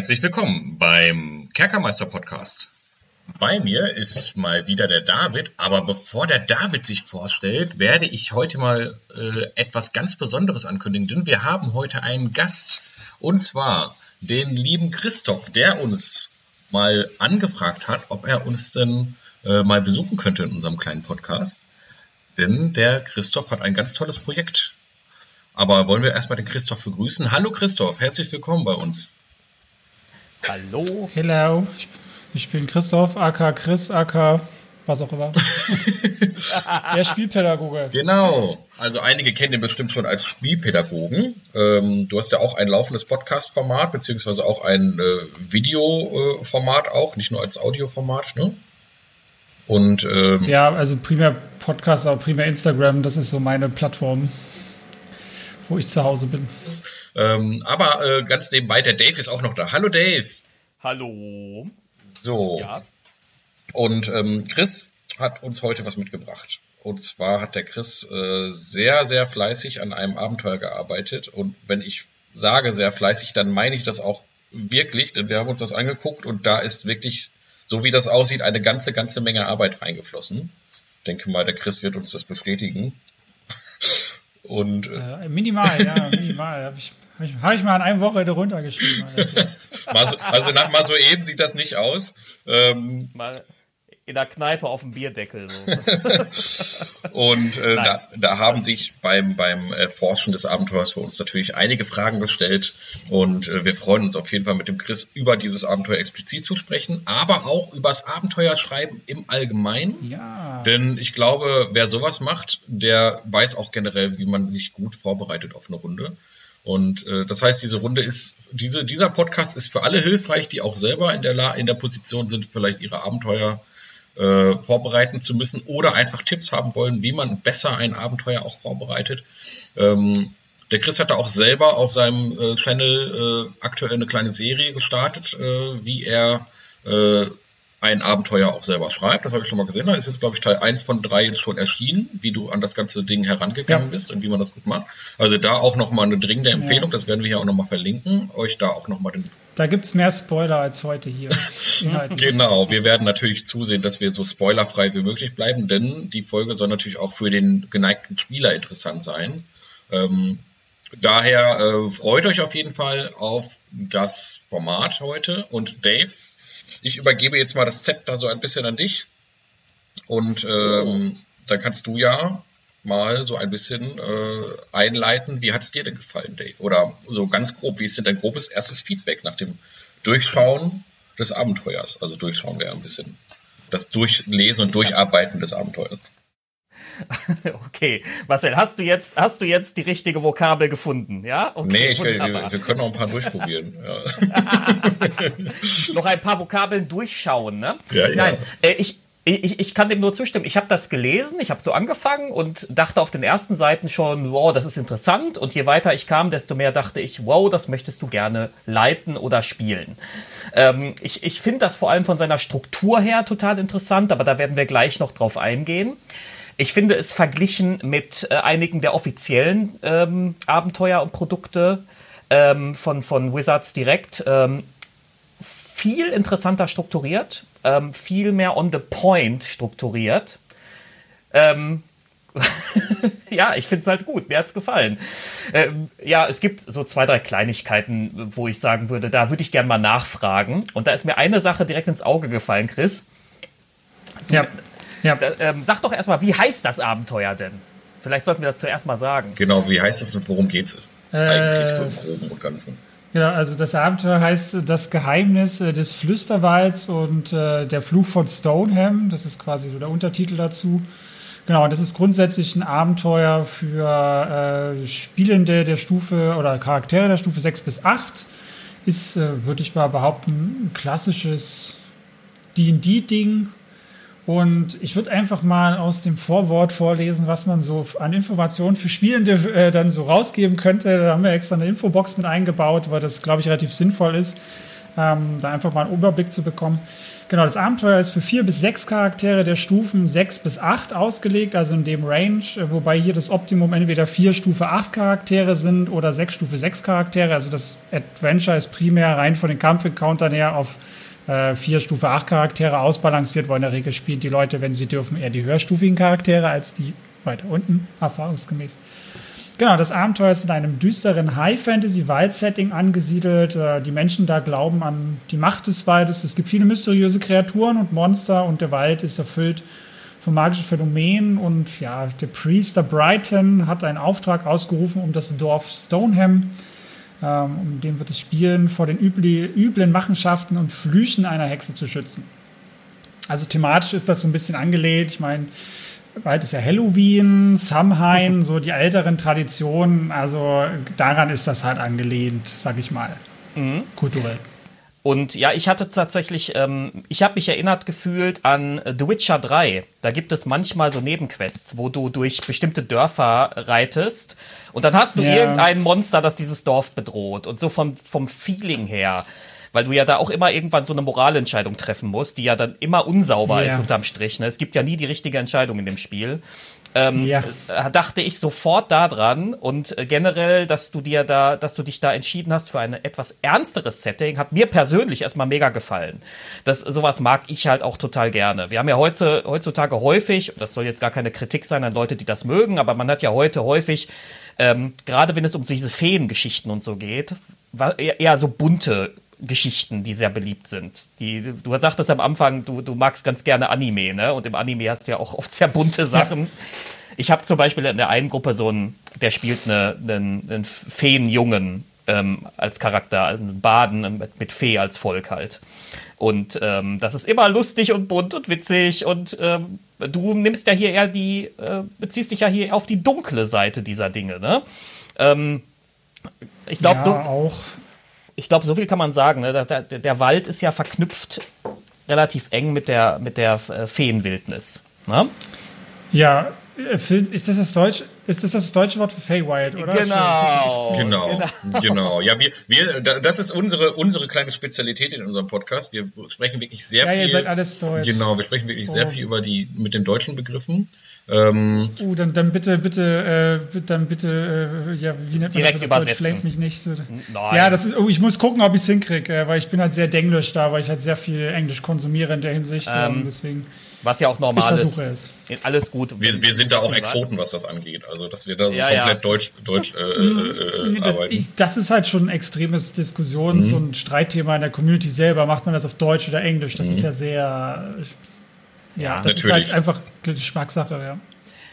Herzlich willkommen beim Kerkermeister Podcast. Bei mir ist mal wieder der David, aber bevor der David sich vorstellt, werde ich heute mal äh, etwas ganz Besonderes ankündigen, denn wir haben heute einen Gast und zwar den lieben Christoph, der uns mal angefragt hat, ob er uns denn äh, mal besuchen könnte in unserem kleinen Podcast. Denn der Christoph hat ein ganz tolles Projekt. Aber wollen wir erstmal den Christoph begrüßen? Hallo Christoph, herzlich willkommen bei uns. Hallo. Hello. Ich bin Christoph, aka Chris, aka was auch immer. Der Spielpädagoge. Genau. Also einige kennen ihn bestimmt schon als Spielpädagogen. Ähm, du hast ja auch ein laufendes Podcast-Format, beziehungsweise auch ein äh, Videoformat auch, nicht nur als Audioformat, ne? Und ähm, ja, also primär Podcast, aber primär Instagram, das ist so meine Plattform, wo ich zu Hause bin. Ähm, aber äh, ganz nebenbei, der Dave ist auch noch da. Hallo Dave. Hallo. So. Ja. Und ähm, Chris hat uns heute was mitgebracht. Und zwar hat der Chris äh, sehr, sehr fleißig an einem Abenteuer gearbeitet. Und wenn ich sage sehr fleißig, dann meine ich das auch wirklich, denn wir haben uns das angeguckt und da ist wirklich, so wie das aussieht, eine ganze, ganze Menge Arbeit reingeflossen. Ich denke mal, der Chris wird uns das bestätigen. Und, äh, äh, minimal, ja, minimal. Habe ich, hab ich, hab ich, mal in einer Woche runtergeschrieben. also, also nach mal so eben sieht das nicht aus. Ähm, mal in der Kneipe auf dem Bierdeckel. So. und äh, da, da, haben sich beim, beim Erforschen des Abenteuers für uns natürlich einige Fragen gestellt und äh, wir freuen uns auf jeden Fall mit dem Chris über dieses Abenteuer explizit zu sprechen, aber auch übers Abenteuerschreiben im Allgemeinen. Ja. Denn ich glaube, wer sowas macht, der weiß auch generell, wie man sich gut vorbereitet auf eine Runde. Und äh, das heißt, diese Runde ist, diese, dieser Podcast ist für alle hilfreich, die auch selber in der, La in der Position sind, vielleicht ihre Abenteuer äh, vorbereiten zu müssen oder einfach Tipps haben wollen, wie man besser ein Abenteuer auch vorbereitet. Ähm, der Chris hat auch selber auf seinem äh, Channel äh, aktuell eine kleine Serie gestartet, äh, wie er äh, ein Abenteuer auch selber schreibt. Das habe ich schon mal gesehen. Da ist jetzt, glaube ich, Teil 1 von 3 jetzt schon erschienen, wie du an das ganze Ding herangegangen ja. bist und wie man das gut macht. Also da auch nochmal eine dringende Empfehlung, ja. das werden wir hier auch nochmal verlinken, euch da auch nochmal den da gibt es mehr Spoiler als heute hier. genau, wir werden natürlich zusehen, dass wir so spoilerfrei wie möglich bleiben, denn die Folge soll natürlich auch für den geneigten Spieler interessant sein. Ähm, daher äh, freut euch auf jeden Fall auf das Format heute. Und Dave, ich übergebe jetzt mal das Zepter so ein bisschen an dich. Und ähm, oh. dann kannst du ja mal so ein bisschen äh, einleiten. Wie hat es dir denn gefallen, Dave? Oder so ganz grob, wie ist denn dein grobes erstes Feedback nach dem Durchschauen des Abenteuers? Also Durchschauen wäre ein bisschen das Durchlesen und Durcharbeiten des Abenteuers. Okay, Marcel, hast du jetzt, hast du jetzt die richtige Vokabel gefunden? Ja? Okay, nee, ich, wir, wir, können noch ein paar durchprobieren. Ja. noch ein paar Vokabeln durchschauen, ne? Ja, ja. Nein, äh, ich, ich, ich kann dem nur zustimmen. Ich habe das gelesen, ich habe so angefangen und dachte auf den ersten Seiten schon, wow, das ist interessant. Und je weiter ich kam, desto mehr dachte ich, wow, das möchtest du gerne leiten oder spielen. Ähm, ich ich finde das vor allem von seiner Struktur her total interessant, aber da werden wir gleich noch drauf eingehen. Ich finde es verglichen mit äh, einigen der offiziellen ähm, Abenteuer und Produkte ähm, von, von Wizards direkt ähm, viel interessanter strukturiert, ähm, viel mehr on the point strukturiert. Ähm, ja, ich finde es halt gut. Mir hat's gefallen. Ähm, ja, es gibt so zwei, drei Kleinigkeiten, wo ich sagen würde, da würde ich gerne mal nachfragen. Und da ist mir eine Sache direkt ins Auge gefallen, Chris. Ja. Ja. Da, ähm, sag doch erstmal, wie heißt das Abenteuer denn? Vielleicht sollten wir das zuerst mal sagen. Genau, wie heißt es und worum geht es? Äh, Eigentlich so im Groben und Ganzen. Genau, also das Abenteuer heißt Das Geheimnis äh, des Flüsterwalds und äh, der Fluch von Stoneham. Das ist quasi so der Untertitel dazu. Genau, das ist grundsätzlich ein Abenteuer für äh, Spielende der Stufe oder Charaktere der Stufe 6 bis 8. Ist, äh, würde ich mal behaupten, ein klassisches D&D-Ding und ich würde einfach mal aus dem Vorwort vorlesen, was man so an Informationen für Spielende äh, dann so rausgeben könnte. Da haben wir extra eine Infobox mit eingebaut, weil das, glaube ich, relativ sinnvoll ist. ähm, da einfach mal einen Überblick zu bekommen. Genau, das Abenteuer ist für vier bis sechs Charaktere der Stufen sechs bis acht ausgelegt, also in dem Range, äh, wobei hier das Optimum entweder vier Stufe acht Charaktere sind oder sechs Stufe sechs Charaktere. Also das Adventure ist primär rein von den Kampf-Encountern her auf äh, vier Stufe acht Charaktere ausbalanciert, weil in der Regel spielen die Leute, wenn sie dürfen, eher die höherstufigen Charaktere als die weiter unten, erfahrungsgemäß. Genau, das Abenteuer ist in einem düsteren High-Fantasy-Wald-Setting angesiedelt. Äh, die Menschen da glauben an die Macht des Waldes. Es gibt viele mysteriöse Kreaturen und Monster und der Wald ist erfüllt von magischen Phänomenen. Und ja, der Priester Brighton hat einen Auftrag ausgerufen, um das Dorf Stoneham, ähm, um dem wird es spielen, vor den üblen Machenschaften und Flüchen einer Hexe zu schützen. Also thematisch ist das so ein bisschen angelehnt. Ich meine, bald ist ja Halloween, Samhain, so die älteren Traditionen. Also daran ist das halt angelehnt, sag ich mal. Mhm. Kulturell. Und ja, ich hatte tatsächlich, ähm, ich habe mich erinnert gefühlt an The Witcher 3. Da gibt es manchmal so Nebenquests, wo du durch bestimmte Dörfer reitest und dann hast du ja. irgendein Monster, das dieses Dorf bedroht. Und so vom, vom Feeling her weil du ja da auch immer irgendwann so eine Moralentscheidung treffen musst, die ja dann immer unsauber yeah. ist unterm Strich. Ne? Es gibt ja nie die richtige Entscheidung in dem Spiel. Ähm, ja. Äh, dachte ich sofort daran und äh, generell, dass du dir da, dass du dich da entschieden hast für ein etwas ernsteres Setting, hat mir persönlich erstmal mega gefallen. Das sowas mag ich halt auch total gerne. Wir haben ja heute heutzutage häufig, das soll jetzt gar keine Kritik sein an Leute, die das mögen, aber man hat ja heute häufig ähm, gerade wenn es um diese Feengeschichten und so geht, eher so bunte Geschichten, die sehr beliebt sind. Die, du sagtest am Anfang, du, du magst ganz gerne Anime, ne? Und im Anime hast du ja auch oft sehr bunte Sachen. Ja. Ich habe zum Beispiel in der einen Gruppe so einen, der spielt eine, einen, einen Feenjungen ähm, als Charakter, einen Baden mit, mit Fee als Volk halt. Und ähm, das ist immer lustig und bunt und witzig und ähm, du nimmst ja hier eher die, äh, beziehst dich ja hier auf die dunkle Seite dieser Dinge, ne? Ähm, ich glaube ja, so. auch ich glaube, so viel kann man sagen. Ne? Der, der, der, Wald ist ja verknüpft relativ eng mit der, mit der äh, Feenwildnis. Ne? Ja, äh, ist das das Deutsch? Ist das das deutsche Wort für Feywild, oder? Genau. Genau, genau. genau. Ja, wir, wir, das ist unsere, unsere kleine Spezialität in unserem Podcast. Wir sprechen wirklich sehr ja, viel. Ja, ihr seid alles Deutsch. Genau, wir sprechen wirklich oh. sehr viel über die, mit den deutschen Begriffen. Ähm, uh, dann, dann bitte, bitte, äh, dann bitte, äh, ja, wie nennt man Direkt das Deutsch? Flamet mich nicht. So. Nein. Ja, das ist, oh, ich muss gucken, ob ich es hinkriege, äh, weil ich bin halt sehr denglisch da, weil ich halt sehr viel Englisch konsumiere in der Hinsicht. Ähm, deswegen. Was ja auch normal ist. Es. Alles gut. Wir, wir sind da auch Exoten, was das angeht. Also, dass wir da so ja, komplett ja. deutsch, deutsch äh, äh, äh das, arbeiten. Das ist halt schon ein extremes Diskussions- mhm. und Streitthema in der Community selber. Macht man das auf Deutsch oder Englisch? Das mhm. ist ja sehr. Ja, ja das natürlich. ist halt einfach Geschmackssache, ja.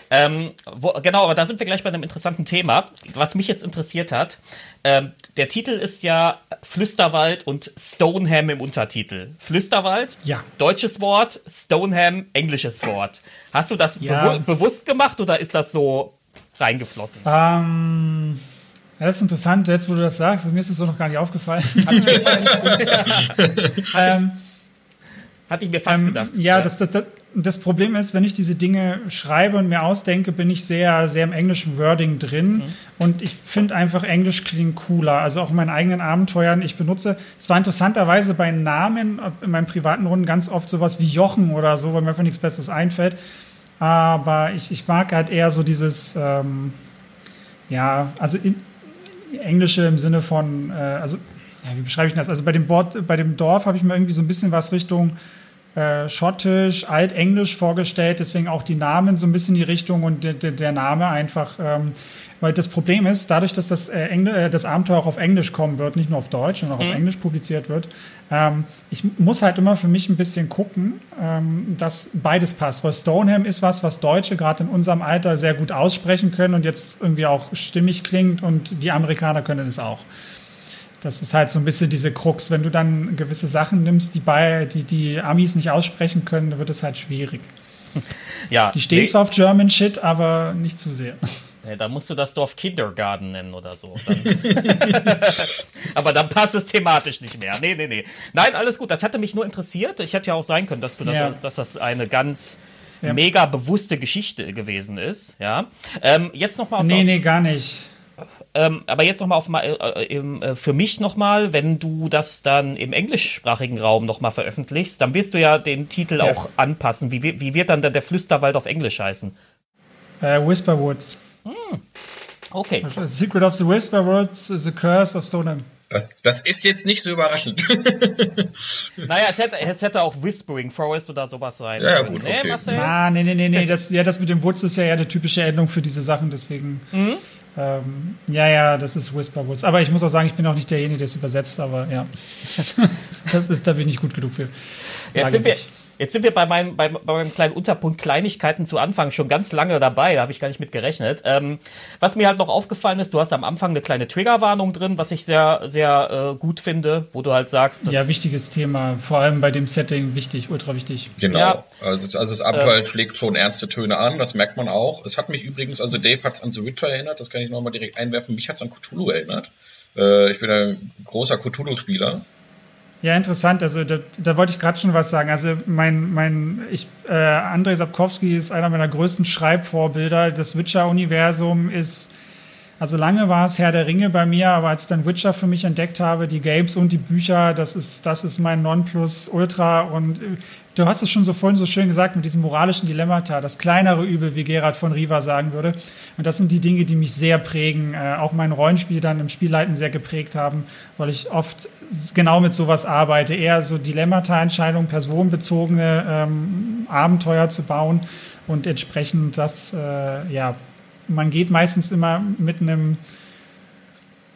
Ähm, wo, genau, aber da sind wir gleich bei einem interessanten Thema, was mich jetzt interessiert hat. Ähm, der Titel ist ja Flüsterwald und Stoneham im Untertitel. Flüsterwald, ja. deutsches Wort, Stoneham, englisches Wort. Hast du das ja. bewu bewusst gemacht oder ist das so reingeflossen? Ähm. Das ist interessant, jetzt wo du das sagst, mir ist das so noch gar nicht aufgefallen. Hatte ich mir fast ähm, gedacht. Ja, ja. Das, das, das Problem ist, wenn ich diese Dinge schreibe und mir ausdenke, bin ich sehr, sehr im englischen Wording drin. Mhm. Und ich finde einfach, Englisch klingt cooler. Also auch in meinen eigenen Abenteuern. Ich benutze, es war interessanterweise bei Namen in meinen privaten Runden ganz oft sowas wie Jochen oder so, weil mir einfach nichts Besseres einfällt. Aber ich, ich mag halt eher so dieses, ähm, ja, also in, Englische im Sinne von, äh, also, ja, wie beschreibe ich das? Also bei dem, Bord, bei dem Dorf habe ich mir irgendwie so ein bisschen was Richtung äh, schottisch, altenglisch vorgestellt, deswegen auch die Namen so ein bisschen in die Richtung und der, der Name einfach, ähm, weil das Problem ist, dadurch, dass das, äh, Engl äh, das Abenteuer auch auf Englisch kommen wird, nicht nur auf Deutsch, sondern auch mhm. auf Englisch publiziert wird, ähm, ich muss halt immer für mich ein bisschen gucken, ähm, dass beides passt, weil Stoneham ist was, was Deutsche gerade in unserem Alter sehr gut aussprechen können und jetzt irgendwie auch stimmig klingt und die Amerikaner können es auch. Das ist halt so ein bisschen diese Krux. Wenn du dann gewisse Sachen nimmst, die bei, die, die Amis nicht aussprechen können, dann wird es halt schwierig. Ja. Die stehen nee. zwar auf German Shit, aber nicht zu sehr. Ja, da musst du das Dorf Kindergarten nennen oder so. Dann aber dann passt es thematisch nicht mehr. Nee, nee, nee. Nein, alles gut. Das hatte mich nur interessiert. Ich hätte ja auch sein können, dass, du das, ja. dass das eine ganz ja. mega bewusste Geschichte gewesen ist. Ja. Ähm, jetzt noch mal. Nee, nee, gar nicht. Ähm, aber jetzt nochmal auf mal, äh, äh, für mich nochmal, wenn du das dann im englischsprachigen Raum nochmal veröffentlichst, dann wirst du ja den Titel ja. auch anpassen. Wie, wie wird dann der, der Flüsterwald auf Englisch heißen? Uh, Whisperwoods. Hm. Okay. Secret of the Whisperwoods, The Curse of Stoneham. Das, das ist jetzt nicht so überraschend. naja, es hätte, es hätte auch Whispering Forest oder sowas sein ja, können. Gut, okay. Nee, Marcel? Na, nee, nee, nee, nee. Das, ja, das mit dem Woods ist ja eher eine typische Endung für diese Sachen, deswegen. Mhm. Ähm, ja, ja, das ist Whisper Woods. Aber ich muss auch sagen, ich bin auch nicht derjenige, der es übersetzt, aber ja. das ist, da bin ich gut genug für. Jetzt sind wir, Jetzt sind wir bei meinem, bei, bei meinem kleinen Unterpunkt Kleinigkeiten zu Anfang schon ganz lange dabei, da habe ich gar nicht mit gerechnet. Ähm, was mir halt noch aufgefallen ist, du hast am Anfang eine kleine Triggerwarnung drin, was ich sehr, sehr äh, gut finde, wo du halt sagst, Ja, wichtiges Thema, vor allem bei dem Setting wichtig, ultra wichtig. Genau. Ja, also, also das Abenteuer äh, schlägt schon ernste Töne an, das merkt man auch. Es hat mich übrigens, also Dave hat es an The Witcher erinnert, das kann ich nochmal direkt einwerfen, mich hat es an Cthulhu erinnert. Äh, ich bin ein großer Cthulhu-Spieler. Ja, interessant. Also da, da wollte ich gerade schon was sagen. Also mein, mein, ich, äh, Andrei Sapkowski ist einer meiner größten Schreibvorbilder. Das Witcher-Universum ist also lange war es Herr der Ringe bei mir, aber als ich dann Witcher für mich entdeckt habe, die Games und die Bücher, das ist, das ist mein Nonplusultra. Und äh, du hast es schon so vorhin so schön gesagt mit diesem moralischen Dilemmata, das kleinere Übel, wie Gerhard von Riva sagen würde. Und das sind die Dinge, die mich sehr prägen, äh, auch mein Rollenspiel dann im Spielleiten sehr geprägt haben, weil ich oft genau mit sowas arbeite, eher so Dilemmata-Entscheidungen, personenbezogene ähm, Abenteuer zu bauen und entsprechend das, äh, ja, man geht meistens immer mit einem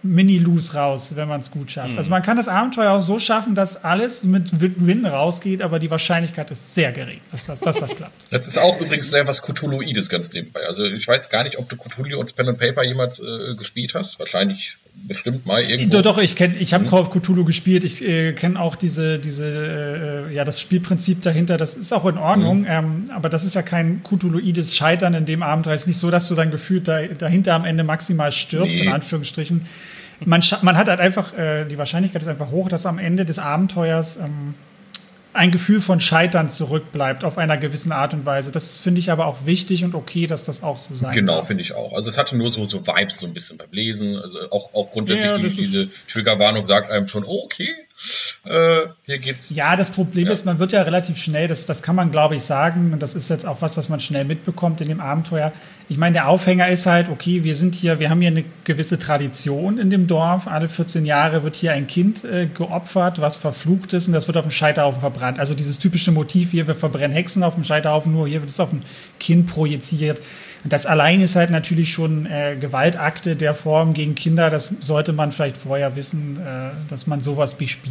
Mini-Lose raus, wenn man es gut schafft. Mhm. Also man kann das Abenteuer auch so schaffen, dass alles mit Win rausgeht, aber die Wahrscheinlichkeit ist sehr gering, dass das, dass das klappt. Das ist auch übrigens sehr was Cthulhuides ganz nebenbei. Also ich weiß gar nicht, ob du Cthulhu und Pen and Paper jemals äh, gespielt hast. Wahrscheinlich bestimmt mal irgendwo. Doch, doch ich kenne, ich habe mhm. Call of Cthulhu gespielt. Ich äh, kenne auch diese, diese, äh, ja, das Spielprinzip dahinter. Das ist auch in Ordnung. Mhm. Ähm, aber das ist ja kein Cthulhuides Scheitern in dem Abenteuer. Es ist nicht so, dass du dann gefühlt da, dahinter am Ende maximal stirbst, nee. in Anführungsstrichen man, man hat halt einfach, äh, die Wahrscheinlichkeit ist einfach hoch, dass am Ende des Abenteuers ähm, ein Gefühl von Scheitern zurückbleibt auf einer gewissen Art und Weise. Das finde ich aber auch wichtig und okay, dass das auch so sein Genau, finde ich auch. Also es hatte nur so, so Vibes so ein bisschen beim Lesen. Also auch, auch grundsätzlich ja, die, diese Triggerwarnung sagt einem schon, oh, okay, äh, hier geht's. Ja, das Problem ja. ist, man wird ja relativ schnell, das, das kann man glaube ich sagen, und das ist jetzt auch was, was man schnell mitbekommt in dem Abenteuer. Ich meine, der Aufhänger ist halt, okay, wir sind hier, wir haben hier eine gewisse Tradition in dem Dorf. Alle 14 Jahre wird hier ein Kind äh, geopfert, was verflucht ist, und das wird auf dem Scheiterhaufen verbrannt. Also dieses typische Motiv hier, wir verbrennen Hexen auf dem Scheiterhaufen, nur hier wird es auf ein Kind projiziert. Und das allein ist halt natürlich schon äh, Gewaltakte der Form gegen Kinder. Das sollte man vielleicht vorher wissen, äh, dass man sowas bespielt.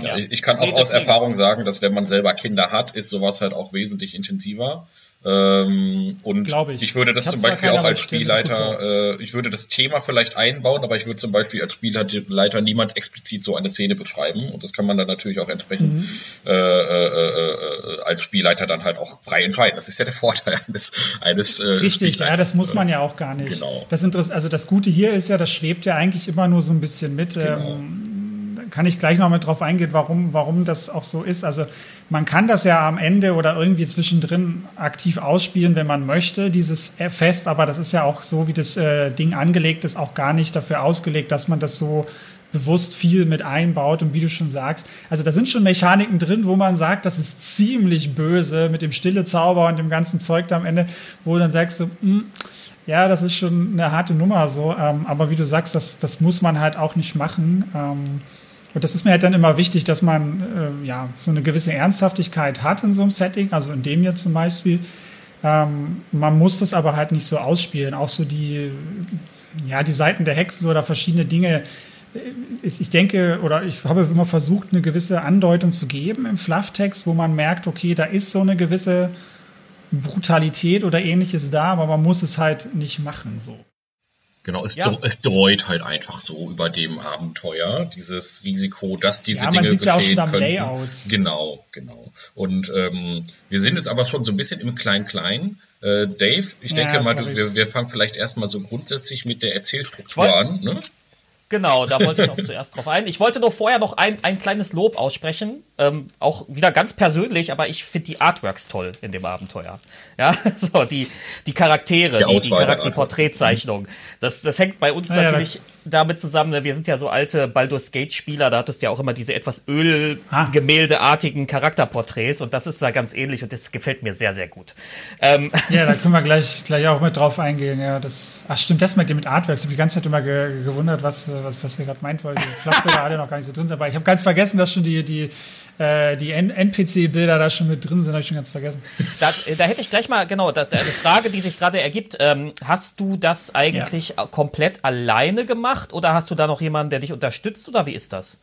Ja. ja ich kann auch nee, aus Erfahrung sagen, dass wenn man selber Kinder hat, ist sowas halt auch wesentlich intensiver. Ähm, und ich. ich. würde das ich zum Beispiel auch als Spielleiter, äh, ich würde das Thema vielleicht einbauen, aber ich würde zum Beispiel als Spielleiter niemals explizit so eine Szene beschreiben. Und das kann man dann natürlich auch entsprechend mhm. äh, äh, äh, als Spielleiter dann halt auch frei entscheiden. Das ist ja der Vorteil eines, eines äh, Richtig, ja, das muss man ja auch gar nicht. Genau. Das also das Gute hier ist ja, das schwebt ja eigentlich immer nur so ein bisschen mit. Genau. Ähm, kann ich gleich noch mal drauf eingehen, warum, warum das auch so ist. Also man kann das ja am Ende oder irgendwie zwischendrin aktiv ausspielen, wenn man möchte, dieses Fest, aber das ist ja auch so, wie das äh, Ding angelegt ist, auch gar nicht dafür ausgelegt, dass man das so bewusst viel mit einbaut und wie du schon sagst, also da sind schon Mechaniken drin, wo man sagt, das ist ziemlich böse mit dem stille Zauber und dem ganzen Zeug da am Ende, wo du dann sagst so, mh, hm, ja, das ist schon eine harte Nummer so, ähm, aber wie du sagst, das, das muss man halt auch nicht machen. Ähm, und das ist mir halt dann immer wichtig, dass man äh, ja so eine gewisse Ernsthaftigkeit hat in so einem Setting, also in dem hier zum Beispiel. Ähm, man muss das aber halt nicht so ausspielen. Auch so die, ja, die Seiten der Hexen oder verschiedene Dinge. Äh, ich denke, oder ich habe immer versucht, eine gewisse Andeutung zu geben im Flufftext, wo man merkt, okay, da ist so eine gewisse Brutalität oder ähnliches da, aber man muss es halt nicht machen, so. Genau, es, ja. es dreut halt einfach so über dem Abenteuer, dieses Risiko, dass diese ja, Dinge geschehen ja auch schon am Layout. Genau, genau. Und ähm, wir sind jetzt aber schon so ein bisschen im Klein-Klein. Äh, Dave, ich denke ja, mal, du, wir, wir fangen vielleicht erstmal so grundsätzlich mit der Erzählstruktur an. Ne? Genau, da wollte ich auch zuerst drauf ein. Ich wollte nur vorher noch ein, ein kleines Lob aussprechen. Ähm, auch wieder ganz persönlich, aber ich finde die Artworks toll in dem Abenteuer. Ja, so, die, die Charaktere, die, die, die, Charakter die Porträtzeichnung. Das, das hängt bei uns ja, natürlich ja, damit zusammen. Ne, wir sind ja so alte Baldur's Gate-Spieler, da hattest du ja auch immer diese etwas Ölgemäldeartigen Charakterporträts und das ist da ganz ähnlich und das gefällt mir sehr, sehr gut. Ähm. Ja, da können wir gleich, gleich auch mit drauf eingehen. Ja, das, ach stimmt, das mit dem mit Artworks. Ich habe die ganze Zeit immer ge gewundert, was was, was wir gerade meint, weil die Flachbilder alle noch gar nicht so drin sind. Aber ich habe ganz vergessen, dass schon die, die, äh, die NPC-Bilder da schon mit drin sind, habe ich schon ganz vergessen. Da, da hätte ich gleich mal, genau, da, eine Frage, die sich gerade ergibt. Ähm, hast du das eigentlich ja. komplett alleine gemacht oder hast du da noch jemanden, der dich unterstützt oder wie ist das?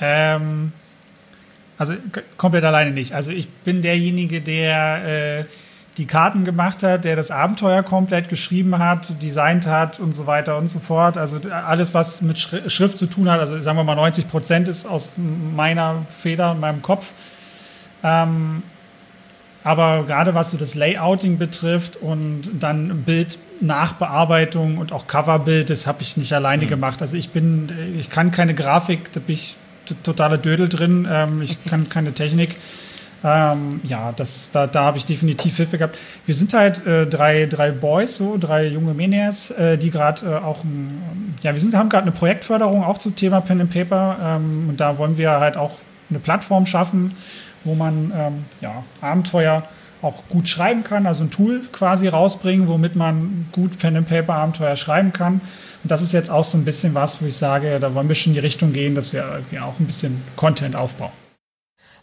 Ähm, also komplett alleine nicht. Also ich bin derjenige, der äh, die Karten gemacht hat, der das Abenteuer komplett geschrieben hat, designt hat und so weiter und so fort. Also alles, was mit Schrift zu tun hat, also sagen wir mal 90 Prozent ist aus meiner Feder und meinem Kopf. Ähm, aber gerade was so das Layouting betrifft und dann Bildnachbearbeitung und auch Coverbild, das habe ich nicht alleine mhm. gemacht. Also ich bin, ich kann keine Grafik, da bin ich totaler Dödel drin. Ähm, ich kann keine Technik. Ähm, ja, das, da, da habe ich definitiv Hilfe gehabt. Wir sind halt äh, drei, drei Boys, so drei junge Menias, äh, die gerade äh, auch, ja, wir sind, haben gerade eine Projektförderung auch zum Thema Pen and Paper ähm, und da wollen wir halt auch eine Plattform schaffen, wo man ähm, ja, Abenteuer auch gut schreiben kann, also ein Tool quasi rausbringen, womit man gut Pen and Paper Abenteuer schreiben kann. Und das ist jetzt auch so ein bisschen was, wo ich sage, da wollen wir schon in die Richtung gehen, dass wir auch ein bisschen Content aufbauen.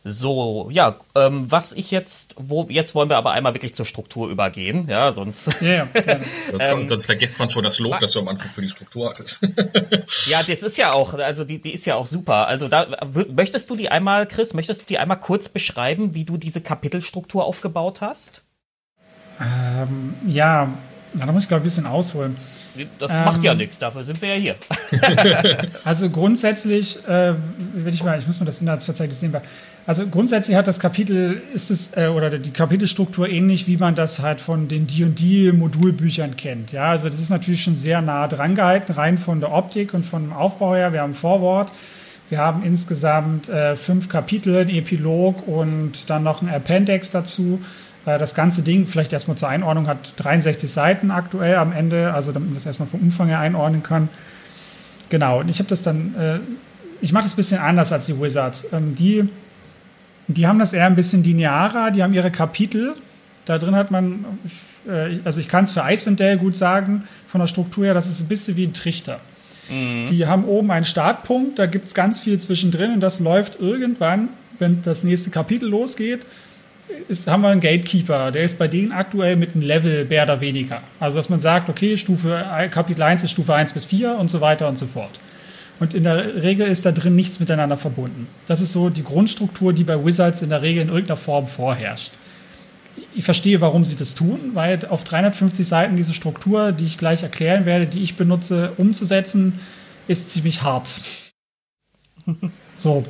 So, ja, ähm, was ich jetzt, wo, jetzt wollen wir aber einmal wirklich zur Struktur übergehen, ja, sonst. Ja, sonst, ähm, sonst, vergisst man schon das Lob, das du am Anfang für die Struktur hattest. ja, das ist ja auch, also die, die ist ja auch super. Also da möchtest du die einmal, Chris, möchtest du die einmal kurz beschreiben, wie du diese Kapitelstruktur aufgebaut hast? Ähm, ja, da muss ich glaube ich ein bisschen ausholen. Das ähm, macht ja nichts, dafür sind wir ja hier. also grundsätzlich, äh, wenn ich mal, ich muss mal das Inhaltsverzeichnis nehmen. Also grundsätzlich hat das Kapitel, ist es, äh, oder die Kapitelstruktur ähnlich, wie man das halt von den D&D-Modulbüchern kennt. Ja, also das ist natürlich schon sehr nah dran gehalten, rein von der Optik und vom Aufbau her. Wir haben Vorwort. Wir haben insgesamt äh, fünf Kapitel, ein Epilog und dann noch ein Appendix dazu. Äh, das ganze Ding, vielleicht erstmal zur Einordnung, hat 63 Seiten aktuell am Ende, also damit man das erstmal vom Umfang her einordnen kann. Genau, und ich habe das dann, äh, ich mache das ein bisschen anders als die Wizards. Ähm, die, die haben das eher ein bisschen linearer, die haben ihre Kapitel. Da drin hat man, äh, also ich kann es für Icewind Dale gut sagen, von der Struktur her, das ist ein bisschen wie ein Trichter. Mhm. Die haben oben einen Startpunkt, da gibt es ganz viel zwischendrin und das läuft irgendwann, wenn das nächste Kapitel losgeht, ist, haben wir einen Gatekeeper, der ist bei denen aktuell mit einem Level mehr oder weniger. Also, dass man sagt, okay, Stufe, Kapitel 1 ist Stufe 1 bis 4 und so weiter und so fort. Und in der Regel ist da drin nichts miteinander verbunden. Das ist so die Grundstruktur, die bei Wizards in der Regel in irgendeiner Form vorherrscht. Ich verstehe, warum sie das tun, weil auf 350 Seiten diese Struktur, die ich gleich erklären werde, die ich benutze, umzusetzen, ist ziemlich hart. so,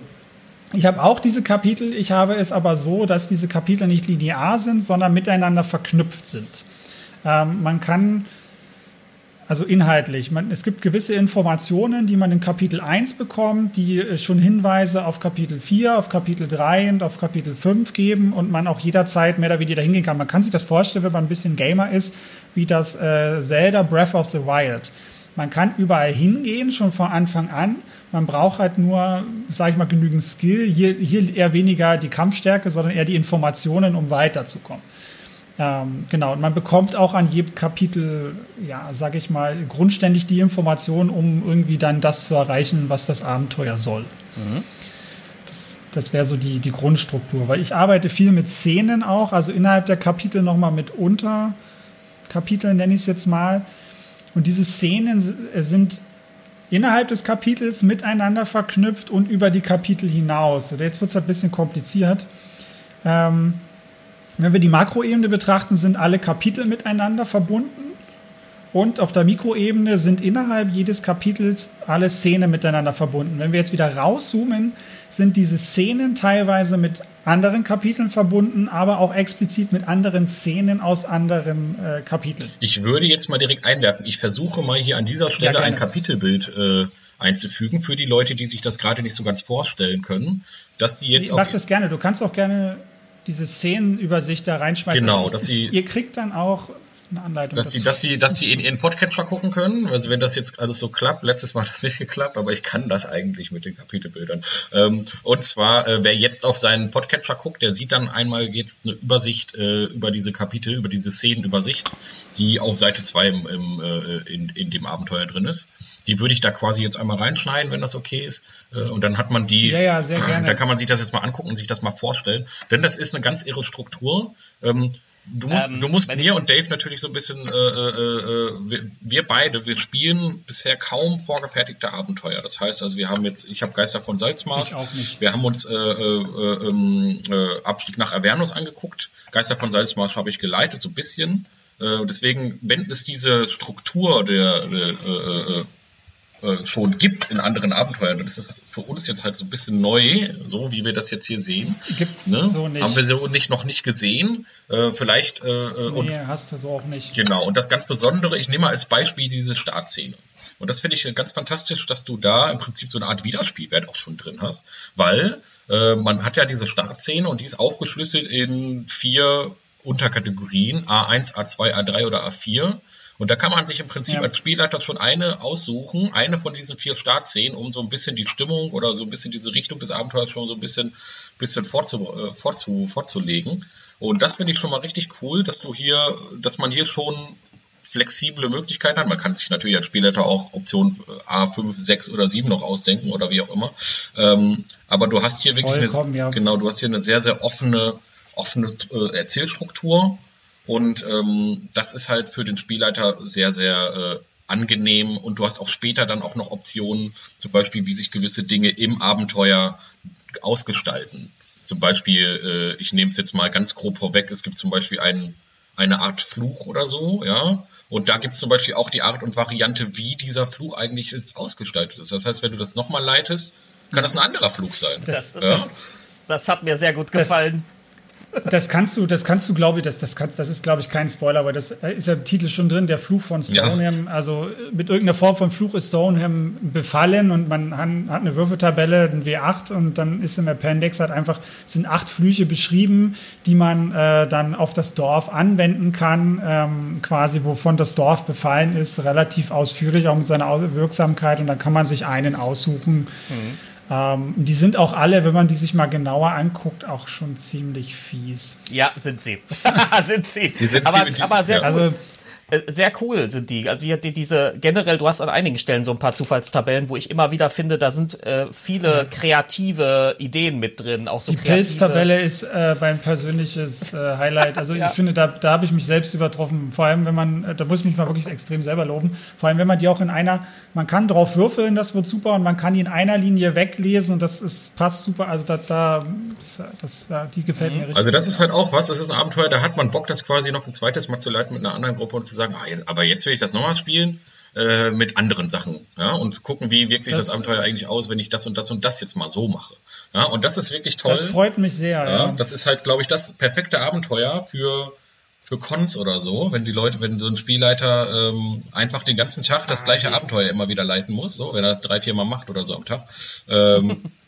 ich habe auch diese Kapitel, ich habe es aber so, dass diese Kapitel nicht linear sind, sondern miteinander verknüpft sind. Ähm, man kann, also inhaltlich, man, es gibt gewisse Informationen, die man in Kapitel 1 bekommt, die äh, schon Hinweise auf Kapitel 4, auf Kapitel 3 und auf Kapitel 5 geben und man auch jederzeit mehr oder weniger hingehen kann. Man kann sich das vorstellen, wenn man ein bisschen Gamer ist, wie das äh, Zelda Breath of the Wild. Man kann überall hingehen, schon von Anfang an. Man braucht halt nur, sage ich mal, genügend Skill. Hier, hier eher weniger die Kampfstärke, sondern eher die Informationen, um weiterzukommen. Ähm, genau, und man bekommt auch an jedem Kapitel, ja, sage ich mal, grundständig die Informationen, um irgendwie dann das zu erreichen, was das Abenteuer soll. Mhm. Das, das wäre so die, die Grundstruktur, weil ich arbeite viel mit Szenen auch, also innerhalb der Kapitel nochmal mit Unterkapiteln, nenne ich es jetzt mal. Und diese Szenen sind innerhalb des Kapitels miteinander verknüpft und über die Kapitel hinaus. Jetzt wird es ein bisschen kompliziert. Ähm, wenn wir die Makroebene betrachten, sind alle Kapitel miteinander verbunden Und auf der Mikroebene sind innerhalb jedes Kapitels alle Szenen miteinander verbunden. Wenn wir jetzt wieder rauszoomen, sind diese Szenen teilweise mit anderen Kapiteln verbunden, aber auch explizit mit anderen Szenen aus anderen äh, Kapiteln. Ich würde jetzt mal direkt einwerfen. Ich versuche mal hier an dieser Stelle ja, ein Kapitelbild äh, einzufügen für die Leute, die sich das gerade nicht so ganz vorstellen können, dass die jetzt ich mach das gerne. Du kannst auch gerne diese Szenenübersicht da reinschmeißen. Genau, also dass sie ihr kriegt dann auch eine Anleitung. Dass dazu. die, dass die, dass die in ihren Podcatcher gucken können. Also wenn das jetzt alles so klappt, letztes Mal hat das nicht geklappt, aber ich kann das eigentlich mit den Kapitelbildern. Ähm, und zwar, äh, wer jetzt auf seinen Podcatcher guckt, der sieht dann einmal jetzt eine Übersicht äh, über diese Kapitel, über diese Szenenübersicht, die auf Seite 2 im, im, äh, in, in dem Abenteuer drin ist. Die würde ich da quasi jetzt einmal reinschneiden, wenn das okay ist. Äh, und dann hat man die. Ja, ja, sehr gerne. Da kann man sich das jetzt mal angucken und sich das mal vorstellen. Denn das ist eine ganz irre Struktur. Du musst, ähm, du musst mir und Dave natürlich so ein bisschen, äh, äh, äh, wir, wir, beide, wir spielen bisher kaum vorgefertigte Abenteuer. Das heißt also, wir haben jetzt, ich habe Geister von Salzmark. Ich auch nicht. Wir haben uns äh, äh, ähm, äh, Abstieg nach Avernus angeguckt. Geister von Salzmark habe ich geleitet, so ein bisschen. Äh, deswegen, wenn es diese Struktur der, der äh, schon gibt in anderen Abenteuern. Das ist für uns jetzt halt so ein bisschen neu, so wie wir das jetzt hier sehen. Gibt's ne? so nicht. Haben wir so nicht, noch nicht gesehen. Äh, vielleicht. Äh, äh nee, und, hast du so auch nicht. Genau. Und das ganz Besondere, ich nehme als Beispiel diese Startszene. Und das finde ich ganz fantastisch, dass du da im Prinzip so eine Art Wiederspielwert auch schon drin hast, weil äh, man hat ja diese Startszene und die ist aufgeschlüsselt in vier Unterkategorien, A1, A2, A3 oder A4. Und da kann man sich im Prinzip ja. als Spielleiter schon eine aussuchen, eine von diesen vier Startszenen, um so ein bisschen die Stimmung oder so ein bisschen diese Richtung des Abenteuers schon so ein bisschen, bisschen vorzu, äh, vorzu, vorzulegen. Und das finde ich schon mal richtig cool, dass du hier, dass man hier schon flexible Möglichkeiten hat. Man kann sich natürlich als Spielleiter auch Option A5, 6 oder 7 noch ausdenken oder wie auch immer. Ähm, aber du hast hier wirklich eine, ja. genau, du hast hier eine sehr, sehr offene, offene äh, Erzählstruktur und ähm, das ist halt für den Spielleiter sehr, sehr äh, angenehm und du hast auch später dann auch noch Optionen, zum Beispiel, wie sich gewisse Dinge im Abenteuer ausgestalten. Zum Beispiel, äh, ich nehme es jetzt mal ganz grob vorweg, es gibt zum Beispiel einen, eine Art Fluch oder so, ja. Und da gibt es zum Beispiel auch die Art und Variante, wie dieser Fluch eigentlich ist, ausgestaltet ist. Das heißt, wenn du das nochmal leitest, kann das ein anderer Fluch sein. Das, ja? das, das hat mir sehr gut gefallen. Das kannst du, das kannst du, glaube ich, das, das, kann, das ist, glaube ich, kein Spoiler, aber das ist ja im Titel schon drin, der Fluch von Stoneham. Ja. Also mit irgendeiner Form von Fluch ist Stoneham befallen und man hat eine Würfeltabelle, ein W8 und dann ist im Appendix halt einfach, sind acht Flüche beschrieben, die man äh, dann auf das Dorf anwenden kann, ähm, quasi wovon das Dorf befallen ist, relativ ausführlich, auch mit seiner Wirksamkeit und dann kann man sich einen aussuchen. Mhm ähm, die sind auch alle, wenn man die sich mal genauer anguckt, auch schon ziemlich fies. Ja, sind sie. sind sie. Sind aber, aber sehr ja. Also, äh, sehr cool sind die. Also wie diese generell, du hast an einigen Stellen so ein paar Zufallstabellen, wo ich immer wieder finde, da sind äh, viele kreative Ideen mit drin. Auch so die Pilztabelle ist äh, mein persönliches äh, Highlight. Also ja. ich finde, da, da habe ich mich selbst übertroffen. Vor allem, wenn man, äh, da muss ich mich mal wirklich extrem selber loben. Vor allem, wenn man die auch in einer, man kann drauf würfeln, das wird super und man kann die in einer Linie weglesen und das ist passt super. Also da, da das, das, die gefällt mhm. mir richtig. Also das ist halt auch was. Das ist ein Abenteuer, da hat man Bock, das quasi noch ein zweites Mal zu leiten mit einer anderen Gruppe und zu sagen, ah, jetzt, aber jetzt will ich das nochmal spielen äh, mit anderen Sachen, ja, und gucken, wie wirkt sich das, das, Abenteuer eigentlich aus, wenn ich das und das und das jetzt mal so mache. Ja, und das ist wirklich toll. Das freut mich sehr, ja. ja. Das ist halt, glaube ich, das perfekte Abenteuer für für Cons oder so, wenn die Leute, wenn so ein Spielleiter ähm, einfach den ganzen Tag das gleiche Abenteuer immer wieder leiten muss, so wenn er das drei, vier Mal macht oder so am Tag. Ähm,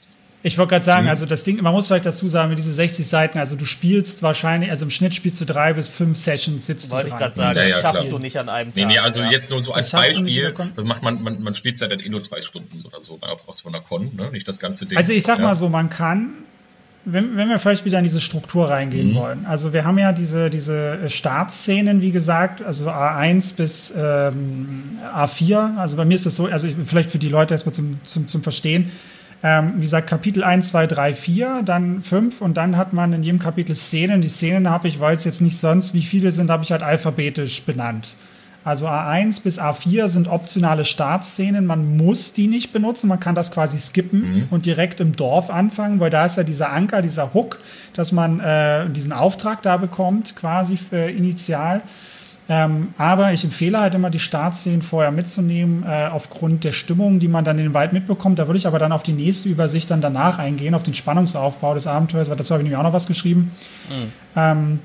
Ich wollte gerade sagen, mhm. also das Ding, man muss vielleicht dazu sagen, mit diesen 60 Seiten, also du spielst wahrscheinlich, also im Schnitt spielst du drei bis fünf Sessions, sitzt wollte du dran. Wollte ich gerade sagen, ja, das schaffst klar. du nicht an einem Tag. Nee, nee, also ja. jetzt nur so als Beispiel, das macht man, man, man spielt ja dann eh nur zwei Stunden oder so auf, auf so einer Con, ne? nicht das ganze Ding. Also ich sag ja. mal so, man kann, wenn, wenn wir vielleicht wieder in diese Struktur reingehen mhm. wollen. Also wir haben ja diese, diese Startszenen, wie gesagt, also A1 bis ähm, A4. Also bei mir ist das so, also ich, vielleicht für die Leute erstmal zum, zum, zum Verstehen. Ähm, wie gesagt, Kapitel 1, 2, 3, 4, dann 5 und dann hat man in jedem Kapitel Szenen. Die Szenen habe ich, weiß jetzt nicht sonst, wie viele sind, habe ich halt alphabetisch benannt. Also A1 bis A4 sind optionale Startszenen. Man muss die nicht benutzen. Man kann das quasi skippen mhm. und direkt im Dorf anfangen, weil da ist ja dieser Anker, dieser Hook, dass man äh, diesen Auftrag da bekommt, quasi für initial. Ähm, aber ich empfehle halt immer, die Startszenen vorher mitzunehmen, äh, aufgrund der Stimmung, die man dann in den Wald mitbekommt. Da würde ich aber dann auf die nächste Übersicht dann danach eingehen, auf den Spannungsaufbau des Abenteuers, weil dazu habe ich nämlich auch noch was geschrieben. Mhm. Ähm,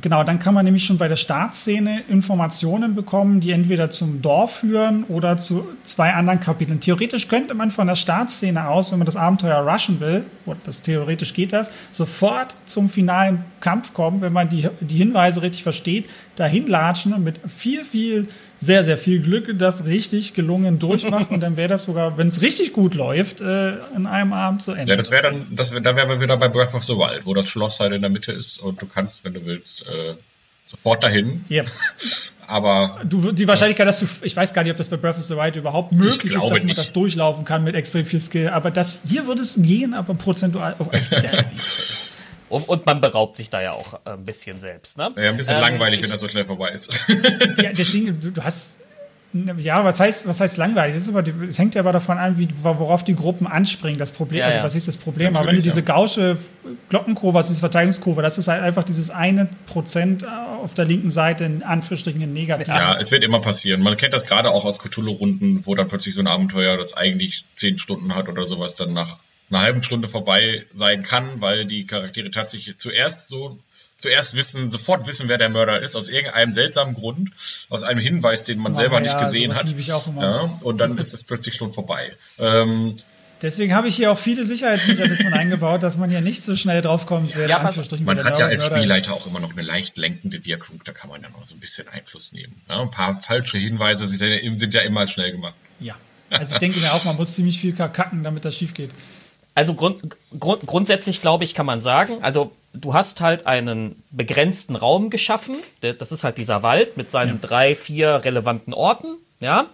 Genau, dann kann man nämlich schon bei der Startszene Informationen bekommen, die entweder zum Dorf führen oder zu zwei anderen Kapiteln. Theoretisch könnte man von der Startszene aus, wenn man das Abenteuer rushen will, oder das theoretisch geht das, sofort zum finalen Kampf kommen, wenn man die, die Hinweise richtig versteht, dahin latschen und mit viel, viel sehr, sehr viel Glück das richtig gelungen durchmachen. und dann wäre das sogar, wenn es richtig gut läuft, äh, in einem Abend zu Ende. Ja, das wäre dann, das wär, da wären wir wieder bei Breath of the Wild, wo das Schloss halt in der Mitte ist und du kannst, wenn du willst, äh, sofort dahin. Yep. Aber du, die Wahrscheinlichkeit, dass du, ich weiß gar nicht, ob das bei Breath of the Wild überhaupt möglich ist, dass man nicht. das durchlaufen kann mit extrem viel Skill. Aber das hier würde es gehen, aber prozentual auch echt sehr. Und, und, man beraubt sich da ja auch ein bisschen selbst. Ne? Ja, ein bisschen ähm, langweilig, ich, wenn das so schnell vorbei ist. ja, deswegen, du, du hast ja, was heißt, was heißt langweilig? Das, aber, das hängt ja aber davon an, wie, worauf die Gruppen anspringen. Das Problem, ja, also was ist das Problem? Natürlich, aber wenn du diese gausche Glockenkurve hast, diese Verteidigungskurve, das ist halt einfach dieses eine Prozent auf der linken Seite in Anführungsstrichen negativ. Ja, es wird immer passieren. Man kennt das gerade auch aus Cthulhu-Runden, wo dann plötzlich so ein Abenteuer, das eigentlich zehn Stunden hat oder sowas, dann nach einer halben Stunde vorbei sein kann, weil die Charaktere tatsächlich zuerst so zuerst wissen, sofort wissen, wer der Mörder ist, aus irgendeinem seltsamen Grund, aus einem Hinweis, den man oh, selber ja, nicht gesehen hat. Ja, und dann ist es plötzlich schon vorbei. Ähm, Deswegen habe ich hier auch viele Sicherheitsmechanismen eingebaut, dass man ja nicht so schnell draufkommt, wer ja, Man hat ja als Spielleiter auch immer noch eine leicht lenkende Wirkung, da kann man dann auch so ein bisschen Einfluss nehmen. Ja, ein paar falsche Hinweise sind ja, sind ja immer schnell gemacht. Ja, also ich denke mir auch, man muss ziemlich viel kacken, damit das schief geht. Also grund, grund, grundsätzlich glaube ich, kann man sagen, also du hast halt einen begrenzten Raum geschaffen. Das ist halt dieser Wald mit seinen ja. drei, vier relevanten Orten, ja.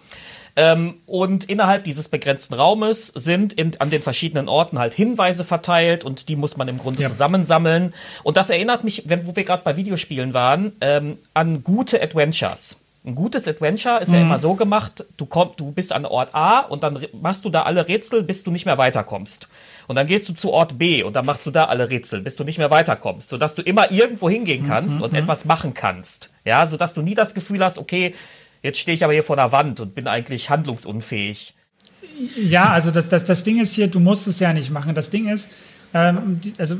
Ähm, und innerhalb dieses begrenzten Raumes sind in, an den verschiedenen Orten halt Hinweise verteilt und die muss man im Grunde ja. zusammensammeln. Und das erinnert mich, wenn, wo wir gerade bei Videospielen waren, ähm, an gute Adventures. Ein gutes Adventure ist mhm. ja immer so gemacht, du komm, du bist an Ort A und dann machst du da alle Rätsel, bis du nicht mehr weiterkommst. Und dann gehst du zu Ort B und dann machst du da alle Rätsel, bis du nicht mehr weiterkommst, sodass du immer irgendwo hingehen kannst mhm. und mhm. etwas machen kannst. Ja, sodass du nie das Gefühl hast, okay, jetzt stehe ich aber hier vor der Wand und bin eigentlich handlungsunfähig. Ja, also das, das, das Ding ist hier, du musst es ja nicht machen. Das Ding ist, ähm, die, also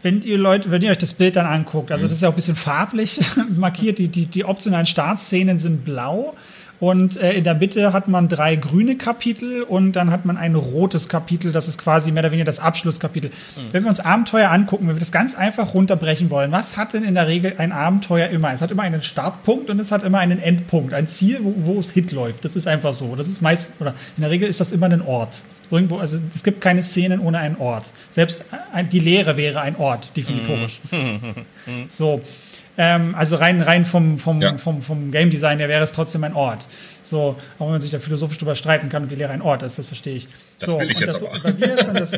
wenn ihr Leute, wenn ihr euch das Bild dann anguckt, also das ist ja auch ein bisschen farblich markiert, die, die, die optionalen Startszenen sind blau. Und äh, in der Mitte hat man drei grüne Kapitel und dann hat man ein rotes Kapitel. Das ist quasi mehr oder weniger das Abschlusskapitel. Mhm. Wenn wir uns Abenteuer angucken, wenn wir das ganz einfach runterbrechen wollen, was hat denn in der Regel ein Abenteuer immer? Es hat immer einen Startpunkt und es hat immer einen Endpunkt, ein Ziel, wo, wo es Hit läuft. Das ist einfach so. Das ist meist, oder in der Regel ist das immer ein Ort. Irgendwo, also es gibt keine Szenen ohne einen Ort. Selbst die Lehre wäre ein Ort, definitorisch. Mhm. so. Ähm, also rein, rein vom, vom, ja. vom, vom Game Design her wäre es trotzdem ein Ort. So, auch wenn man sich da philosophisch drüber streiten kann und die Lehre ein Ort ist, das verstehe ich. Das so, will ich jetzt das, aber. Bei mir ist dann das,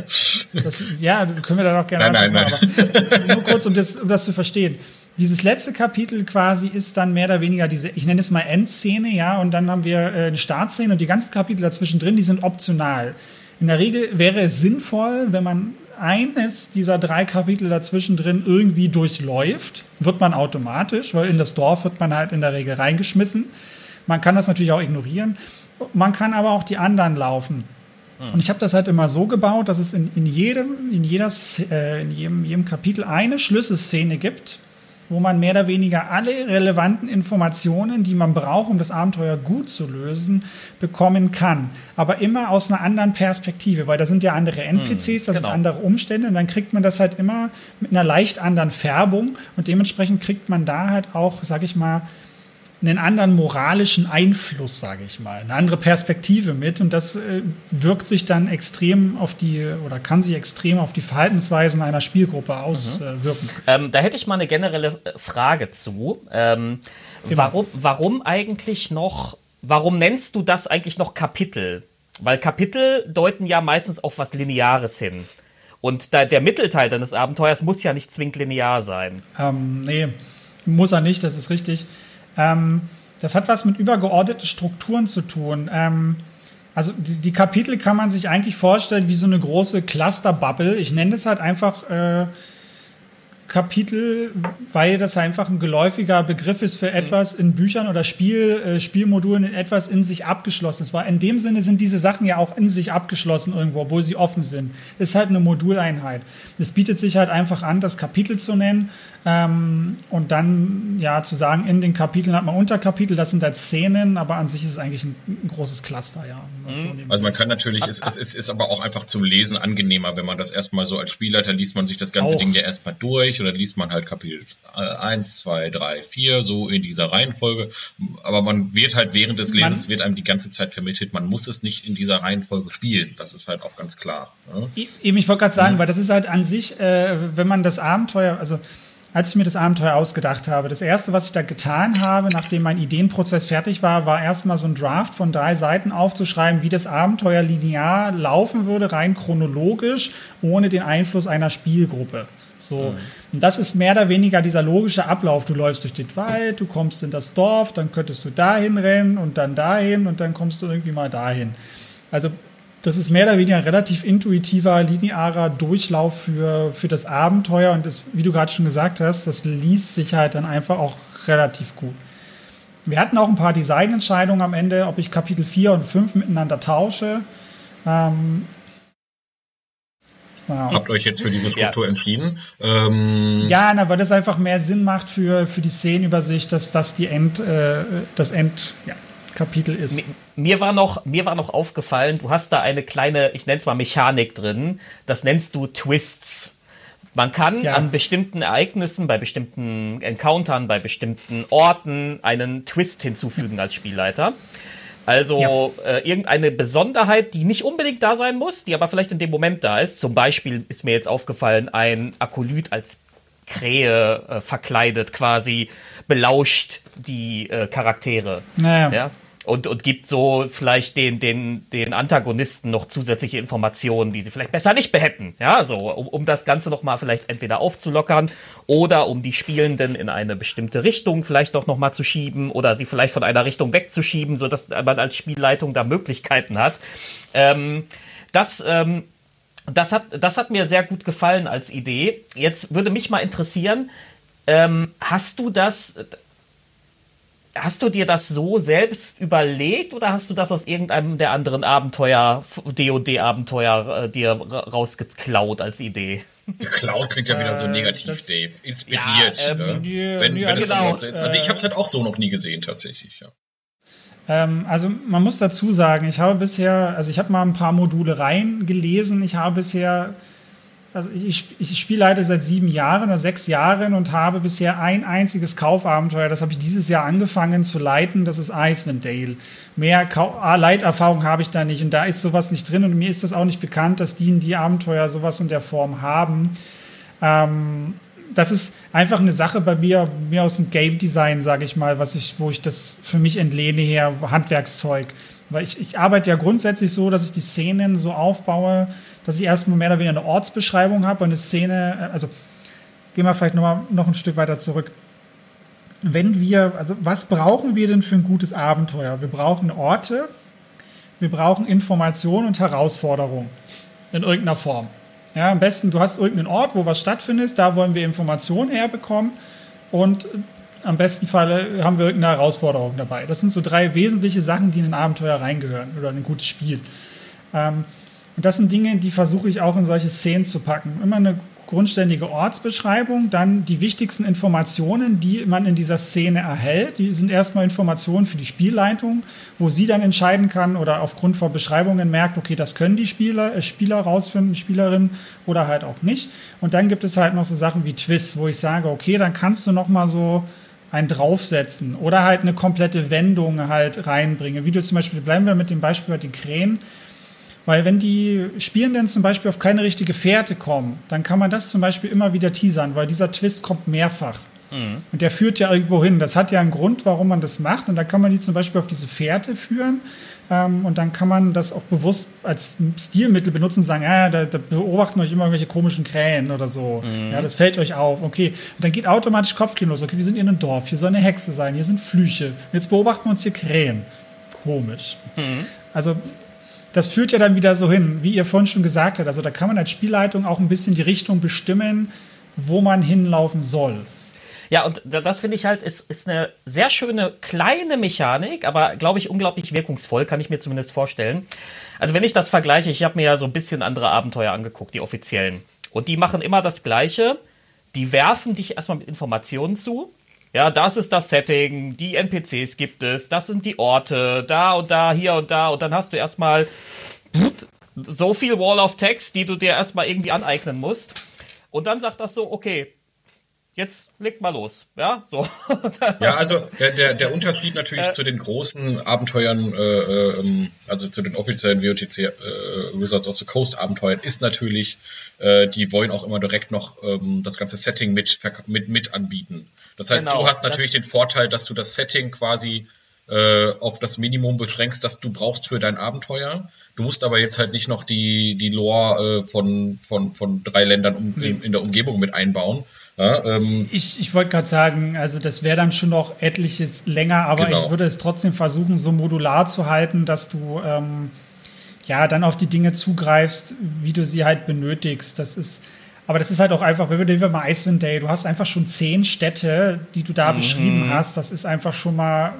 das, ja, können wir da noch gerne nein, nein, nein. aber nur kurz, um das, um das zu verstehen. Dieses letzte Kapitel quasi ist dann mehr oder weniger diese, ich nenne es mal Endszene, ja, und dann haben wir äh, eine Startszene und die ganzen Kapitel dazwischen drin, die sind optional. In der Regel wäre es sinnvoll, wenn man eines dieser drei Kapitel dazwischen drin irgendwie durchläuft, wird man automatisch, weil in das Dorf wird man halt in der Regel reingeschmissen. Man kann das natürlich auch ignorieren. Man kann aber auch die anderen laufen. Hm. Und ich habe das halt immer so gebaut, dass es in, in jedem, in, jeder, äh, in jedem, jedem Kapitel eine Schlüsselszene gibt, wo man mehr oder weniger alle relevanten Informationen, die man braucht, um das Abenteuer gut zu lösen, bekommen kann. Aber immer aus einer anderen Perspektive, weil da sind ja andere NPCs, hm, das genau. sind andere Umstände und dann kriegt man das halt immer mit einer leicht anderen Färbung und dementsprechend kriegt man da halt auch, sag ich mal, einen anderen moralischen Einfluss, sage ich mal, eine andere Perspektive mit und das äh, wirkt sich dann extrem auf die oder kann sich extrem auf die Verhaltensweisen einer Spielgruppe auswirken. Mhm. Ähm, da hätte ich mal eine generelle äh, Frage zu. Ähm, warum, warum eigentlich noch, warum nennst du das eigentlich noch Kapitel? Weil Kapitel deuten ja meistens auf was Lineares hin. Und da, der Mittelteil deines Abenteuers muss ja nicht zwingend linear sein. Ähm, nee, muss er nicht, das ist richtig. Ähm, das hat was mit übergeordneten Strukturen zu tun. Ähm, also die, die, Kapitel kann man sich eigentlich vorstellen wie so eine große Clusterbubble. Ich nenne das halt einfach äh, Kapitel, weil das einfach ein geläufiger Begriff ist für etwas in Büchern oder Spiel, äh, Spielmodulen in etwas in sich abgeschlossen ist. Weil in dem Sinne sind diese Sachen ja auch in sich abgeschlossen irgendwo, obwohl sie offen sind. Ist halt eine Moduleinheit. Es bietet sich halt einfach an, das Kapitel zu nennen ähm, und dann ja zu sagen, in den Kapiteln hat man Unterkapitel, das sind halt Szenen, aber an sich ist es eigentlich ein, ein großes Cluster, ja. Mhm. Also man kann natürlich, es, es, es ist aber auch einfach zum Lesen angenehmer, wenn man das erstmal so als Spielleiter liest man sich das ganze auch. Ding ja erstmal durch oder liest man halt Kapitel 1, 2, 3, 4, so in dieser Reihenfolge. Aber man wird halt während des Lesens man, wird einem die ganze Zeit vermittelt, man muss es nicht in dieser Reihenfolge spielen. Das ist halt auch ganz klar. Ne? Eben, ich wollte gerade sagen, mhm. weil das ist halt an sich, äh, wenn man das Abenteuer, also als ich mir das Abenteuer ausgedacht habe, das erste, was ich da getan habe, nachdem mein Ideenprozess fertig war, war erstmal so ein Draft von drei Seiten aufzuschreiben, wie das Abenteuer linear laufen würde, rein chronologisch, ohne den Einfluss einer Spielgruppe. So. Mhm. Und das ist mehr oder weniger dieser logische Ablauf. Du läufst durch den Wald, du kommst in das Dorf, dann könntest du dahin rennen und dann dahin und dann kommst du irgendwie mal dahin. Also das ist mehr oder weniger ein relativ intuitiver, linearer Durchlauf für, für das Abenteuer. Und das, wie du gerade schon gesagt hast, das liest sich halt dann einfach auch relativ gut. Wir hatten auch ein paar Designentscheidungen am Ende, ob ich Kapitel 4 und 5 miteinander tausche. Ähm, Genau. Habt euch jetzt für diese Struktur ja. entschieden? Ähm ja, na, weil das einfach mehr Sinn macht für, für die Szenenübersicht, dass das die End, äh, das End, ja, Kapitel ist. Mir war noch, mir war noch aufgefallen, du hast da eine kleine, ich nenne es mal Mechanik drin. Das nennst du Twists. Man kann ja. an bestimmten Ereignissen, bei bestimmten Encountern, bei bestimmten Orten einen Twist hinzufügen als Spielleiter. Also ja. äh, irgendeine Besonderheit, die nicht unbedingt da sein muss, die aber vielleicht in dem Moment da ist. Zum Beispiel ist mir jetzt aufgefallen, ein Akolyt als Krähe äh, verkleidet quasi belauscht die äh, Charaktere. Naja. Ja? Und, und gibt so vielleicht den, den, den Antagonisten noch zusätzliche Informationen, die sie vielleicht besser nicht behätten. Ja, so, um, um das Ganze nochmal vielleicht entweder aufzulockern oder um die Spielenden in eine bestimmte Richtung vielleicht doch nochmal zu schieben oder sie vielleicht von einer Richtung wegzuschieben, sodass man als Spielleitung da Möglichkeiten hat. Ähm, das, ähm, das hat, das hat mir sehr gut gefallen als Idee. Jetzt würde mich mal interessieren, ähm, hast du das, Hast du dir das so selbst überlegt oder hast du das aus irgendeinem der anderen Abenteuer, DOD-Abenteuer, äh, dir rausgeklaut als Idee? Geklaut klingt ja wieder so äh, negativ, das, Dave. Inspiriert. Ja, ähm, ne? wenn, ja, wenn genau, so also ich habe es halt auch so noch nie gesehen, tatsächlich. Ja. Ähm, also man muss dazu sagen, ich habe bisher, also ich habe mal ein paar Module reingelesen. Ich habe bisher also ich, ich spiele leider seit sieben Jahren oder sechs Jahren und habe bisher ein einziges Kaufabenteuer, das habe ich dieses Jahr angefangen zu leiten, das ist Icewind Dale. Mehr Kau Leiterfahrung habe ich da nicht und da ist sowas nicht drin und mir ist das auch nicht bekannt, dass die in die Abenteuer sowas in der Form haben. Ähm, das ist einfach eine Sache bei mir, mir aus dem Game Design, sage ich mal, was ich, wo ich das für mich entlehne her, Handwerkszeug. Weil ich, ich arbeite ja grundsätzlich so, dass ich die Szenen so aufbaue, dass ich erstmal mehr oder weniger eine Ortsbeschreibung habe und eine Szene, äh, also gehen wir vielleicht noch, mal, noch ein Stück weiter zurück. Wenn wir, also was brauchen wir denn für ein gutes Abenteuer? Wir brauchen Orte, wir brauchen Informationen und Herausforderungen in irgendeiner Form. Ja, am besten, du hast irgendeinen Ort, wo was stattfindet, da wollen wir Informationen herbekommen und am besten Fall haben wir irgendeine Herausforderung dabei. Das sind so drei wesentliche Sachen, die in ein Abenteuer reingehören oder in ein gutes Spiel. Ähm, und das sind Dinge, die versuche ich auch in solche Szenen zu packen. Immer eine grundständige Ortsbeschreibung, dann die wichtigsten Informationen, die man in dieser Szene erhält. Die sind erstmal Informationen für die Spielleitung, wo sie dann entscheiden kann oder aufgrund von Beschreibungen merkt, okay, das können die Spieler, äh, Spieler rausfinden, Spielerinnen oder halt auch nicht. Und dann gibt es halt noch so Sachen wie Twists, wo ich sage, okay, dann kannst du noch mal so ein draufsetzen oder halt eine komplette Wendung halt reinbringen. Wie du zum Beispiel, bleiben wir mit dem Beispiel bei den Krähen. Weil wenn die Spielenden zum Beispiel auf keine richtige Fährte kommen, dann kann man das zum Beispiel immer wieder teasern, weil dieser Twist kommt mehrfach. Mhm. Und der führt ja irgendwo hin. Das hat ja einen Grund, warum man das macht. Und da kann man die zum Beispiel auf diese Fährte führen. Ähm, und dann kann man das auch bewusst als Stilmittel benutzen und sagen, ja, da, da beobachten euch immer irgendwelche komischen Krähen oder so. Mhm. Ja, das fällt euch auf. Okay. Und dann geht automatisch Kopfkino los. Okay, wir sind in einem Dorf. Hier soll eine Hexe sein. Hier sind Flüche. Jetzt beobachten wir uns hier Krähen. Komisch. Mhm. Also das führt ja dann wieder so hin, wie ihr vorhin schon gesagt habt. Also da kann man als Spielleitung auch ein bisschen die Richtung bestimmen, wo man hinlaufen soll. Ja, und das finde ich halt, ist, ist eine sehr schöne kleine Mechanik, aber glaube ich unglaublich wirkungsvoll, kann ich mir zumindest vorstellen. Also wenn ich das vergleiche, ich habe mir ja so ein bisschen andere Abenteuer angeguckt, die offiziellen. Und die machen immer das Gleiche. Die werfen dich erstmal mit Informationen zu. Ja, das ist das Setting, die NPCs gibt es, das sind die Orte, da und da, hier und da. Und dann hast du erstmal so viel Wall of Text, die du dir erstmal irgendwie aneignen musst. Und dann sagt das so, okay, jetzt legt mal los. Ja, so. ja, also der, der, der Unterschied natürlich äh, zu den großen Abenteuern, äh, ähm, also zu den offiziellen WOTC äh, Wizards of the Coast Abenteuern, ist natürlich, äh, die wollen auch immer direkt noch ähm, das ganze Setting mit, mit, mit anbieten. Das heißt, genau, du hast natürlich den Vorteil, dass du das Setting quasi äh, auf das Minimum beschränkst, das du brauchst für dein Abenteuer. Du musst aber jetzt halt nicht noch die, die Lore äh, von, von, von drei Ländern um, in, in der Umgebung mit einbauen. Ja, ähm, ich ich wollte gerade sagen, also das wäre dann schon noch etliches länger, aber genau. ich würde es trotzdem versuchen, so modular zu halten, dass du ähm, ja dann auf die Dinge zugreifst, wie du sie halt benötigst. Das ist, aber das ist halt auch einfach, wenn wir, mal Icewind Day, du hast einfach schon zehn Städte, die du da mhm. beschrieben hast. Das ist einfach schon mal,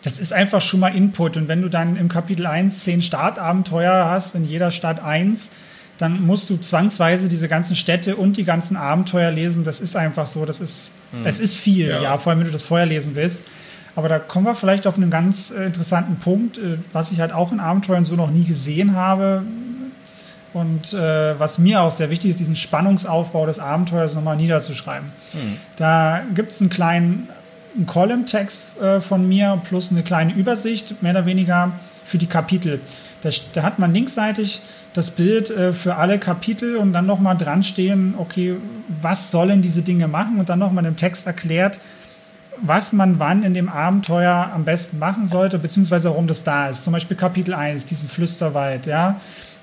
das ist einfach schon mal Input. Und wenn du dann im Kapitel 1 zehn Startabenteuer hast, in jeder Stadt eins, dann musst du zwangsweise diese ganzen Städte und die ganzen Abenteuer lesen. Das ist einfach so, das ist, hm. das ist viel, ja. ja. vor allem wenn du das vorher lesen willst. Aber da kommen wir vielleicht auf einen ganz äh, interessanten Punkt, äh, was ich halt auch in Abenteuern so noch nie gesehen habe. Und äh, was mir auch sehr wichtig ist, diesen Spannungsaufbau des Abenteuers nochmal niederzuschreiben. Hm. Da gibt es einen kleinen einen Column-Text äh, von mir plus eine kleine Übersicht, mehr oder weniger für die Kapitel. Da, da hat man linksseitig das Bild äh, für alle Kapitel und dann nochmal dran stehen, okay, was sollen diese Dinge machen und dann nochmal im Text erklärt, was man wann in dem Abenteuer am besten machen sollte, beziehungsweise warum das da ist. Zum Beispiel Kapitel 1, diesen Flüsterwald, ja,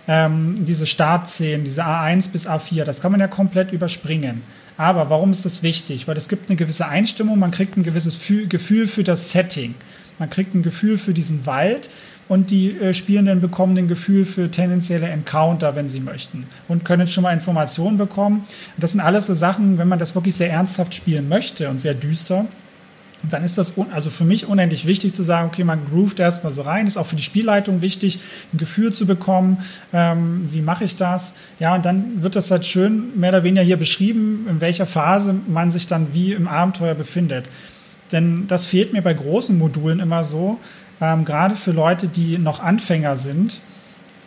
ähm, diese Startszenen, diese A1 bis A4, das kann man ja komplett überspringen. Aber warum ist das wichtig? Weil es gibt eine gewisse Einstimmung, man kriegt ein gewisses Gefühl für das Setting. Man kriegt ein Gefühl für diesen Wald und die äh, Spielenden bekommen ein Gefühl für tendenzielle Encounter, wenn sie möchten und können schon mal Informationen bekommen. Und das sind alles so Sachen, wenn man das wirklich sehr ernsthaft spielen möchte und sehr düster, dann ist das also für mich unendlich wichtig zu sagen, okay, man groovt erstmal so rein. Ist auch für die Spielleitung wichtig, ein Gefühl zu bekommen, ähm, wie mache ich das? Ja, und dann wird das halt schön mehr oder weniger hier beschrieben, in welcher Phase man sich dann wie im Abenteuer befindet. Denn das fehlt mir bei großen Modulen immer so, ähm, gerade für Leute, die noch Anfänger sind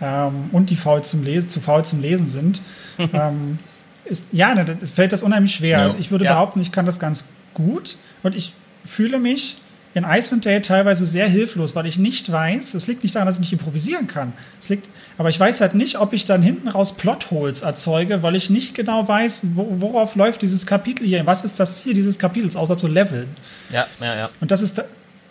ähm, und die faul zum Lesen, zu faul zum Lesen sind, ähm, ist, ja, ne, fällt das unheimlich schwer. Ja. Also ich würde ja. behaupten, ich kann das ganz gut und ich fühle mich in Icewind Dale teilweise sehr hilflos, weil ich nicht weiß, es liegt nicht daran, dass ich nicht improvisieren kann. Es liegt, aber ich weiß halt nicht, ob ich dann hinten raus Plotholes erzeuge, weil ich nicht genau weiß, wo, worauf läuft dieses Kapitel hier, was ist das Ziel dieses Kapitels, außer zu leveln. Ja, ja, ja. Und das ist,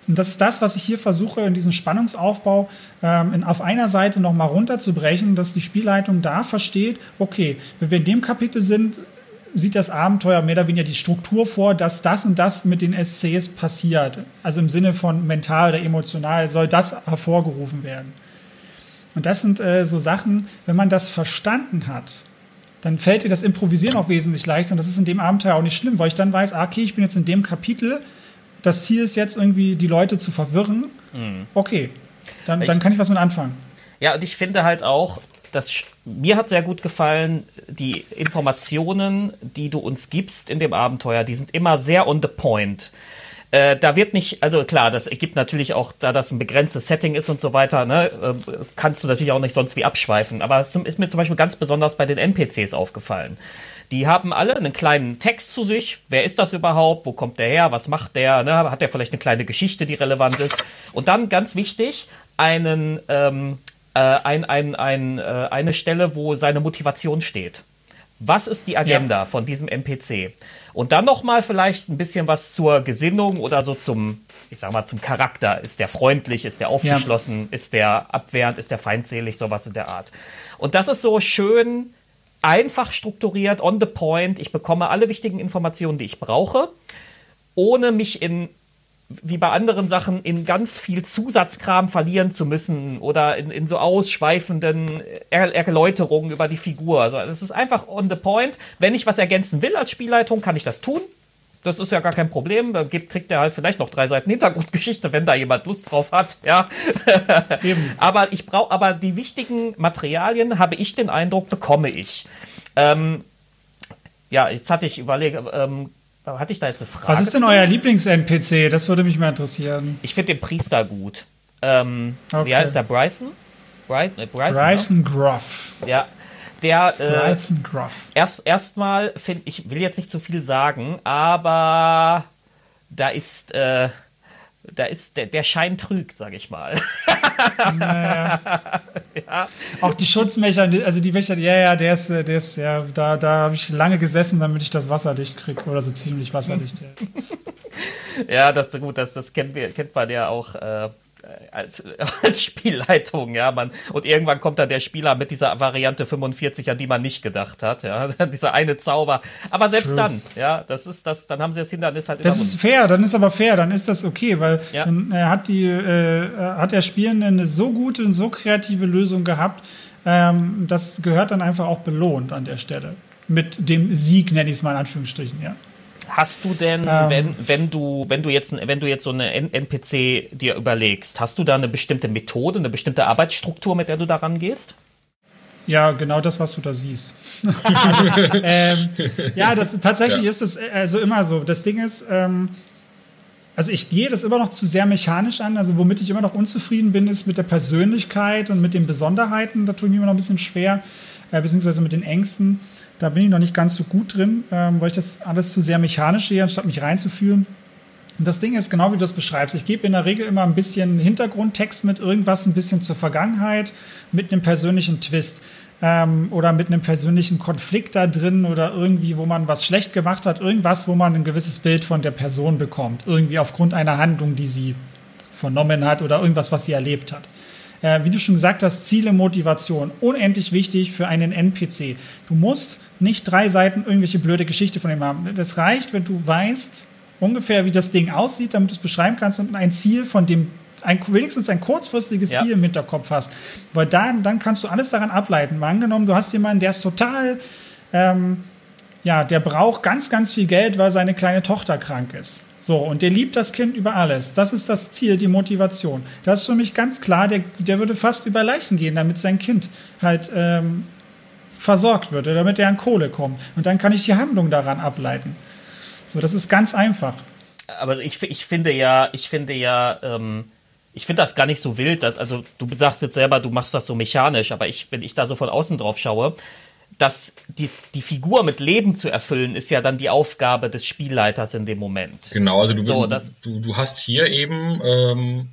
und das ist das, was ich hier versuche, in diesem Spannungsaufbau ähm, in, auf einer Seite nochmal runterzubrechen, dass die Spielleitung da versteht, okay, wenn wir in dem Kapitel sind, sieht das Abenteuer mehr oder weniger die Struktur vor, dass das und das mit den SCs passiert. Also im Sinne von mental oder emotional soll das hervorgerufen werden. Und das sind äh, so Sachen, wenn man das verstanden hat, dann fällt dir das Improvisieren auch wesentlich leichter. Und das ist in dem Abenteuer auch nicht schlimm, weil ich dann weiß, ah, okay, ich bin jetzt in dem Kapitel das Ziel ist jetzt irgendwie, die Leute zu verwirren. Mhm. Okay, dann, dann kann ich was mit anfangen. Ja, und ich finde halt auch, dass mir hat sehr gut gefallen, die Informationen, die du uns gibst in dem Abenteuer, die sind immer sehr on the point. Äh, da wird nicht, also klar, das gibt natürlich auch, da das ein begrenztes Setting ist und so weiter, ne, äh, kannst du natürlich auch nicht sonst wie abschweifen. Aber es ist mir zum Beispiel ganz besonders bei den NPCs aufgefallen. Die haben alle einen kleinen Text zu sich. Wer ist das überhaupt? Wo kommt der her? Was macht der? Ne? Hat der vielleicht eine kleine Geschichte, die relevant ist? Und dann ganz wichtig, einen, ähm, äh, ein, ein, ein, äh, eine Stelle, wo seine Motivation steht. Was ist die Agenda ja. von diesem NPC? Und dann noch mal vielleicht ein bisschen was zur Gesinnung oder so zum, ich sag mal, zum Charakter. Ist der freundlich? Ist der aufgeschlossen? Ja. Ist der abwehrend? Ist der feindselig? Sowas in der Art. Und das ist so schön einfach strukturiert, on the point. Ich bekomme alle wichtigen Informationen, die ich brauche, ohne mich in wie bei anderen Sachen in ganz viel Zusatzkram verlieren zu müssen oder in, in so ausschweifenden er Erläuterungen über die Figur. Also es ist einfach on the point. Wenn ich was ergänzen will als Spielleitung, kann ich das tun. Das ist ja gar kein Problem. Dann kriegt er halt vielleicht noch drei Seiten Hintergrundgeschichte, wenn da jemand Lust drauf hat. Ja. aber ich brauche, aber die wichtigen Materialien habe ich den Eindruck bekomme ich. Ähm, ja, jetzt hatte ich überlegt, ähm, hatte ich da jetzt eine Frage? Was ist denn euer Lieblings-NPC? Das würde mich mal interessieren. Ich finde den Priester gut. Ähm, okay. Wie heißt der? Bryson? Bright, äh, Bryson, Bryson ne? Groff. Ja. Der äh. Erst erstmal finde ich will jetzt nicht zu viel sagen, aber da ist äh, da ist der, der Schein trügt, sag ich mal. Naja. ja. Auch die Schutzmechanismen, also die Wächter, ja, ja, der ist, der ist, ja, da, da habe ich lange gesessen, damit ich das wasserdicht kriege, oder so ziemlich wasserdicht. ja, das gut, das, das kennt, kennt man ja auch. Äh, als, als Spielleitung, ja, man, und irgendwann kommt dann der Spieler mit dieser Variante 45, an die man nicht gedacht hat, ja, dieser eine Zauber. Aber selbst True. dann, ja, das ist das, dann haben sie das Hindernis halt Das ist fair, dann ist aber fair, dann ist das okay, weil ja. dann äh, hat die, äh, hat der Spielende eine so gute und so kreative Lösung gehabt, ähm, das gehört dann einfach auch belohnt an der Stelle. Mit dem Sieg, nenne ich es mal in Anführungsstrichen, ja. Hast du denn, ähm, wenn, wenn du, wenn du jetzt, wenn du jetzt so eine NPC dir überlegst, hast du da eine bestimmte Methode, eine bestimmte Arbeitsstruktur, mit der du daran gehst? Ja, genau das, was du da siehst. ähm, ja, das tatsächlich ja. ist es also immer so. Das Ding ist, ähm, also ich gehe das immer noch zu sehr mechanisch an. Also womit ich immer noch unzufrieden bin, ist mit der Persönlichkeit und mit den Besonderheiten. Da tue ich mir immer noch ein bisschen schwer, äh, beziehungsweise mit den Ängsten. Da bin ich noch nicht ganz so gut drin, ähm, weil ich das alles zu sehr mechanisch sehe, anstatt mich reinzuführen. Und das Ding ist genau wie du das beschreibst. Ich gebe in der Regel immer ein bisschen Hintergrundtext mit irgendwas, ein bisschen zur Vergangenheit, mit einem persönlichen Twist ähm, oder mit einem persönlichen Konflikt da drin oder irgendwie, wo man was schlecht gemacht hat, irgendwas, wo man ein gewisses Bild von der Person bekommt, irgendwie aufgrund einer Handlung, die sie vernommen hat oder irgendwas, was sie erlebt hat äh, wie du schon gesagt hast, Ziele, Motivation, unendlich wichtig für einen NPC. Du musst nicht drei Seiten irgendwelche blöde Geschichte von ihm haben. Das reicht, wenn du weißt ungefähr, wie das Ding aussieht, damit du es beschreiben kannst und ein Ziel von dem ein, wenigstens ein kurzfristiges ja. Ziel im Hinterkopf hast. Weil dann, dann kannst du alles daran ableiten. Mal angenommen, du hast jemanden, der ist total, ähm, ja, der braucht ganz, ganz viel Geld, weil seine kleine Tochter krank ist. So, und der liebt das Kind über alles. Das ist das Ziel, die Motivation. Das ist für mich ganz klar, der, der würde fast über Leichen gehen, damit sein Kind halt ähm, versorgt wird, damit er an Kohle kommt. Und dann kann ich die Handlung daran ableiten. So, das ist ganz einfach. Aber ich, ich finde ja, ich finde ja, ähm, ich finde das gar nicht so wild, dass, also du sagst jetzt selber, du machst das so mechanisch, aber ich, wenn ich da so von außen drauf schaue, dass die, die Figur mit Leben zu erfüllen, ist ja dann die Aufgabe des Spielleiters in dem Moment. Genau, also du, so, du, du hast hier eben ähm,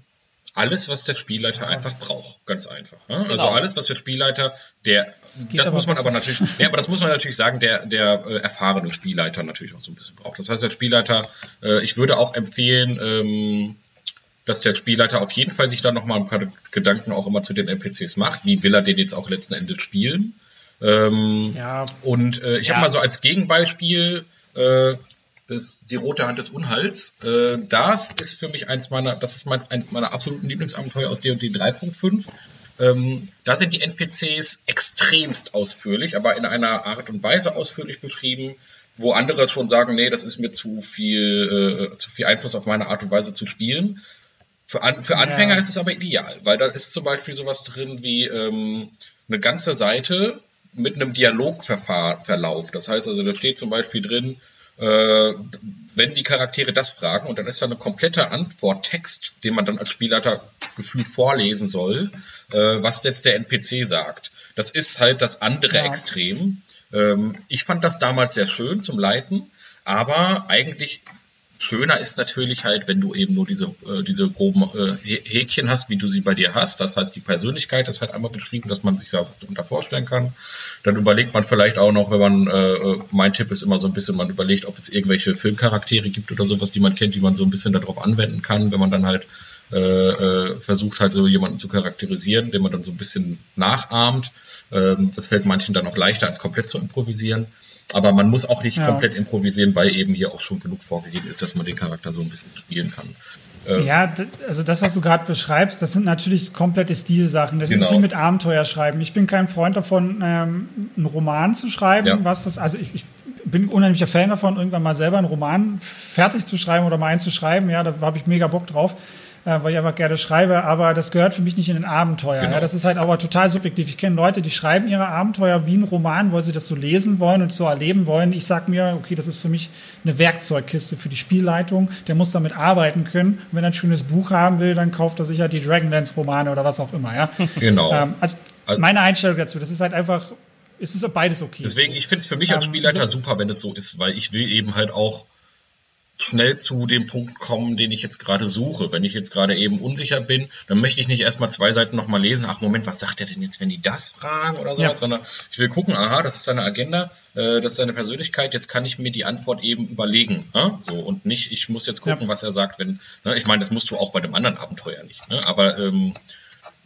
alles, was der Spielleiter einfach braucht. Ganz einfach. Ne? Also genau. alles, was der Spielleiter, der, das, das muss man aber natürlich, ja, aber das muss man natürlich sagen, der, der äh, erfahrene Spielleiter natürlich auch so ein bisschen braucht. Das heißt, der Spielleiter, äh, ich würde auch empfehlen, ähm, dass der Spielleiter auf jeden Fall sich da nochmal ein paar Gedanken auch immer zu den NPCs macht. Wie will er den jetzt auch letzten Endes spielen? Ähm, ja. Und äh, ich ja. habe mal so als Gegenbeispiel äh, das, die rote Hand des Unheils. Äh, das ist für mich eins meiner, das ist meins, eins meiner absoluten Lieblingsabenteuer aus D&D 3.5. Ähm, da sind die NPCs extremst ausführlich, aber in einer Art und Weise ausführlich beschrieben, wo andere schon sagen, nee, das ist mir zu viel, äh, zu viel Einfluss auf meine Art und Weise zu spielen. Für, An für Anfänger ja. ist es aber ideal, weil da ist zum Beispiel sowas drin wie ähm, eine ganze Seite mit einem Dialogverlauf. Das heißt also, da steht zum Beispiel drin, äh, wenn die Charaktere das fragen und dann ist da eine komplette Antworttext, den man dann als Spielleiter gefühlt vorlesen soll, äh, was jetzt der NPC sagt. Das ist halt das andere ja. Extrem. Ähm, ich fand das damals sehr schön zum Leiten, aber eigentlich Schöner ist natürlich halt, wenn du eben nur diese, äh, diese groben äh, Häkchen hast, wie du sie bei dir hast. Das heißt, die Persönlichkeit ist halt einmal beschrieben, dass man sich da was darunter vorstellen kann. Dann überlegt man vielleicht auch noch, wenn man, äh, mein Tipp ist immer so ein bisschen, man überlegt, ob es irgendwelche Filmcharaktere gibt oder sowas, die man kennt, die man so ein bisschen darauf anwenden kann, wenn man dann halt äh, äh, versucht halt so jemanden zu charakterisieren, den man dann so ein bisschen nachahmt. Ähm, das fällt manchen dann auch leichter, als komplett zu improvisieren. Aber man muss auch nicht ja. komplett improvisieren, weil eben hier auch schon genug vorgegeben ist, dass man den Charakter so ein bisschen spielen kann. Ähm, ja, also das, was du gerade beschreibst, das sind natürlich komplette Stilsachen. Das genau. ist wie mit Abenteuer schreiben. Ich bin kein Freund davon, ähm, einen Roman zu schreiben, ja. was das, also ich, ich bin unheimlicher Fan davon, irgendwann mal selber einen Roman fertig zu schreiben oder mal einen zu schreiben. Ja, da habe ich mega Bock drauf äh, weil ich einfach gerne schreibe, aber das gehört für mich nicht in den Abenteuer. Genau. Ja, das ist halt aber total subjektiv. Ich kenne Leute, die schreiben ihre Abenteuer wie ein Roman, weil sie das so lesen wollen und so erleben wollen. Ich sag mir, okay, das ist für mich eine Werkzeugkiste für die Spielleitung. Der muss damit arbeiten können. Und wenn er ein schönes Buch haben will, dann kauft er sicher die Dragonlance-Romane oder was auch immer. Ja? Genau. Ähm, also, also meine Einstellung dazu, das ist halt einfach es ist beides okay. Deswegen, ich finde es für mich als ähm, Spielleiter super, wenn es so ist, weil ich will eben halt auch schnell zu dem Punkt kommen, den ich jetzt gerade suche. Wenn ich jetzt gerade eben unsicher bin, dann möchte ich nicht erstmal zwei Seiten nochmal lesen, ach Moment, was sagt er denn jetzt, wenn die das fragen oder sowas, ja. sondern ich will gucken, aha, das ist seine Agenda, äh, das ist seine Persönlichkeit, jetzt kann ich mir die Antwort eben überlegen. Ne? So, und nicht, ich muss jetzt gucken, ja. was er sagt, wenn, ne? ich meine, das musst du auch bei dem anderen Abenteuer nicht. Ne? Aber ähm,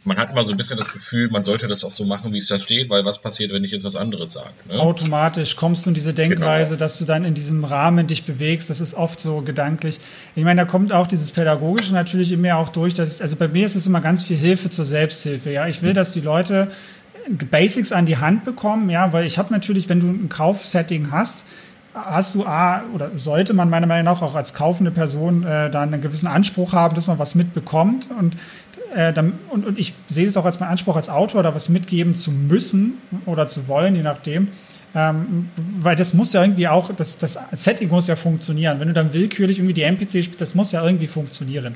man hat immer so ein bisschen das Gefühl, man sollte das auch so machen, wie es da steht, weil was passiert, wenn ich jetzt was anderes sage? Ne? Automatisch kommst du in diese Denkweise, genau. dass du dann in diesem Rahmen dich bewegst. Das ist oft so gedanklich. Ich meine, da kommt auch dieses Pädagogische natürlich in mir auch durch. Dass ich, also bei mir ist es immer ganz viel Hilfe zur Selbsthilfe. Ja, ich will, dass die Leute Basics an die Hand bekommen. Ja, weil ich habe natürlich, wenn du ein Kaufsetting hast, hast du A, oder sollte man meiner Meinung nach auch als kaufende Person äh, da einen gewissen Anspruch haben, dass man was mitbekommt. Und äh, dann, und, und ich sehe es auch als meinen Anspruch als Autor, da was mitgeben zu müssen oder zu wollen, je nachdem. Ähm, weil das muss ja irgendwie auch, das, das Setting muss ja funktionieren. Wenn du dann willkürlich irgendwie die NPC spielst, das muss ja irgendwie funktionieren.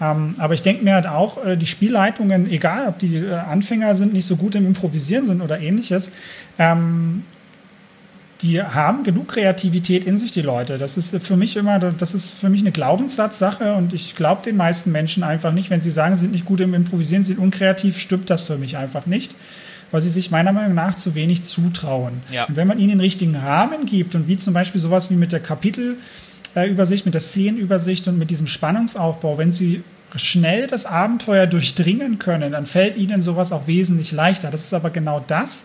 Ähm, aber ich denke mir halt auch, äh, die Spielleitungen, egal ob die äh, Anfänger sind, nicht so gut im Improvisieren sind oder ähnliches, ähm, die haben genug Kreativität in sich, die Leute. Das ist für mich immer, das ist für mich eine Glaubenssatzsache und ich glaube den meisten Menschen einfach nicht. Wenn sie sagen, sie sind nicht gut im Improvisieren, sie sind unkreativ, stimmt das für mich einfach nicht, weil sie sich meiner Meinung nach zu wenig zutrauen. Ja. Und wenn man ihnen den richtigen Rahmen gibt und wie zum Beispiel sowas wie mit der Kapitelübersicht, mit der Szenenübersicht und mit diesem Spannungsaufbau, wenn sie schnell das Abenteuer durchdringen können, dann fällt ihnen sowas auch wesentlich leichter. Das ist aber genau das,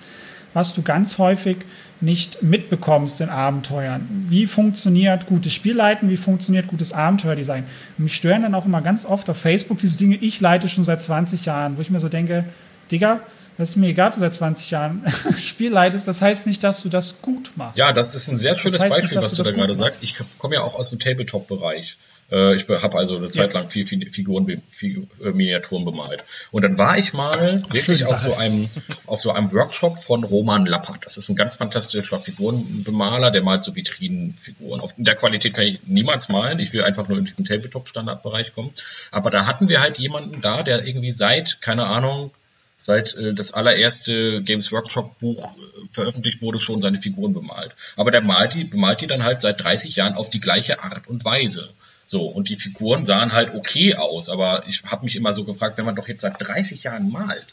was du ganz häufig nicht mitbekommst in Abenteuern. Wie funktioniert gutes Spielleiten, wie funktioniert gutes Abenteuerdesign? Und mich stören dann auch immer ganz oft auf Facebook diese Dinge, ich leite schon seit 20 Jahren, wo ich mir so denke, Digga, das ist mir egal, du seit 20 Jahren Spielleitest, das heißt nicht, dass du das gut machst. Ja, das ist ein sehr schönes Beispiel, nicht, was du, du da gerade sagst. Ich komme ja auch aus dem Tabletop-Bereich. Äh, ich habe also eine Zeit lang viel, viel Figuren, viel, äh, Miniaturen bemalt. Und dann war ich mal Ach, wirklich auf so einem, auf so einem Workshop von Roman Lappert. Das ist ein ganz fantastischer Figurenbemaler, der malt so Vitrinenfiguren. Auf der Qualität kann ich niemals malen. Ich will einfach nur in diesen Tabletop-Standardbereich kommen. Aber da hatten wir halt jemanden da, der irgendwie seit, keine Ahnung, seit äh, das allererste Games Workshop Buch äh, veröffentlicht wurde, schon seine Figuren bemalt. Aber der malt die, bemalt die dann halt seit 30 Jahren auf die gleiche Art und Weise. So, und die Figuren sahen halt okay aus, aber ich habe mich immer so gefragt, wenn man doch jetzt seit 30 Jahren malt,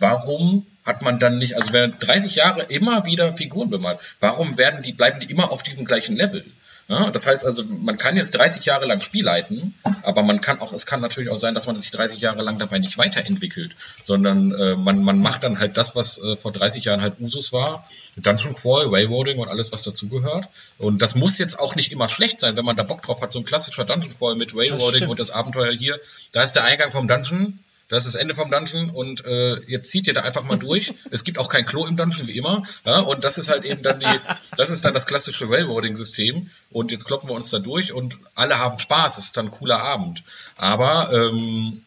warum hat man dann nicht, also wenn 30 Jahre immer wieder Figuren bemalt, warum werden die, bleiben die immer auf diesem gleichen Level? Ja, das heißt also, man kann jetzt 30 Jahre lang Spiel leiten, aber man kann auch, es kann natürlich auch sein, dass man sich 30 Jahre lang dabei nicht weiterentwickelt, sondern äh, man, man macht dann halt das, was äh, vor 30 Jahren halt Usus war, Dungeon Crawl, Waywarding und alles, was dazugehört. Und das muss jetzt auch nicht immer schlecht sein, wenn man da Bock drauf hat, so ein klassischer Dungeon Crawl mit Waywarding und das Abenteuer hier, da ist der Eingang vom Dungeon, das ist das Ende vom Dungeon und äh, jetzt zieht ihr da einfach mal durch. Es gibt auch kein Klo im Dungeon, wie immer. Ja, und das ist halt eben dann die, das ist dann das klassische Railroading-System. Und jetzt kloppen wir uns da durch und alle haben Spaß. Es ist dann ein cooler Abend. Aber ähm,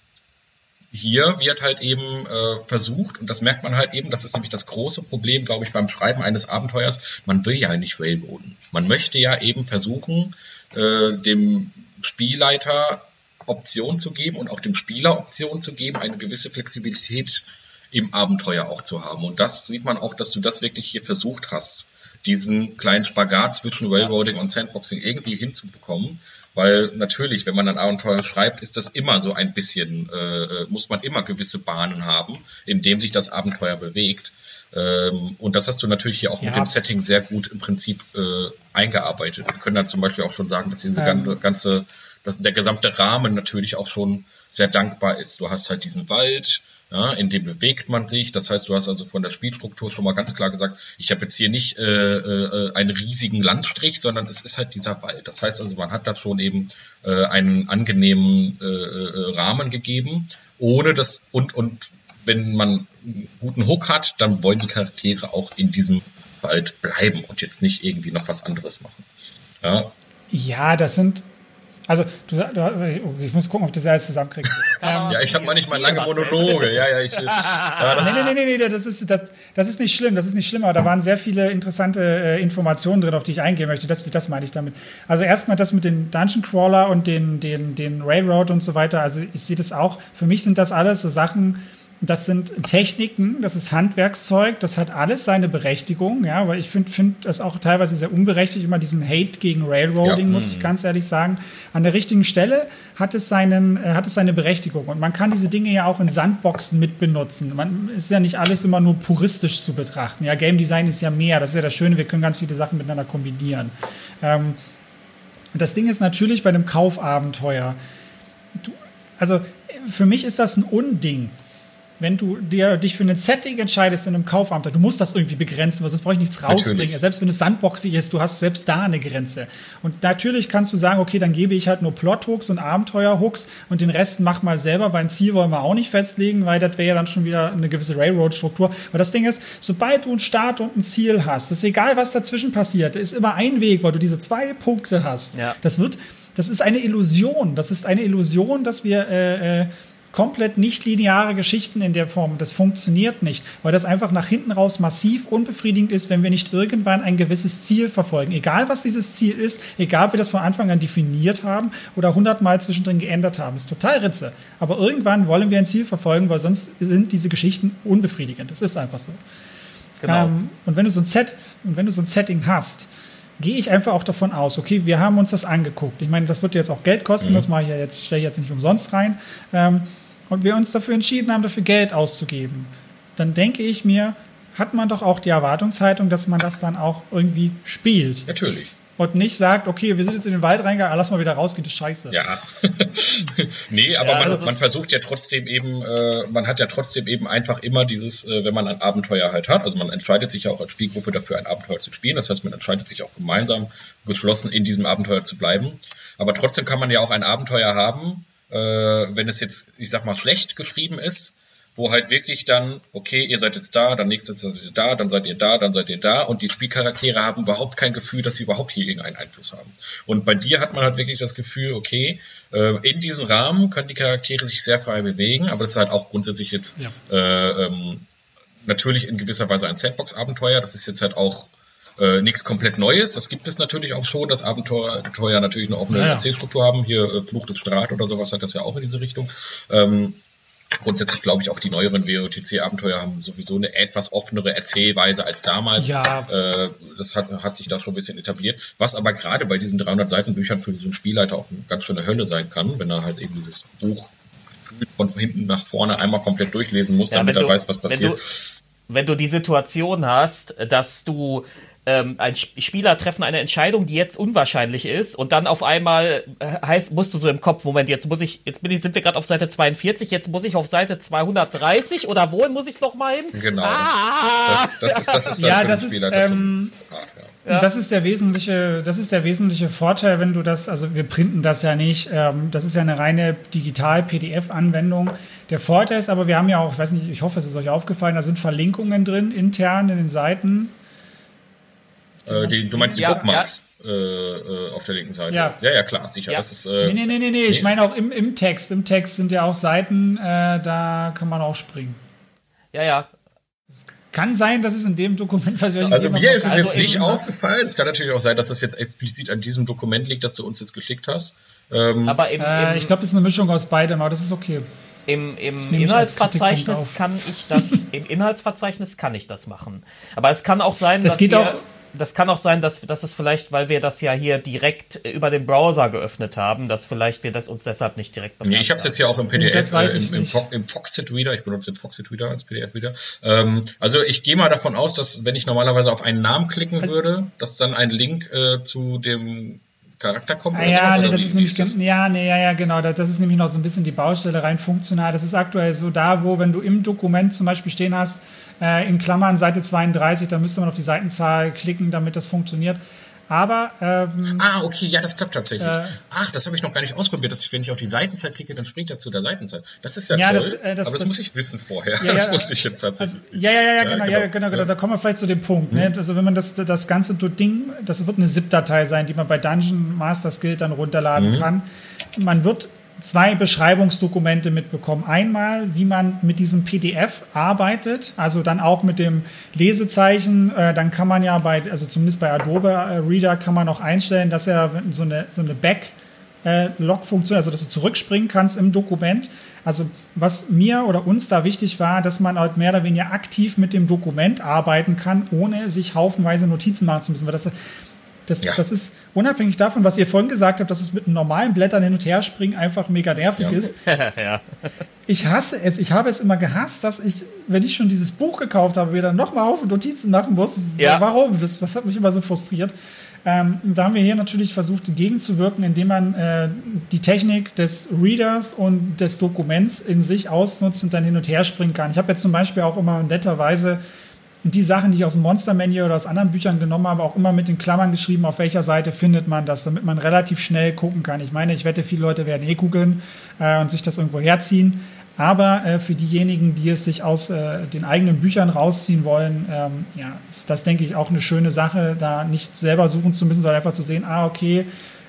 hier wird halt eben äh, versucht, und das merkt man halt eben, das ist nämlich das große Problem, glaube ich, beim Schreiben eines Abenteuers, man will ja nicht Railroaden. Man möchte ja eben versuchen, äh, dem Spielleiter Option zu geben und auch dem Spieler Option zu geben, eine gewisse Flexibilität im Abenteuer auch zu haben. Und das sieht man auch, dass du das wirklich hier versucht hast, diesen kleinen Spagat zwischen Railroading und Sandboxing irgendwie hinzubekommen. Weil natürlich, wenn man ein Abenteuer schreibt, ist das immer so ein bisschen, äh, muss man immer gewisse Bahnen haben, in dem sich das Abenteuer bewegt. Ähm, und das hast du natürlich hier auch ja. mit dem Setting sehr gut im Prinzip äh, eingearbeitet. Wir können dann zum Beispiel auch schon sagen, dass diese ähm. ganze dass der gesamte Rahmen natürlich auch schon sehr dankbar ist. Du hast halt diesen Wald, ja, in dem bewegt man sich. Das heißt, du hast also von der Spielstruktur schon mal ganz klar gesagt, ich habe jetzt hier nicht äh, äh, einen riesigen Landstrich, sondern es ist halt dieser Wald. Das heißt also, man hat da schon eben äh, einen angenehmen äh, äh, Rahmen gegeben, ohne das und und wenn man einen guten Hook hat, dann wollen die Charaktere auch in diesem Wald bleiben und jetzt nicht irgendwie noch was anderes machen. Ja, ja das sind also, du, du, ich muss gucken, ob das alles zusammenkriegt. ja, ich habe manchmal lange Monologe. Ja, ja, ich. Äh, nee, nee, nee, nee, das ist, das, das ist nicht schlimm, das ist nicht schlimm, aber da waren sehr viele interessante äh, Informationen drin, auf die ich eingehen möchte. Das, das meine ich damit. Also erstmal das mit den Dungeon Crawler und den, den, den Railroad und so weiter. Also ich sehe das auch. Für mich sind das alles so Sachen, das sind Techniken, das ist Handwerkszeug, das hat alles seine Berechtigung, ja, weil ich finde find das auch teilweise sehr unberechtigt, immer diesen Hate gegen Railroading, ja. muss ich mhm. ganz ehrlich sagen. An der richtigen Stelle hat es, seinen, äh, hat es seine Berechtigung und man kann diese Dinge ja auch in Sandboxen mitbenutzen. Man ist ja nicht alles immer nur puristisch zu betrachten. Ja, Game Design ist ja mehr, das ist ja das Schöne, wir können ganz viele Sachen miteinander kombinieren. Ähm, das Ding ist natürlich bei einem Kaufabenteuer, du, also für mich ist das ein Unding wenn du dir, dich für ein Setting entscheidest in einem Kaufamt, du musst das irgendwie begrenzen, weil sonst brauche ich nichts rausbringen. Natürlich. Selbst wenn es sandboxig ist, du hast selbst da eine Grenze. Und natürlich kannst du sagen, okay, dann gebe ich halt nur Plot-Hooks und Abenteuer-Hooks und den Rest mach mal selber, weil ein Ziel wollen wir auch nicht festlegen, weil das wäre ja dann schon wieder eine gewisse Railroad-Struktur. Aber das Ding ist, sobald du einen Start und ein Ziel hast, ist egal, was dazwischen passiert, ist immer ein Weg, weil du diese zwei Punkte hast. Ja. Das wird, das ist eine Illusion. Das ist eine Illusion, dass wir, äh, äh, komplett nicht lineare Geschichten in der Form. Das funktioniert nicht, weil das einfach nach hinten raus massiv unbefriedigend ist, wenn wir nicht irgendwann ein gewisses Ziel verfolgen. Egal was dieses Ziel ist, egal ob wir das von Anfang an definiert haben oder hundertmal zwischendrin geändert haben, ist total Ritze. Aber irgendwann wollen wir ein Ziel verfolgen, weil sonst sind diese Geschichten unbefriedigend. Das ist einfach so. Genau. Ähm, und wenn du so ein Set, und wenn du so ein Setting hast, gehe ich einfach auch davon aus, okay, wir haben uns das angeguckt. Ich meine, das wird jetzt auch Geld kosten, mhm. das mache ich ja jetzt, stelle ich jetzt nicht umsonst rein. Ähm, und wir uns dafür entschieden haben, dafür Geld auszugeben, dann denke ich mir, hat man doch auch die Erwartungshaltung, dass man das dann auch irgendwie spielt. Natürlich. Und nicht sagt, okay, wir sind jetzt in den Wald reingegangen, ah, lass mal wieder rausgehen, das ist scheiße. Ja. nee, aber ja, man, man versucht ja trotzdem eben, äh, man hat ja trotzdem eben einfach immer dieses, äh, wenn man ein Abenteuer halt hat, also man entscheidet sich ja auch als Spielgruppe dafür, ein Abenteuer zu spielen. Das heißt, man entscheidet sich auch gemeinsam geschlossen in diesem Abenteuer zu bleiben. Aber trotzdem kann man ja auch ein Abenteuer haben, äh, wenn es jetzt, ich sag mal, schlecht geschrieben ist, wo halt wirklich dann, okay, ihr seid jetzt da, dann nächstes seid ihr da, dann seid ihr da, dann seid ihr da und die Spielcharaktere haben überhaupt kein Gefühl, dass sie überhaupt hier irgendeinen Einfluss haben. Und bei dir hat man halt wirklich das Gefühl, okay, äh, in diesem Rahmen können die Charaktere sich sehr frei bewegen, aber das ist halt auch grundsätzlich jetzt ja. äh, ähm, natürlich in gewisser Weise ein Sandbox-Abenteuer. Das ist jetzt halt auch äh, nichts komplett Neues. Das gibt es natürlich auch schon, dass Abenteuer natürlich eine offene ja, ja. Erzählstruktur haben. Hier äh, Flucht des Strat oder sowas hat das ja auch in diese Richtung. Ähm, grundsätzlich glaube ich auch die neueren WOTC-Abenteuer haben sowieso eine etwas offenere Erzählweise als damals. Ja. Äh, das hat, hat sich da schon ein bisschen etabliert. Was aber gerade bei diesen 300 Seiten Büchern für so einen Spielleiter auch ganz schöne Hölle sein kann, wenn er halt eben dieses Buch von hinten nach vorne einmal komplett durchlesen muss, ja, damit er weiß, was passiert. Wenn du, wenn du die Situation hast, dass du ähm, ein Spieler treffen eine Entscheidung, die jetzt unwahrscheinlich ist und dann auf einmal äh, heißt, musst du so im Kopf, Moment, jetzt muss ich, jetzt bin ich, sind wir gerade auf Seite 42, jetzt muss ich auf Seite 230 oder wohin muss ich noch mal hin? Genau. Ah! Das, das, ist, das ist ja, das ist, ähm, ja. Das ist der wesentliche, das ist der wesentliche Vorteil, wenn du das, also wir printen das ja nicht, ähm, das ist ja eine reine Digital-PDF-Anwendung. Der Vorteil ist aber, wir haben ja auch, ich weiß nicht, ich hoffe, es ist euch aufgefallen, da sind Verlinkungen drin, intern in den Seiten äh, die, du meinst die ja, Bookmarks ja. Äh, äh, auf der linken Seite? Ja, ja, ja klar, sicher. Ja. Das ist, äh, nee, nee, nee, nee, nee, ich meine auch im, im Text. Im Text sind ja auch Seiten, äh, da kann man auch springen. Ja, ja. Es kann sein, dass es in dem Dokument, was ich euch Also mir ist es also jetzt nicht aufgefallen. Es kann natürlich auch sein, dass das jetzt explizit an diesem Dokument liegt, das du uns jetzt geschickt hast. Ähm, aber im, äh, ich glaube, das ist eine Mischung aus beidem, aber das ist okay. Im, im Inhaltsverzeichnis kann ich das, im Inhaltsverzeichnis kann ich das machen. Aber es kann auch sein, das dass geht wir, auch das kann auch sein, dass, dass es vielleicht, weil wir das ja hier direkt über den Browser geöffnet haben, dass vielleicht wir das uns deshalb nicht direkt Nee, ich habe es jetzt hier auch im PDF, äh, im, im, im Foxit Reader, ich benutze den Foxit Reader als PDF-Reader. Ähm, also ich gehe mal davon aus, dass wenn ich normalerweise auf einen Namen klicken also, würde, dass dann ein Link äh, zu dem Charakter kommen? Ah, ja, nee, das ist nämlich, das? ja, nee, ja, ja, genau. Das, das ist nämlich noch so ein bisschen die Baustelle rein funktional. Das ist aktuell so da, wo, wenn du im Dokument zum Beispiel stehen hast, äh, in Klammern Seite 32, dann müsste man auf die Seitenzahl klicken, damit das funktioniert. Aber ähm, ah, okay, ja, das klappt tatsächlich. Äh, Ach, das habe ich noch gar nicht ausprobiert. Dass, wenn ich auf die Seitenzeit klicke, dann springt er zu der Seitenzeit. Das ist ja, ja toll. Das, äh, das, aber das, das, muss ich wissen vorher. Ja, das wusste ich jetzt tatsächlich. Also, ja, ja, ja, genau, ja, genau, genau, genau. Da kommen wir vielleicht zu dem Punkt. Ne? Mhm. Ne? Also wenn man das, das ganze Ding, das wird eine ZIP-Datei sein, die man bei Dungeon Master Skill dann runterladen mhm. kann. Man wird zwei Beschreibungsdokumente mitbekommen. Einmal, wie man mit diesem PDF arbeitet, also dann auch mit dem Lesezeichen. Äh, dann kann man ja bei, also zumindest bei Adobe äh, Reader kann man auch einstellen, dass er so eine, so eine Back äh, Log-Funktion, also dass du zurückspringen kannst im Dokument. Also was mir oder uns da wichtig war, dass man halt mehr oder weniger aktiv mit dem Dokument arbeiten kann, ohne sich haufenweise Notizen machen zu müssen. Weil das, das, ja. das ist unabhängig davon, was ihr vorhin gesagt habt, dass es mit normalen Blättern hin und her springen einfach mega nervig ja. ist. ja. Ich hasse es. Ich habe es immer gehasst, dass ich, wenn ich schon dieses Buch gekauft habe, wieder nochmal auf Notizen machen muss. Ja. Warum? Das, das hat mich immer so frustriert. Ähm, da haben wir hier natürlich versucht, entgegenzuwirken, indem man äh, die Technik des Readers und des Dokuments in sich ausnutzt und dann hin und her springen kann. Ich habe jetzt zum Beispiel auch immer netterweise und die Sachen, die ich aus dem Monster Manual oder aus anderen Büchern genommen habe, auch immer mit den Klammern geschrieben, auf welcher Seite findet man das, damit man relativ schnell gucken kann. Ich meine, ich wette, viele Leute werden eh googeln äh, und sich das irgendwo herziehen. Aber äh, für diejenigen, die es sich aus äh, den eigenen Büchern rausziehen wollen, ähm, ja, ist das, denke ich, auch eine schöne Sache, da nicht selber suchen zu müssen, sondern einfach zu sehen, ah, okay,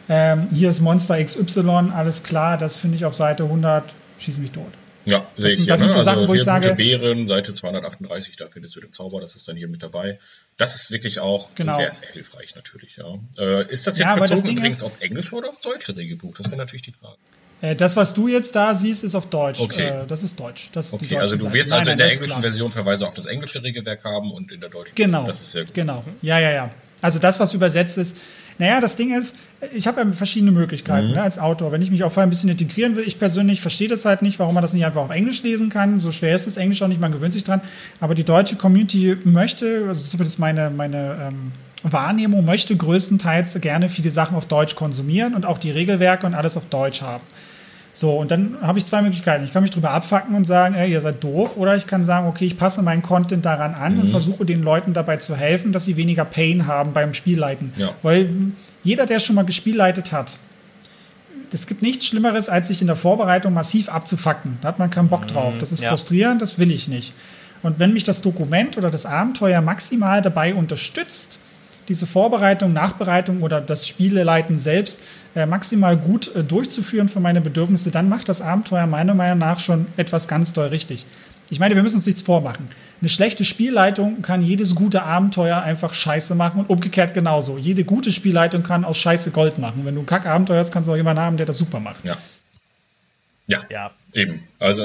ähm, hier ist Monster XY, alles klar, das finde ich auf Seite 100, schieß mich tot. Ja, sehe ich. Das sind so ne? Sachen, also wo ich sage. Bären, Seite 238, da findest du den Zauber, das ist dann hier mit dabei. Das ist wirklich auch genau. sehr, sehr hilfreich natürlich, ja. Äh, ist das jetzt ja, bezogen übrigens auf Englisch oder auf deutsche Regelbuch? Das wäre natürlich die Frage. Äh, das, was du jetzt da siehst, ist auf Deutsch. Okay. Äh, das ist Deutsch. Das ist okay, also du wirst Seite. also nein, in der englischen Version Verweise auf das englische Regelwerk haben und in der deutschen. Genau. Das ist sehr gut. Genau. Ja, ja, ja. Also das, was übersetzt ist, naja, das Ding ist, ich habe ja verschiedene Möglichkeiten mhm. ne, als Autor. Wenn ich mich auch vorher ein bisschen integrieren will, ich persönlich verstehe das halt nicht, warum man das nicht einfach auf Englisch lesen kann. So schwer ist das Englisch auch nicht, man gewöhnt sich dran. Aber die deutsche Community möchte, also zumindest meine, meine ähm, Wahrnehmung, möchte größtenteils gerne viele Sachen auf Deutsch konsumieren und auch die Regelwerke und alles auf Deutsch haben. So, und dann habe ich zwei Möglichkeiten. Ich kann mich drüber abfacken und sagen, ey, ihr seid doof, oder ich kann sagen, okay, ich passe meinen Content daran an mhm. und versuche den Leuten dabei zu helfen, dass sie weniger Pain haben beim Spielleiten. Ja. Weil jeder, der schon mal gespielleitet hat, es gibt nichts Schlimmeres, als sich in der Vorbereitung massiv abzufacken. Da hat man keinen Bock mhm. drauf. Das ist ja. frustrierend, das will ich nicht. Und wenn mich das Dokument oder das Abenteuer maximal dabei unterstützt, diese Vorbereitung, Nachbereitung oder das Spieleleiten selbst äh, maximal gut äh, durchzuführen für meine Bedürfnisse, dann macht das Abenteuer meiner Meinung nach schon etwas ganz doll richtig. Ich meine, wir müssen uns nichts vormachen. Eine schlechte Spielleitung kann jedes gute Abenteuer einfach scheiße machen und umgekehrt genauso. Jede gute Spielleitung kann aus scheiße Gold machen. Wenn du ein Kack-Abenteuer hast, kannst du auch jemanden haben, der das super macht. Ja. Ja, ja. eben. Also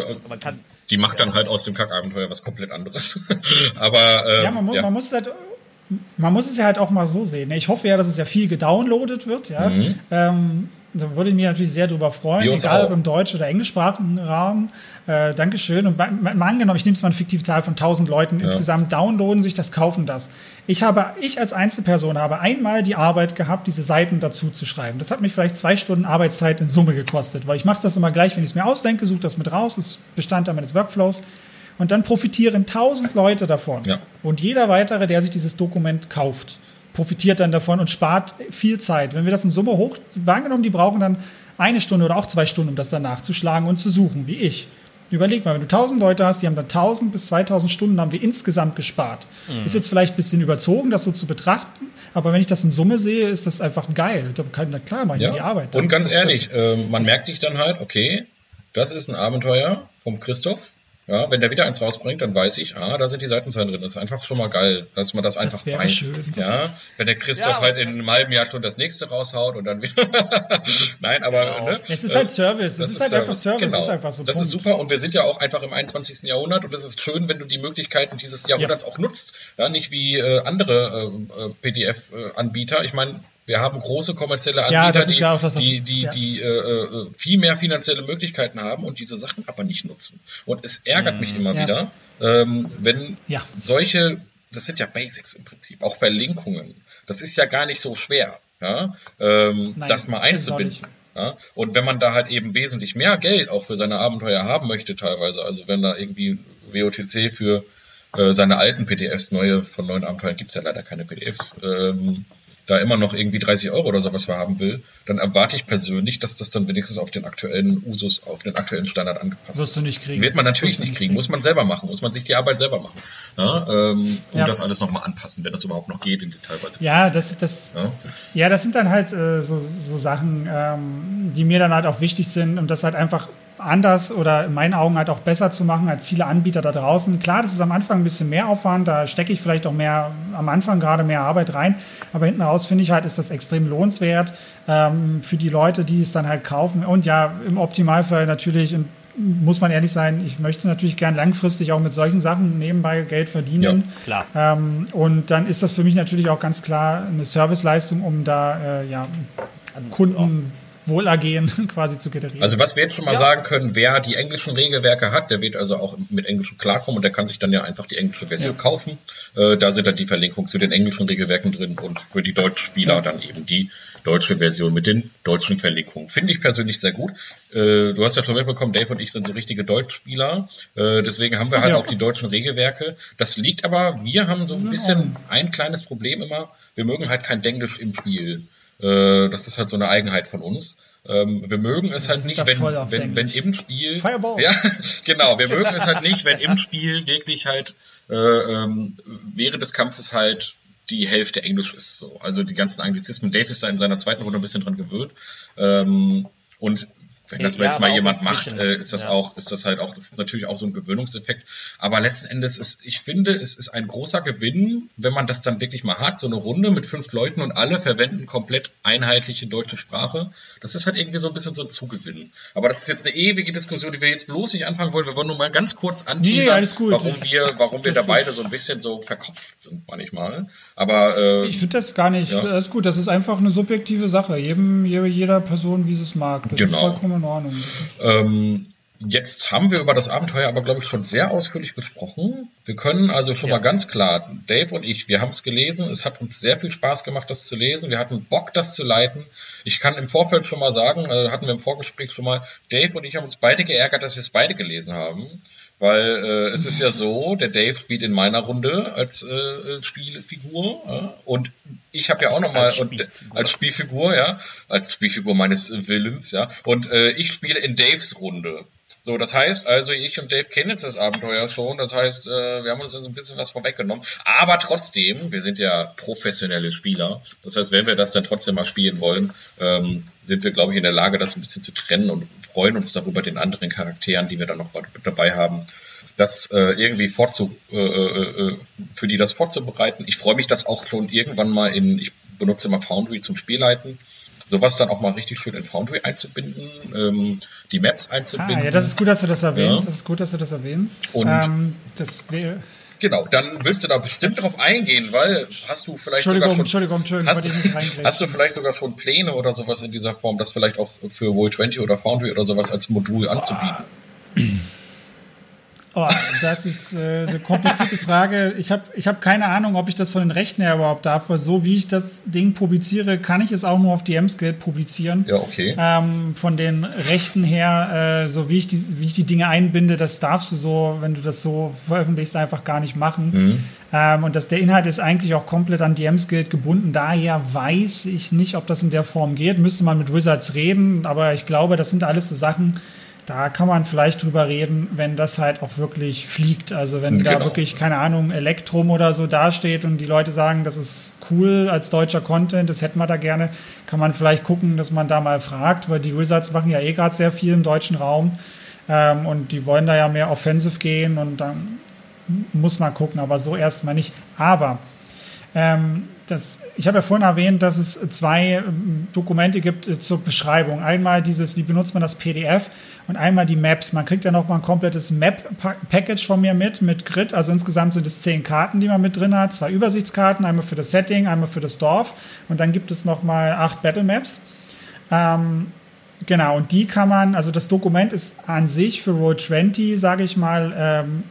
die macht dann halt aus dem Kack-Abenteuer was komplett anderes. Aber ähm, ja, man, mu ja. man muss halt man muss es ja halt auch mal so sehen. Ne? Ich hoffe ja, dass es ja viel gedownloadet wird. Ja? Mhm. Ähm, da würde ich mich natürlich sehr drüber freuen, egal ob im deutsch- oder englischsprachigen Raum. Äh, Dankeschön. Und mal, angenommen, ich nehme jetzt mal eine fiktive Zahl von 1000 Leuten ja. insgesamt, downloaden sich das, kaufen das. Ich habe, ich als Einzelperson habe einmal die Arbeit gehabt, diese Seiten dazu zu schreiben. Das hat mich vielleicht zwei Stunden Arbeitszeit in Summe gekostet, weil ich mache das immer gleich, wenn ich es mir ausdenke, suche das mit raus, das ist Bestandteil meines Workflows. Und dann profitieren tausend Leute davon. Ja. Und jeder weitere, der sich dieses Dokument kauft, profitiert dann davon und spart viel Zeit. Wenn wir das in Summe hoch, wahrgenommen, die brauchen dann eine Stunde oder auch zwei Stunden, um das dann nachzuschlagen und zu suchen, wie ich. Überleg mal, wenn du 1000 Leute hast, die haben dann 1000 bis 2000 Stunden haben wir insgesamt gespart. Mhm. Ist jetzt vielleicht ein bisschen überzogen, das so zu betrachten, aber wenn ich das in Summe sehe, ist das einfach geil. Da kann, klar, mache ich ja. die Arbeit. Und ganz ehrlich, äh, man merkt sich dann halt, okay, das ist ein Abenteuer vom Christoph, ja, wenn der wieder eins rausbringt, dann weiß ich, ah, da sind die Seitenzahlen drin. Das ist einfach schon mal geil, dass man das einfach das weiß. Schön. Ja, wenn der Christoph ja, halt in einem halben Jahr schon das nächste raushaut und dann wieder. Nein, aber genau. ne, es ist halt äh, Service. Es ist, ist, halt Service. einfach Service. Genau. Ist einfach so. Das Punkt. ist super und wir sind ja auch einfach im 21. Jahrhundert und es ist schön, wenn du die Möglichkeiten dieses Jahrhunderts ja. auch nutzt. Ja, nicht wie äh, andere äh, äh PDF-Anbieter. Ich meine, wir haben große kommerzielle Anbieter, ja, die, das, die, die, ja. die äh, äh, viel mehr finanzielle Möglichkeiten haben und diese Sachen aber nicht nutzen. Und es ärgert mhm. mich immer ja. wieder, ähm, wenn solche, das sind ja Basics im Prinzip, auch Verlinkungen. Das ist ja gar nicht so schwer. ja, ähm, Nein, das mal einzubinden. Ja? Und wenn man da halt eben wesentlich mehr Geld auch für seine Abenteuer haben möchte, teilweise, also wenn da irgendwie WOTC für äh, seine alten PDFs, neue von neuen Abenteuern gibt's ja leider keine PDFs, ähm, da immer noch irgendwie 30 Euro oder sowas für haben will, dann erwarte ich persönlich, dass das dann wenigstens auf den aktuellen Usus, auf den aktuellen Standard angepasst ist. Wirst du nicht kriegen. Wird man natürlich nicht kriegen. kriegen. muss man selber machen, muss man sich die Arbeit selber machen. Ja, ähm, und ja. das alles nochmal anpassen, wenn das überhaupt noch geht in teilweise. Ja, das, das, ja? ja? das sind dann halt äh, so, so Sachen, ähm, die mir dann halt auch wichtig sind und das halt einfach anders oder in meinen Augen halt auch besser zu machen als viele Anbieter da draußen. Klar, das ist am Anfang ein bisschen mehr Aufwand, da stecke ich vielleicht auch mehr, am Anfang gerade mehr Arbeit rein, aber hinten raus finde ich halt, ist das extrem lohnenswert ähm, für die Leute, die es dann halt kaufen. Und ja, im Optimalfall natürlich muss man ehrlich sein, ich möchte natürlich gern langfristig auch mit solchen Sachen nebenbei Geld verdienen. Ja, klar. Ähm, und dann ist das für mich natürlich auch ganz klar eine Serviceleistung, um da äh, ja, Kunden Wohlergehen quasi zu generieren. Also was wir jetzt schon mal ja. sagen können, wer die englischen Regelwerke hat, der wird also auch mit Englisch klarkommen und der kann sich dann ja einfach die englische Version ja. kaufen. Äh, da sind dann die Verlinkungen zu den englischen Regelwerken drin und für die Deutschspieler ja. dann eben die deutsche Version mit den deutschen Verlinkungen. Finde ich persönlich sehr gut. Äh, du hast ja schon mitbekommen, Dave und ich sind so richtige Deutschspieler. Äh, deswegen haben wir halt auch die deutschen Regelwerke. Das liegt aber, wir haben so ein bisschen ein kleines Problem immer. Wir mögen halt kein Englisch im Spiel. Äh, das ist halt so eine Eigenheit von uns. Ähm, wir mögen es halt nicht, wenn, wenn, wenn im Spiel. Fireball. Ja, genau. Wir mögen es halt nicht, wenn im Spiel wirklich halt äh, ähm, während des Kampfes halt die Hälfte Englisch ist. So. Also die ganzen Anglizismen. Dave ist da in seiner zweiten Runde ein bisschen dran gewöhnt. Ähm, und wenn das ja, jetzt mal jemand macht, äh, ist das ja. auch, ist das halt auch, das ist natürlich auch so ein Gewöhnungseffekt. Aber letzten Endes ist, ich finde, es ist ein großer Gewinn, wenn man das dann wirklich mal hat, so eine Runde mit fünf Leuten und alle verwenden komplett einheitliche deutsche Sprache. Das ist halt irgendwie so ein bisschen so ein Zugewinn. Aber das ist jetzt eine ewige Diskussion, die wir jetzt bloß nicht anfangen wollen. Wir wollen nur mal ganz kurz anteasern, nee, warum wir, warum wir da beide so ein bisschen so verkopft sind manchmal. Aber äh, ich finde das gar nicht. Ja. Das ist gut. Das ist einfach eine subjektive Sache. Jedem, jeder Person, wie sie es mag. Das genau. In Ordnung. Ähm, jetzt haben wir über das Abenteuer aber, glaube ich, schon sehr ausführlich gesprochen. Wir können also schon ja. mal ganz klar, Dave und ich, wir haben es gelesen. Es hat uns sehr viel Spaß gemacht, das zu lesen. Wir hatten Bock, das zu leiten. Ich kann im Vorfeld schon mal sagen, äh, hatten wir im Vorgespräch schon mal, Dave und ich haben uns beide geärgert, dass wir es beide gelesen haben. Weil äh, es ist ja so, der Dave spielt in meiner Runde als äh, Spielfigur ja, und ich habe ja auch nochmal als, Spielfigur. als Spielfigur, ja, als Spielfigur meines Willens, ja, und äh, ich spiele in Daves Runde. So, das heißt also, ich und Dave kennen jetzt das Abenteuer schon. Das heißt, äh, wir haben uns also ein bisschen was vorweggenommen. Aber trotzdem, wir sind ja professionelle Spieler. Das heißt, wenn wir das dann trotzdem mal spielen wollen, ähm, sind wir, glaube ich, in der Lage, das ein bisschen zu trennen und freuen uns darüber, den anderen Charakteren, die wir dann noch dabei haben, das äh, irgendwie vorzu, äh, äh, für die das vorzubereiten. Ich freue mich, das auch schon irgendwann mal in, ich benutze immer Foundry zum Spielleiten sowas dann auch mal richtig schön in Foundry einzubinden, ähm, die Maps einzubinden. Ah, ja, das ist gut, dass du das erwähnst. Ja. Das ist gut, dass du das erwähnst. Und ähm, das Genau, dann willst du da bestimmt drauf eingehen, weil hast du vielleicht Entschuldigung, sogar schon, Entschuldigung, Entschuldigung, hast, du, hast du vielleicht sogar schon Pläne oder sowas in dieser Form, das vielleicht auch für Roll20 oder Foundry oder sowas als Modul anzubieten? Oh, das ist äh, eine komplizierte Frage. Ich habe ich hab keine Ahnung, ob ich das von den Rechten her überhaupt darf, weil so wie ich das Ding publiziere, kann ich es auch nur auf DM-Skill publizieren. Ja, okay. Ähm, von den Rechten her, äh, so wie ich, die, wie ich die Dinge einbinde, das darfst du so, wenn du das so veröffentlichst, einfach gar nicht machen. Mhm. Ähm, und das, der Inhalt ist eigentlich auch komplett an DM-Skill gebunden. Daher weiß ich nicht, ob das in der Form geht. Müsste man mit Wizards reden, aber ich glaube, das sind alles so Sachen, da kann man vielleicht drüber reden, wenn das halt auch wirklich fliegt. Also wenn genau. da wirklich, keine Ahnung, Elektrum oder so dasteht und die Leute sagen, das ist cool als deutscher Content, das hätten wir da gerne, kann man vielleicht gucken, dass man da mal fragt, weil die Wizards machen ja eh gerade sehr viel im deutschen Raum ähm, und die wollen da ja mehr offensive gehen und dann muss man gucken, aber so erstmal nicht. Aber ähm, das, ich habe ja vorhin erwähnt, dass es zwei ähm, Dokumente gibt äh, zur Beschreibung. Einmal dieses, wie benutzt man das PDF und einmal die Maps. Man kriegt ja noch mal ein komplettes Map-Package von mir mit, mit Grid. Also insgesamt sind es zehn Karten, die man mit drin hat. Zwei Übersichtskarten, einmal für das Setting, einmal für das Dorf. Und dann gibt es noch mal acht Battle Maps. Ähm, genau, und die kann man, also das Dokument ist an sich für Roll 20, sage ich mal, ähm,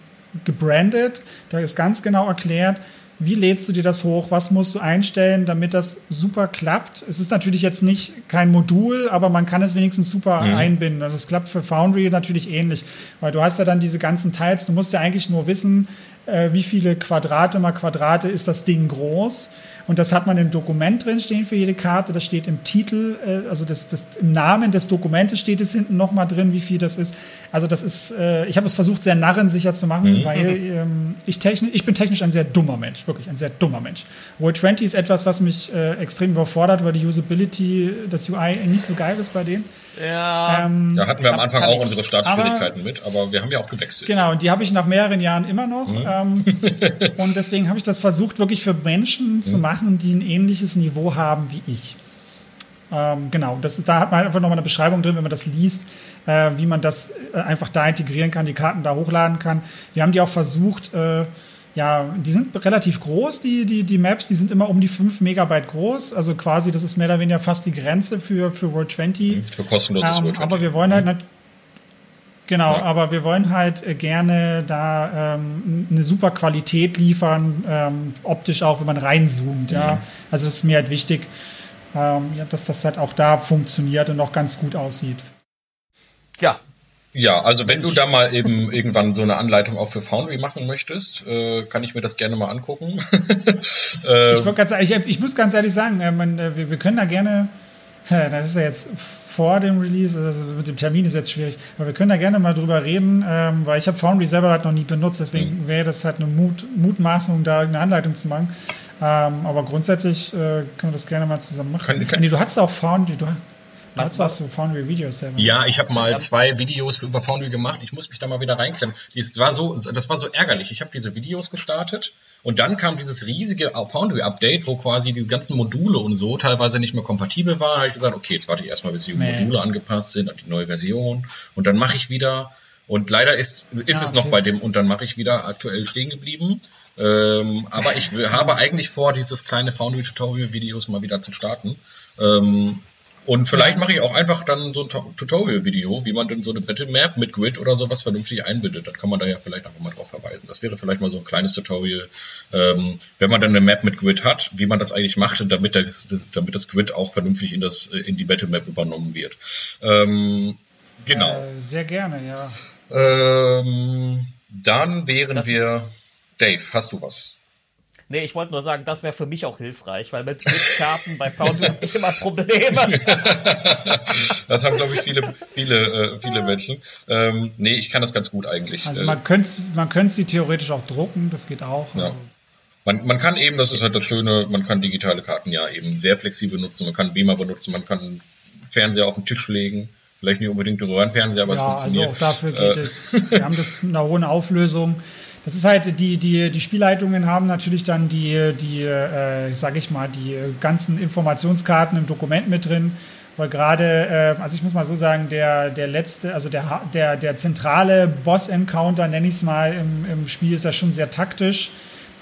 gebrandet. Da ist ganz genau erklärt, wie lädst du dir das hoch, was musst du einstellen, damit das super klappt. Es ist natürlich jetzt nicht kein Modul, aber man kann es wenigstens super mhm. einbinden. Und das klappt für Foundry natürlich ähnlich, weil du hast ja dann diese ganzen Teils, du musst ja eigentlich nur wissen, äh, wie viele Quadrate mal Quadrate ist das Ding groß. Und das hat man im Dokument drin stehen für jede Karte. Das steht im Titel, äh, also das, das, im Namen des Dokumentes steht es hinten nochmal drin, wie viel das ist. Also das ist, äh, ich habe es versucht, sehr narrensicher zu machen, mhm. weil ähm, ich, technisch, ich bin technisch ein sehr dummer Mensch, wirklich ein sehr dummer Mensch. Roll 20 ist etwas, was mich äh, extrem überfordert, weil die Usability, das UI nicht so geil ist bei denen. Ja. Ähm, da hatten wir am Anfang auch ich, unsere Startschwierigkeiten mit, aber wir haben ja auch gewechselt. Genau, und die habe ich nach mehreren Jahren immer noch. Mhm. Ähm, und deswegen habe ich das versucht, wirklich für Menschen mhm. zu machen, die ein ähnliches Niveau haben wie ich. Ähm, genau, das, da hat man einfach nochmal eine Beschreibung drin, wenn man das liest, äh, wie man das äh, einfach da integrieren kann, die Karten da hochladen kann. Wir haben die auch versucht, äh, ja, die sind relativ groß, die, die, die Maps, die sind immer um die 5 Megabyte groß. Also quasi, das ist mehr oder weniger fast die Grenze für, für World 20. Mhm, für kostenloses ähm, World 20. Aber wir wollen halt, nicht. Genau, ja. aber wir wollen halt äh, gerne da ähm, eine super Qualität liefern, ähm, optisch auch, wenn man reinzoomt. Ja. ja. Also das ist mir halt wichtig, ähm, ja, dass das halt auch da funktioniert und auch ganz gut aussieht. Ja, ja, also wenn du da mal eben irgendwann so eine Anleitung auch für Foundry machen möchtest, äh, kann ich mir das gerne mal angucken. äh, ich, ganz, ich, ich, muss ganz ehrlich sagen, äh, man, äh, wir, wir, können da gerne, das ist ja jetzt vor dem Release, also mit dem Termin ist jetzt schwierig, aber wir können da gerne mal drüber reden, ähm, weil ich habe Foundry selber halt noch nie benutzt, deswegen mhm. wäre das halt eine Mut, Mutmaßung, da eine Anleitung zu machen. Ähm, aber grundsätzlich äh, können wir das gerne mal zusammen machen. Können, können, nee, du hattest auch Foundry, du, was hast du Foundry Videos selber? Ja, ich habe mal zwei Videos über Foundry gemacht. Ich muss mich da mal wieder reinklemmen. Das war so, das war so ärgerlich. Ich habe diese Videos gestartet und dann kam dieses riesige Foundry Update, wo quasi die ganzen Module und so teilweise nicht mehr kompatibel waren. Da habe ich gesagt, okay, jetzt warte ich erstmal, bis die nee. Module angepasst sind an die neue Version und dann mache ich wieder. Und leider ist, ist ja, es noch bei dem und dann mache ich wieder aktuell stehen geblieben. Ähm, aber ich habe eigentlich vor, dieses kleine Foundry Tutorial Videos mal wieder zu starten. Ähm, und vielleicht mache ich auch einfach dann so ein Tutorial-Video, wie man denn so eine Battle Map mit Grid oder sowas vernünftig einbindet. Dann kann man da ja vielleicht einfach mal drauf verweisen. Das wäre vielleicht mal so ein kleines Tutorial, ähm, wenn man dann eine Map mit Grid hat, wie man das eigentlich macht, damit, der, damit das Grid auch vernünftig in, das, in die Battle Map übernommen wird. Ähm, genau. Äh, sehr gerne, ja. Ähm, dann wären das wir. Dave, hast du was? Nee, ich wollte nur sagen, das wäre für mich auch hilfreich, weil mit Karten bei Foundry habe ich immer Probleme. das haben, glaube ich, viele, viele, äh, viele Menschen. Ähm, nee, ich kann das ganz gut eigentlich. Also man könnte man könnte sie theoretisch auch drucken, das geht auch. Ja. Also. Man, man kann eben, das ist halt das Schöne, man kann digitale Karten ja eben sehr flexibel nutzen, man kann Beamer benutzen, man kann Fernseher auf den Tisch legen. Vielleicht nicht unbedingt den Röhrenfernseher, aber ja, es funktioniert. Also auch dafür geht äh. es. Wir haben das mit einer hohen Auflösung. Das ist halt, die, die, die Spielleitungen haben natürlich dann die, die äh, sage ich mal, die ganzen Informationskarten im Dokument mit drin. Weil gerade, äh, also ich muss mal so sagen, der, der letzte, also der, der, der zentrale Boss-Encounter, nenne ich es mal, im, im Spiel ist ja schon sehr taktisch.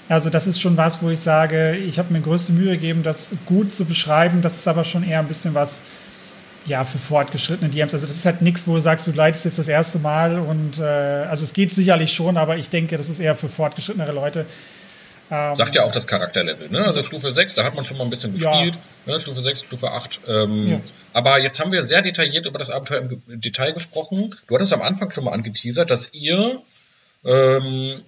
Also das ist schon was, wo ich sage, ich habe mir größte Mühe gegeben, das gut zu beschreiben. Das ist aber schon eher ein bisschen was, ja, für fortgeschrittene DMs. Also das ist halt nichts, wo du sagst, du leitest jetzt das erste Mal und äh, also es geht sicherlich schon, aber ich denke, das ist eher für fortgeschrittenere Leute. Ähm, Sagt ja auch das Charakterlevel, ne? Also Stufe 6, da hat man schon mal ein bisschen gespielt, ja. ne? Stufe 6, Stufe 8. Ähm, ja. Aber jetzt haben wir sehr detailliert über das Abenteuer im Detail gesprochen. Du hattest am Anfang schon mal angeteasert, dass ihr ähm,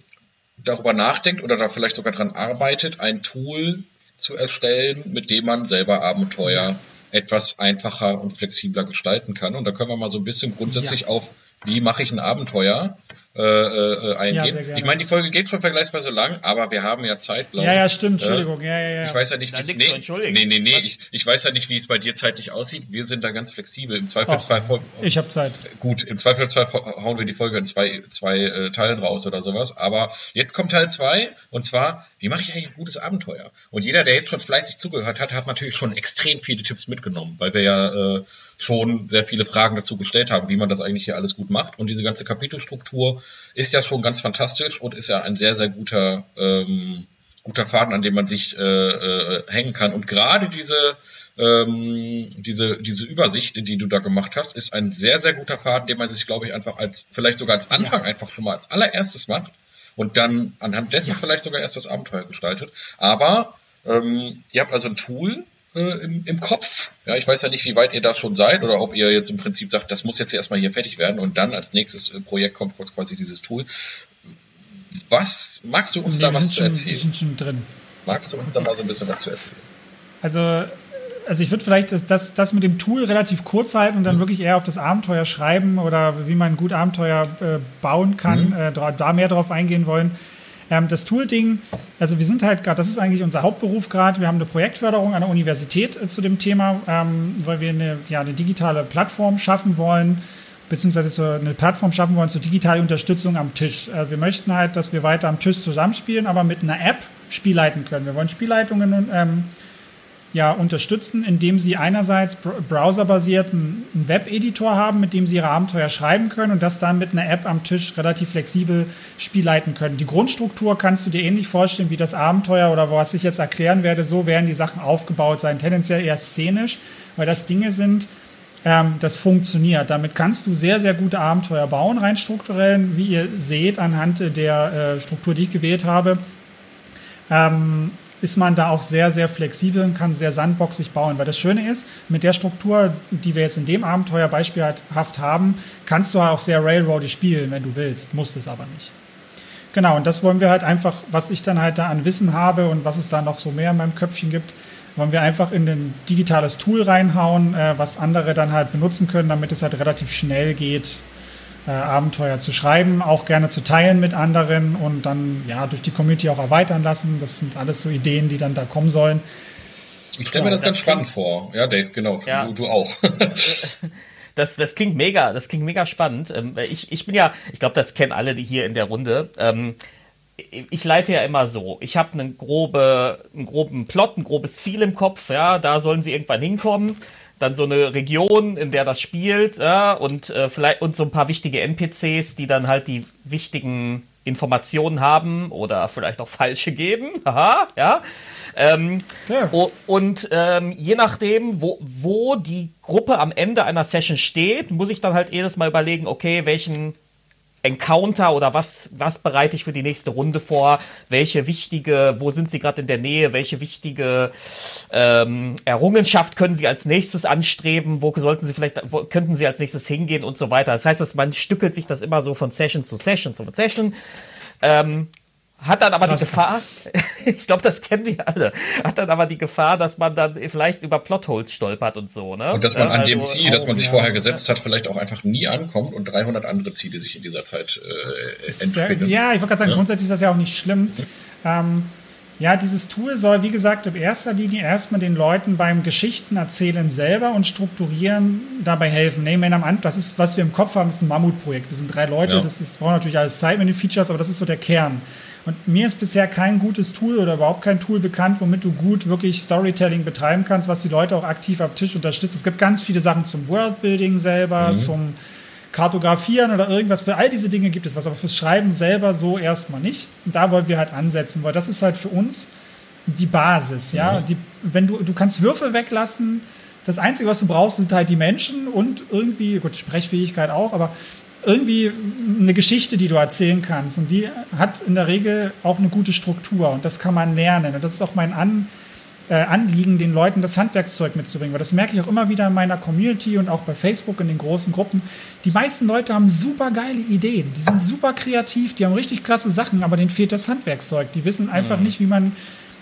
darüber nachdenkt oder da vielleicht sogar dran arbeitet, ein Tool zu erstellen, mit dem man selber Abenteuer etwas einfacher und flexibler gestalten kann. Und da können wir mal so ein bisschen grundsätzlich ja. auf, wie mache ich ein Abenteuer äh, äh, eingehen. Ja, ich meine, die Folge geht schon vergleichsweise lang, aber wir haben ja Zeit, glaube ich. Ja, ja, stimmt, Entschuldigung. Äh, ja, ja, ja. Ich weiß ja nicht, wie es nee, nee, nee, nee, ich, ich weiß ja nicht, wie es bei dir zeitlich aussieht. Wir sind da ganz flexibel. Im Zweifelsfall oh, ich habe Zeit. Gut, im Zweifelsfall hauen wir die Folge in zwei zwei äh, Teilen raus oder sowas, aber jetzt kommt Teil zwei und zwar, wie mache ich eigentlich ein gutes Abenteuer? Und jeder, der jetzt schon fleißig zugehört hat, hat natürlich schon extrem viele Tipps mitgenommen, weil wir ja äh, schon sehr viele Fragen dazu gestellt haben, wie man das eigentlich hier alles gut macht. Und diese ganze Kapitelstruktur ist ja schon ganz fantastisch und ist ja ein sehr, sehr guter, ähm, guter Faden, an dem man sich äh, äh, hängen kann. Und gerade diese, ähm, diese, diese Übersicht, die du da gemacht hast, ist ein sehr, sehr guter Faden, den man sich, glaube ich, einfach als, vielleicht sogar als Anfang ja. einfach schon mal als allererstes macht und dann anhand dessen ja. vielleicht sogar erst das Abenteuer gestaltet. Aber ähm, ihr habt also ein Tool, äh, im, im Kopf. Ja, ich weiß ja nicht, wie weit ihr da schon seid oder ob ihr jetzt im Prinzip sagt, das muss jetzt erstmal hier fertig werden und dann als nächstes äh, Projekt kommt quasi dieses Tool. Was magst du uns nee, da was zu erzählen? Schon, wir sind schon drin. Magst du uns da mal so ein bisschen was zu erzählen? Also also ich würde vielleicht das, das, mit dem Tool relativ kurz halten und dann mhm. wirklich eher auf das Abenteuer schreiben oder wie man gut Abenteuer äh, bauen kann, mhm. äh, da mehr drauf eingehen wollen. Ähm, das Tool-Ding, also wir sind halt gerade, das ist eigentlich unser Hauptberuf gerade. Wir haben eine Projektförderung an der Universität äh, zu dem Thema, ähm, weil wir eine, ja, eine digitale Plattform schaffen wollen, beziehungsweise so eine Plattform schaffen wollen zur digitalen Unterstützung am Tisch. Äh, wir möchten halt, dass wir weiter am Tisch zusammenspielen, aber mit einer App spielleiten können. Wir wollen Spielleitungen ähm, ja unterstützen, indem sie einerseits browserbasiert einen Web-Editor haben, mit dem sie ihre Abenteuer schreiben können und das dann mit einer App am Tisch relativ flexibel spielleiten können. Die Grundstruktur kannst du dir ähnlich vorstellen wie das Abenteuer oder was ich jetzt erklären werde. So werden die Sachen aufgebaut sein, tendenziell eher szenisch, weil das Dinge sind, ähm, das funktioniert. Damit kannst du sehr, sehr gute Abenteuer bauen, rein strukturell, wie ihr seht anhand der äh, Struktur, die ich gewählt habe. Ähm, ist man da auch sehr, sehr flexibel und kann sehr sandboxig bauen. Weil das Schöne ist, mit der Struktur, die wir jetzt in dem Abenteuer beispielhaft haben, kannst du auch sehr railroady spielen, wenn du willst, musst es aber nicht. Genau, und das wollen wir halt einfach, was ich dann halt da an Wissen habe und was es da noch so mehr in meinem Köpfchen gibt, wollen wir einfach in ein digitales Tool reinhauen, äh, was andere dann halt benutzen können, damit es halt relativ schnell geht, äh, Abenteuer zu schreiben, auch gerne zu teilen mit anderen und dann ja durch die Community auch erweitern lassen. Das sind alles so Ideen, die dann da kommen sollen. Ich stelle mir das, das ganz spannend vor. Ja, Dave, genau. Ja. Du, du auch. Das, das klingt mega, das klingt mega spannend. Ähm, ich, ich bin ja, ich glaube, das kennen alle, die hier in der Runde. Ähm, ich leite ja immer so. Ich habe einen, grobe, einen groben Plot, ein grobes Ziel im Kopf. Ja, da sollen sie irgendwann hinkommen dann so eine Region, in der das spielt, ja, und äh, vielleicht und so ein paar wichtige NPCs, die dann halt die wichtigen Informationen haben oder vielleicht auch falsche geben. Haha, ja. Ähm, ja. Und ähm, je nachdem, wo, wo die Gruppe am Ende einer Session steht, muss ich dann halt jedes Mal überlegen, okay, welchen Encounter oder was, was bereite ich für die nächste Runde vor? Welche wichtige, wo sind sie gerade in der Nähe? Welche wichtige ähm, Errungenschaft können sie als nächstes anstreben? Wo sollten sie vielleicht, wo könnten sie als nächstes hingehen und so weiter? Das heißt, dass man stückelt sich das immer so von Session zu Session zu Session. Ähm, hat dann aber Krass. die Gefahr, ich glaube, das kennen die alle, hat dann aber die Gefahr, dass man dann vielleicht über Plotholes stolpert und so, ne? Und dass man an also, dem Ziel, das man sich vorher gesetzt hat, vielleicht auch einfach nie ankommt und 300 andere Ziele sich in dieser Zeit äh, entspinnen. Ja, ich wollte gerade sagen, ja? grundsätzlich ist das ja auch nicht schlimm. Ähm, ja, dieses Tool soll, wie gesagt, in erster Linie erstmal den Leuten beim Geschichten erzählen selber und strukturieren dabei helfen. Nehmen wir an, das ist, was wir im Kopf haben, ist ein Mammutprojekt. Wir sind drei Leute, ja. das ist, braucht natürlich alles Zeit mit den Features, aber das ist so der Kern. Und mir ist bisher kein gutes Tool oder überhaupt kein Tool bekannt, womit du gut wirklich Storytelling betreiben kannst, was die Leute auch aktiv am Tisch unterstützt. Es gibt ganz viele Sachen zum Worldbuilding selber, mhm. zum Kartografieren oder irgendwas. Für all diese Dinge gibt es was, aber fürs Schreiben selber so erstmal nicht. Und da wollen wir halt ansetzen, weil das ist halt für uns die Basis. Ja, mhm. die, wenn du, du kannst Würfel weglassen. Das Einzige, was du brauchst, sind halt die Menschen und irgendwie, gut, Sprechfähigkeit auch, aber irgendwie eine Geschichte, die du erzählen kannst. Und die hat in der Regel auch eine gute Struktur. Und das kann man lernen. Und das ist auch mein An, äh, Anliegen, den Leuten das Handwerkszeug mitzubringen. Weil das merke ich auch immer wieder in meiner Community und auch bei Facebook in den großen Gruppen. Die meisten Leute haben super geile Ideen. Die sind super kreativ, die haben richtig klasse Sachen, aber denen fehlt das Handwerkszeug. Die wissen einfach mhm. nicht, wie man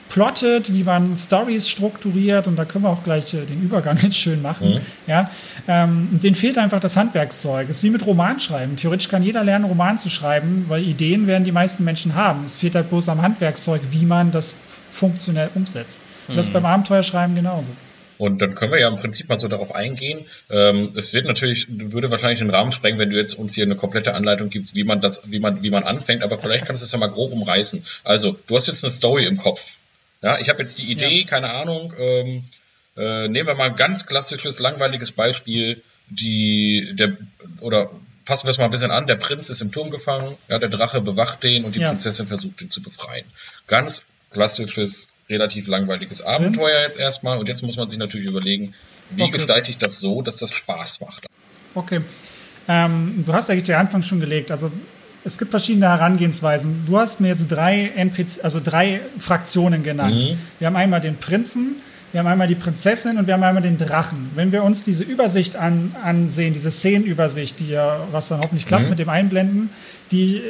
plottet, wie man Stories strukturiert und da können wir auch gleich äh, den Übergang jetzt schön machen. Mhm. Ja, ähm, denen fehlt einfach das Handwerkszeug. Es ist wie mit Romanschreiben. Theoretisch kann jeder lernen, Roman zu schreiben, weil Ideen werden die meisten Menschen haben. Es fehlt halt bloß am Handwerkszeug, wie man das funktionell umsetzt. Und das ist mhm. beim Abenteuerschreiben genauso. Und dann können wir ja im Prinzip mal so darauf eingehen. Ähm, es wird natürlich, würde wahrscheinlich den Rahmen sprengen, wenn du jetzt uns hier eine komplette Anleitung gibst, wie man das, wie man, wie man anfängt, aber vielleicht kannst du es ja mal grob umreißen. Also, du hast jetzt eine Story im Kopf. Ja, ich habe jetzt die Idee, ja. keine Ahnung, ähm, äh, nehmen wir mal ein ganz klassisches, langweiliges Beispiel, die, der, oder passen wir es mal ein bisschen an, der Prinz ist im Turm gefangen, ja, der Drache bewacht den und die ja. Prinzessin versucht ihn zu befreien. Ganz klassisches, relativ langweiliges Prinz? Abenteuer jetzt erstmal und jetzt muss man sich natürlich überlegen, wie okay. gestalte ich das so, dass das Spaß macht. Okay. Ähm, du hast eigentlich den Anfang schon gelegt. Also es gibt verschiedene Herangehensweisen. Du hast mir jetzt drei NPC, also drei Fraktionen genannt. Mhm. Wir haben einmal den Prinzen, wir haben einmal die Prinzessin und wir haben einmal den Drachen. Wenn wir uns diese Übersicht an, ansehen, diese Szenenübersicht, die ja, was dann hoffentlich klappt mhm. mit dem Einblenden, die,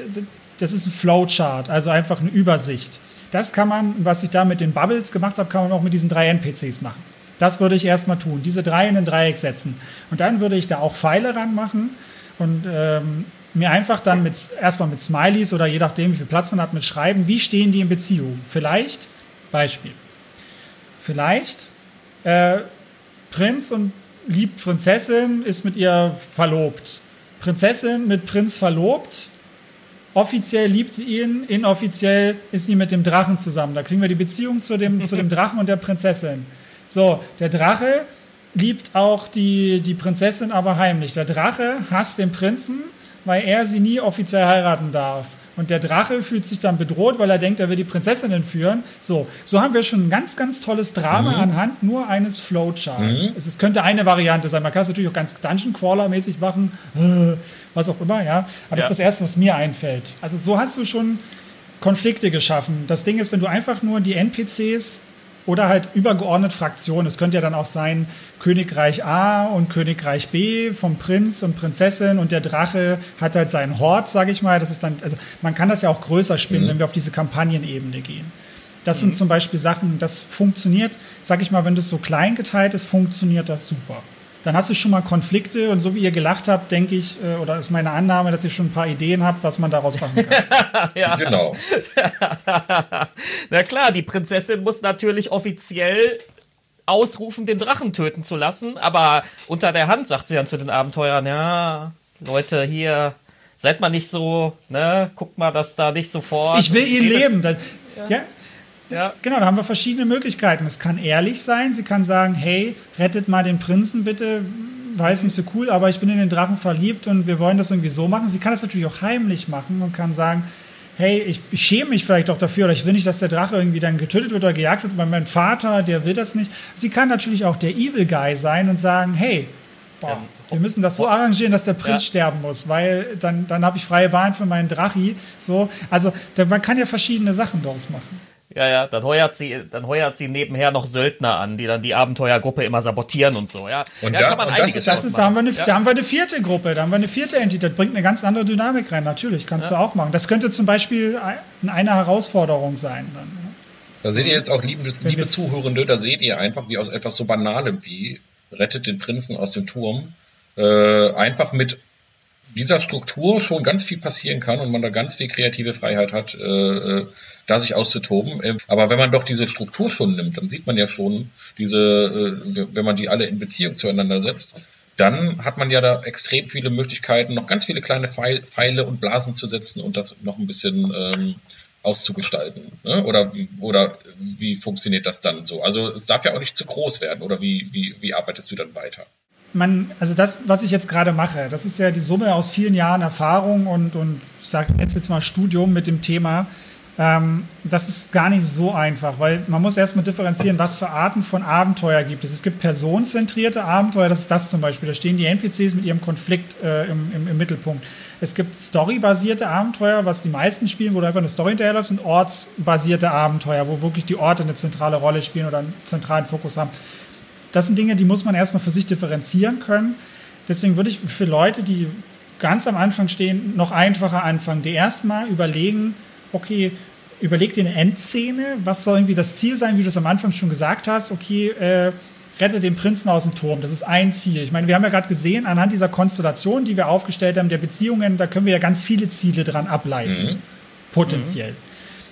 das ist ein Flowchart, also einfach eine Übersicht. Das kann man, was ich da mit den Bubbles gemacht habe, kann man auch mit diesen drei NPCs machen. Das würde ich erstmal tun, diese drei in ein Dreieck setzen. Und dann würde ich da auch Pfeile ranmachen und ähm, mir einfach dann mit, erstmal mit Smileys oder je nachdem, wie viel Platz man hat, mit schreiben, wie stehen die in Beziehung. Vielleicht, Beispiel, vielleicht äh, Prinz und liebt Prinzessin, ist mit ihr verlobt. Prinzessin mit Prinz verlobt. Offiziell liebt sie ihn, inoffiziell ist sie mit dem Drachen zusammen. Da kriegen wir die Beziehung zu dem, zu dem Drachen und der Prinzessin. So, der Drache liebt auch die, die Prinzessin aber heimlich. Der Drache hasst den Prinzen, weil er sie nie offiziell heiraten darf. Und der Drache fühlt sich dann bedroht, weil er denkt, er will die Prinzessin entführen. So, so haben wir schon ein ganz, ganz tolles Drama mhm. anhand nur eines Flowcharts. Mhm. Es, es, könnte eine Variante sein. Man kann es natürlich auch ganz Dungeon Crawler-mäßig machen, äh, was auch immer, ja. Aber ja. das ist das Erste, was mir einfällt. Also so hast du schon Konflikte geschaffen. Das Ding ist, wenn du einfach nur die NPCs oder halt übergeordnet Fraktionen. Es könnte ja dann auch sein Königreich A und Königreich B vom Prinz und Prinzessin und der Drache hat halt seinen Hort, sage ich mal. Das ist dann, also man kann das ja auch größer spinnen, mhm. wenn wir auf diese Kampagnenebene gehen. Das mhm. sind zum Beispiel Sachen, das funktioniert, sage ich mal, wenn das so klein geteilt ist, funktioniert das super dann hast du schon mal Konflikte und so wie ihr gelacht habt, denke ich, äh, oder ist meine Annahme, dass ihr schon ein paar Ideen habt, was man daraus machen kann. ja. Genau. Na klar, die Prinzessin muss natürlich offiziell ausrufen, den Drachen töten zu lassen, aber unter der Hand sagt sie dann zu den Abenteuern, ja, Leute, hier, seid mal nicht so, ne, guckt mal, dass da nicht sofort. Ich will ihr Leben. Das, ja. ja. Ja. Genau, da haben wir verschiedene Möglichkeiten. Es kann ehrlich sein, sie kann sagen, hey, rettet mal den Prinzen bitte, weiß nicht so cool, aber ich bin in den Drachen verliebt und wir wollen das irgendwie so machen. Sie kann das natürlich auch heimlich machen und kann sagen, hey, ich, schäme mich vielleicht auch dafür oder ich will nicht, dass der Drache irgendwie dann getötet wird oder gejagt wird, weil mein Vater, der will das nicht. Sie kann natürlich auch der Evil Guy sein und sagen, hey, boah, wir müssen das so arrangieren, dass der Prinz ja. sterben muss, weil dann, dann habe ich freie Bahn für meinen Drachi. So, also da, man kann ja verschiedene Sachen daraus machen. Ja, ja, dann heuert sie, dann heuert sie nebenher noch Söldner an, die dann die Abenteuergruppe immer sabotieren und so, ja. Und ja, da, kann man einiges das ist, da haben, wir eine, ja. da haben wir eine vierte Gruppe, da haben wir eine vierte Entität, das bringt eine ganz andere Dynamik rein, natürlich, kannst ja. du auch machen. Das könnte zum Beispiel eine Herausforderung sein. Dann. Da seht ihr jetzt auch, liebe, liebe Zuhörende, da seht ihr einfach, wie aus etwas so Banalem wie rettet den Prinzen aus dem Turm, äh, einfach mit dieser Struktur schon ganz viel passieren kann und man da ganz viel kreative Freiheit hat, äh, äh, da sich auszutoben. Äh, aber wenn man doch diese Struktur schon nimmt, dann sieht man ja schon diese, äh, wenn man die alle in Beziehung zueinander setzt, dann hat man ja da extrem viele Möglichkeiten, noch ganz viele kleine Pfeile und Blasen zu setzen und das noch ein bisschen ähm, auszugestalten. Ne? Oder, wie, oder wie funktioniert das dann so? Also es darf ja auch nicht zu groß werden, oder wie, wie, wie arbeitest du dann weiter? Man, also das, was ich jetzt gerade mache, das ist ja die Summe aus vielen Jahren Erfahrung und, und ich sage jetzt, jetzt mal Studium mit dem Thema. Ähm, das ist gar nicht so einfach, weil man muss erstmal differenzieren, was für Arten von Abenteuer gibt es. Es gibt personenzentrierte Abenteuer, das ist das zum Beispiel. Da stehen die NPCs mit ihrem Konflikt äh, im, im, im, Mittelpunkt. Es gibt storybasierte Abenteuer, was die meisten spielen, wo du einfach eine Story hinterherläufst, und ortsbasierte Abenteuer, wo wirklich die Orte eine zentrale Rolle spielen oder einen zentralen Fokus haben das sind Dinge, die muss man erstmal für sich differenzieren können. Deswegen würde ich für Leute, die ganz am Anfang stehen, noch einfacher anfangen, die erstmal überlegen, okay, überleg dir eine Endszene, was soll irgendwie das Ziel sein, wie du es am Anfang schon gesagt hast, okay, äh, rette den Prinzen aus dem Turm, das ist ein Ziel. Ich meine, wir haben ja gerade gesehen, anhand dieser Konstellation, die wir aufgestellt haben, der Beziehungen, da können wir ja ganz viele Ziele dran ableiten, mhm. potenziell. Mhm.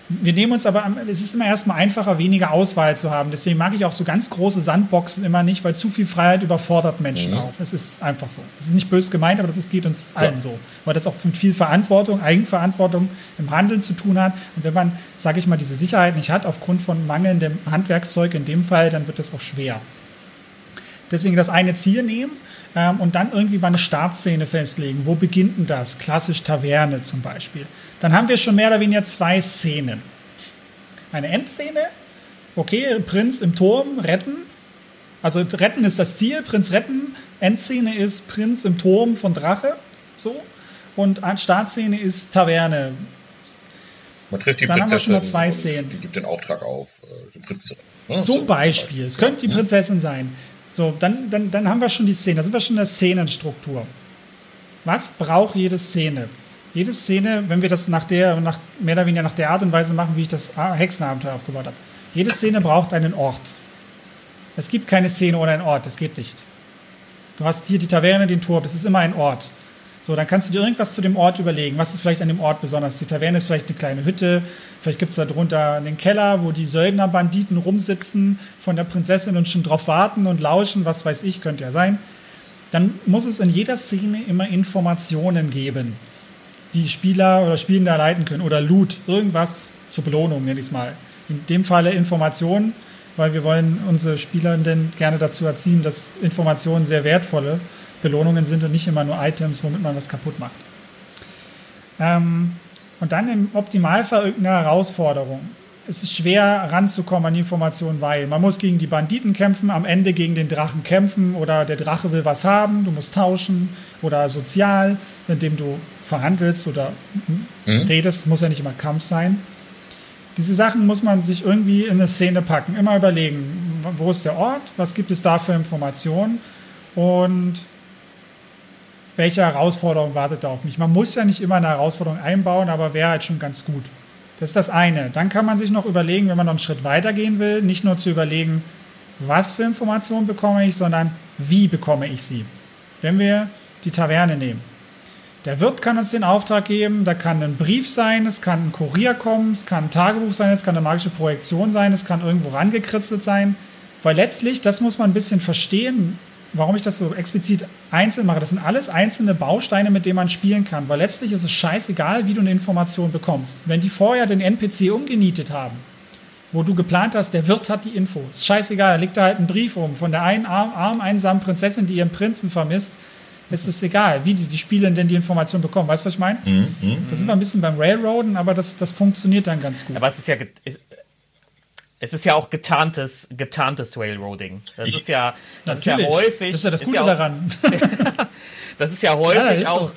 Wir nehmen uns aber, es ist immer erstmal einfacher, weniger Auswahl zu haben. Deswegen mag ich auch so ganz große Sandboxen immer nicht, weil zu viel Freiheit überfordert Menschen mhm. auch. Es ist einfach so. Es ist nicht böse gemeint, aber das ist, geht uns allen ja. so. Weil das auch mit viel Verantwortung, Eigenverantwortung im Handeln zu tun hat. Und wenn man, sage ich mal, diese Sicherheit nicht hat, aufgrund von mangelndem Handwerkszeug in dem Fall, dann wird das auch schwer. Deswegen das eine Ziel nehmen ähm, und dann irgendwie mal eine Startszene festlegen. Wo beginnt denn das? Klassisch Taverne zum Beispiel. Dann haben wir schon mehr oder weniger zwei Szenen. Eine Endszene, okay, Prinz im Turm retten. Also retten ist das Ziel, Prinz retten. Endszene ist Prinz im Turm von Drache. So. und Startszene ist Taverne. Man trifft die Dann haben wir schon mal zwei Szenen. Die gibt den Auftrag auf, äh, den Prinz zurück. Ja, Zum Beispiel. Es könnte die Prinzessin sein. So, dann, dann, dann haben wir schon die Szene. Da sind wir schon in der Szenenstruktur. Was braucht jede Szene? Jede Szene, wenn wir das nach der, nach, mehr oder weniger nach der Art und Weise machen, wie ich das Hexenabenteuer aufgebaut habe. Jede Szene braucht einen Ort. Es gibt keine Szene ohne einen Ort. Es geht nicht. Du hast hier die Taverne, den Turm. Das ist immer ein Ort. So, dann kannst du dir irgendwas zu dem Ort überlegen. Was ist vielleicht an dem Ort besonders? Die Taverne ist vielleicht eine kleine Hütte. Vielleicht gibt es da drunter einen Keller, wo die Söldner-Banditen rumsitzen von der Prinzessin und schon drauf warten und lauschen. Was weiß ich, könnte ja sein. Dann muss es in jeder Szene immer Informationen geben, die Spieler oder Spielende erleiten können. Oder Loot, irgendwas zur Belohnung, nenne ich es mal. In dem Falle Informationen, weil wir wollen unsere Spielenden gerne dazu erziehen, dass Informationen sehr wertvolle Belohnungen sind und nicht immer nur Items, womit man was kaputt macht. Ähm, und dann im Optimalfall irgendeine Herausforderung. Es ist schwer ranzukommen an Informationen, weil man muss gegen die Banditen kämpfen, am Ende gegen den Drachen kämpfen oder der Drache will was haben, du musst tauschen oder sozial, indem du verhandelst oder mhm. redest, muss ja nicht immer Kampf sein. Diese Sachen muss man sich irgendwie in eine Szene packen, immer überlegen, wo ist der Ort, was gibt es da für Informationen und welche Herausforderung wartet da auf mich. Man muss ja nicht immer eine Herausforderung einbauen, aber wäre halt schon ganz gut. Das ist das eine. Dann kann man sich noch überlegen, wenn man noch einen Schritt weiter gehen will, nicht nur zu überlegen, was für Informationen bekomme ich, sondern wie bekomme ich sie. Wenn wir die Taverne nehmen. Der Wirt kann uns den Auftrag geben, da kann ein Brief sein, es kann ein Kurier kommen, es kann ein Tagebuch sein, es kann eine magische Projektion sein, es kann irgendwo rangekritzelt sein. Weil letztlich, das muss man ein bisschen verstehen, warum ich das so explizit einzeln mache. Das sind alles einzelne Bausteine, mit denen man spielen kann, weil letztlich ist es scheißegal, wie du eine Information bekommst. Wenn die vorher den NPC umgenietet haben, wo du geplant hast, der Wirt hat die Info, ist scheißegal, da liegt da halt ein Brief um von der einen arm, arm einsamen Prinzessin, die ihren Prinzen vermisst. Es ist egal, wie die, die Spieler denn die Information bekommen. Weißt du, was ich meine? Mhm, mh, da sind wir ein bisschen beim Railroaden, aber das, das funktioniert dann ganz gut. Aber es ist ja, es ist ja auch getarntes, getarntes Railroading. Das ich, ist ja, das ist ja häufig. Das ist ja das Gute ja auch, daran. das ist ja häufig ja, auch. So.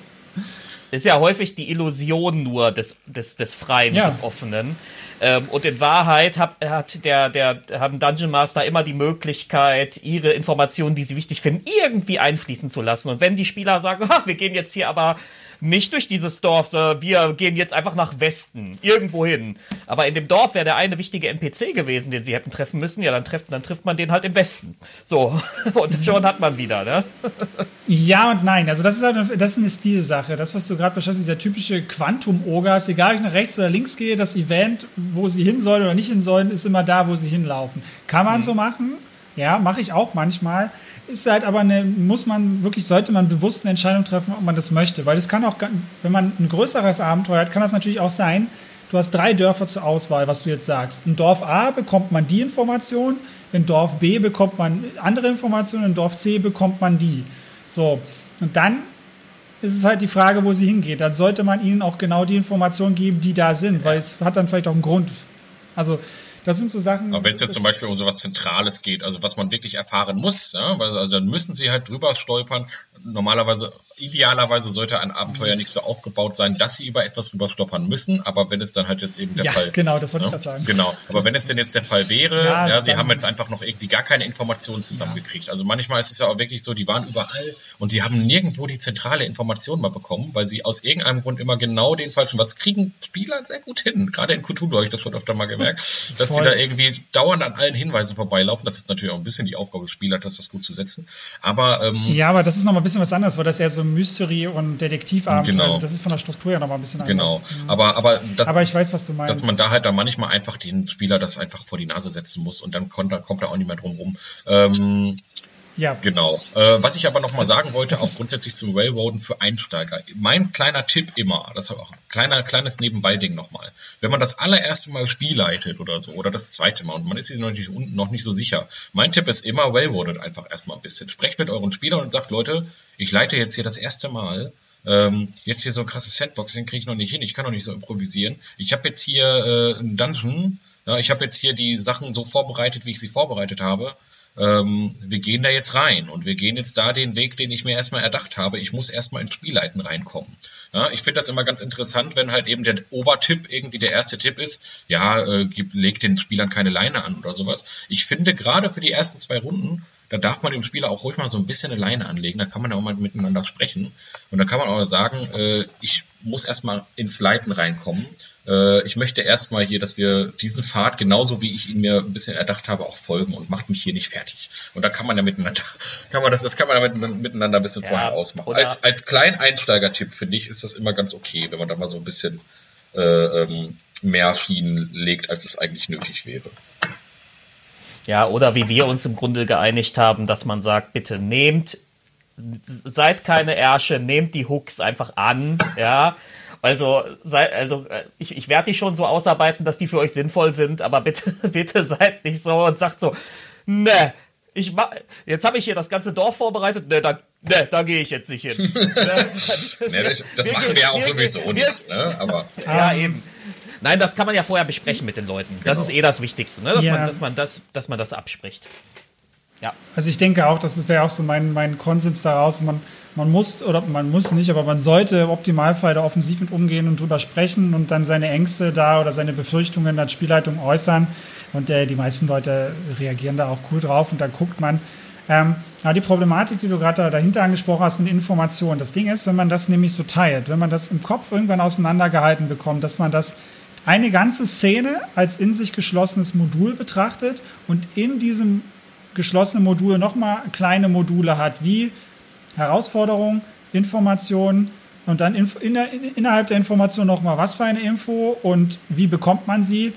Ist ja häufig die Illusion nur des, des, des Freien, ja. des Offenen. Ähm, und in Wahrheit hat, hat der, der, haben Dungeon Master immer die Möglichkeit, ihre Informationen, die sie wichtig finden, irgendwie einfließen zu lassen. Und wenn die Spieler sagen, ha, wir gehen jetzt hier aber nicht durch dieses Dorf, sondern wir gehen jetzt einfach nach Westen, irgendwo hin. Aber in dem Dorf wäre der eine wichtige NPC gewesen, den sie hätten treffen müssen. Ja, dann trifft, dann trifft man den halt im Westen. So, und schon hat man wieder, ne? Ja und nein. Also das ist eine, das ist eine Stilsache. Das, was du gerade beschreibst, dieser typische Quantum-Oger, ist egal, ob ich nach rechts oder links gehe, das Event, wo sie hin sollen oder nicht hin sollen, ist immer da, wo sie hinlaufen. Kann man mhm. so machen? Ja, mache ich auch manchmal ist halt aber eine, muss man wirklich, sollte man bewusst eine Entscheidung treffen, ob man das möchte. Weil es kann auch, wenn man ein größeres Abenteuer hat, kann das natürlich auch sein, du hast drei Dörfer zur Auswahl, was du jetzt sagst. In Dorf A bekommt man die Information, in Dorf B bekommt man andere Informationen, in Dorf C bekommt man die. So. Und dann ist es halt die Frage, wo sie hingeht. Dann sollte man ihnen auch genau die Informationen geben, die da sind, weil es hat dann vielleicht auch einen Grund. Also, das sind so Sachen. Aber wenn es jetzt zum Beispiel um so was Zentrales geht, also was man wirklich erfahren muss, ja, also dann müssen sie halt drüber stolpern. Normalerweise idealerweise sollte ein Abenteuer nicht so aufgebaut sein, dass sie über etwas rüberstoppern müssen, aber wenn es dann halt jetzt eben der ja, Fall genau, das wollte ja, ich gerade sagen. Genau, aber wenn es denn jetzt der Fall wäre, ja, ja sie haben jetzt einfach noch irgendwie gar keine Informationen zusammengekriegt. Ja. Also manchmal ist es ja auch wirklich so, die waren überall und sie haben nirgendwo die zentrale Information mal bekommen, weil sie aus irgendeinem Grund immer genau den falschen, was kriegen Spieler sehr gut hin. Gerade in Cthulhu habe ich das schon öfter mal gemerkt, dass Voll. sie da irgendwie dauernd an allen Hinweisen vorbeilaufen. Das ist natürlich auch ein bisschen die Aufgabe des Spielers, das gut zu setzen. Aber ähm, ja, aber das ist noch mal ein bisschen was anderes, weil das eher so Mystery und Detektivabenteuer. Genau. Also das ist von der Struktur ja nochmal ein bisschen genau. anders. Genau. Aber, aber, das, aber ich weiß, was du meinst. Dass man da halt dann manchmal einfach den Spieler das einfach vor die Nase setzen muss und dann kommt, kommt er auch nicht mehr drum rum. Ähm, ja. Genau. Äh, was ich aber nochmal sagen wollte, auch grundsätzlich zum Railroaden für Einsteiger. Mein kleiner Tipp immer, das ist auch ein kleiner, kleines Nebenbei-Ding nochmal. Wenn man das allererste Mal Spiel leitet oder so, oder das zweite Mal und man ist sich noch nicht, noch nicht so sicher, mein Tipp ist immer, Railroadet einfach erstmal ein bisschen. Sprecht mit euren Spielern und sagt, Leute, ich leite jetzt hier das erste Mal ähm, jetzt hier so ein krasses Sandboxing kriege ich noch nicht hin, ich kann noch nicht so improvisieren. Ich habe jetzt hier äh, einen Dungeon, ja, ich habe jetzt hier die Sachen so vorbereitet, wie ich sie vorbereitet habe. Ähm, wir gehen da jetzt rein und wir gehen jetzt da den Weg, den ich mir erstmal erdacht habe. Ich muss erstmal ins Spielleiten reinkommen. Ja, ich finde das immer ganz interessant, wenn halt eben der Obertipp irgendwie der erste Tipp ist, ja, äh, gib, leg den Spielern keine Leine an oder sowas. Ich finde gerade für die ersten zwei Runden, da darf man dem Spieler auch ruhig mal so ein bisschen eine Leine anlegen, da kann man ja auch mal miteinander sprechen und da kann man auch sagen, äh, ich muss erstmal ins Leiten reinkommen äh, ich möchte erstmal hier, dass wir diesen Pfad, genauso wie ich ihn mir ein bisschen erdacht habe, auch folgen und macht mich hier nicht fertig. Und da kann man ja miteinander, kann man das, das kann man ja miteinander ein bisschen ja, vorher ausmachen. Als, als kleinen Einsteigertipp finde ich, ist das immer ganz okay, wenn man da mal so ein bisschen äh, ähm, mehr Schienen legt, als es eigentlich nötig wäre. Ja, oder wie wir uns im Grunde geeinigt haben, dass man sagt, bitte nehmt, seid keine Ärsche, nehmt die Hooks einfach an, ja. Also, sei, also äh, ich, ich werde die schon so ausarbeiten, dass die für euch sinnvoll sind, aber bitte, bitte seid nicht so und sagt so, ne, ich mach, jetzt habe ich hier das ganze Dorf vorbereitet, ne, da, ne, da gehe ich jetzt nicht hin. ne, das, das wir, machen wir ja auch sowieso wir, nicht, ne? Aber ja eben. Nein, das kann man ja vorher besprechen mit den Leuten. Das genau. ist eh das Wichtigste, ne? dass, ja. man, dass, man das, dass man das abspricht. Ja. Also ich denke auch, das wäre auch so mein, mein Konsens daraus. Man, man muss, oder man muss nicht, aber man sollte im Optimalfall da offensiv mit umgehen und drüber sprechen und dann seine Ängste da oder seine Befürchtungen als Spielleitung äußern. Und äh, die meisten Leute reagieren da auch cool drauf und dann guckt man. Ähm, aber die Problematik, die du gerade dahinter angesprochen hast mit Informationen, das Ding ist, wenn man das nämlich so teilt, wenn man das im Kopf irgendwann auseinandergehalten bekommt, dass man das eine ganze Szene als in sich geschlossenes Modul betrachtet und in diesem geschlossene Module nochmal kleine Module hat, wie Herausforderung, Information und dann in, in innerhalb der Information nochmal, was für eine Info und wie bekommt man sie,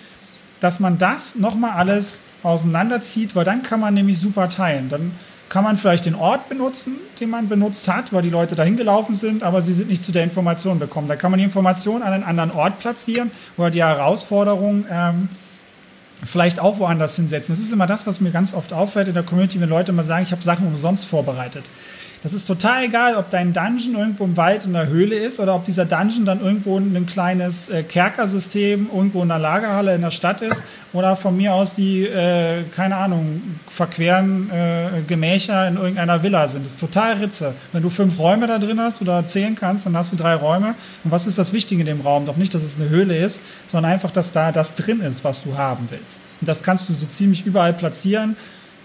dass man das nochmal alles auseinanderzieht, weil dann kann man nämlich super teilen. Dann kann man vielleicht den Ort benutzen, den man benutzt hat, weil die Leute dahin gelaufen sind, aber sie sind nicht zu der Information gekommen. Da kann man die Information an einen anderen Ort platzieren oder die Herausforderung ähm, vielleicht auch woanders hinsetzen. Das ist immer das, was mir ganz oft auffällt in der Community, wenn Leute immer sagen, ich habe Sachen umsonst vorbereitet. Das ist total egal, ob dein Dungeon irgendwo im Wald in der Höhle ist oder ob dieser Dungeon dann irgendwo ein kleines äh, Kerkersystem irgendwo in der Lagerhalle in der Stadt ist oder von mir aus die, äh, keine Ahnung, verqueren äh, Gemächer in irgendeiner Villa sind. Das ist total Ritze. Wenn du fünf Räume da drin hast oder zählen kannst, dann hast du drei Räume. Und was ist das Wichtige in dem Raum? Doch nicht, dass es eine Höhle ist, sondern einfach, dass da das drin ist, was du haben willst. Und das kannst du so ziemlich überall platzieren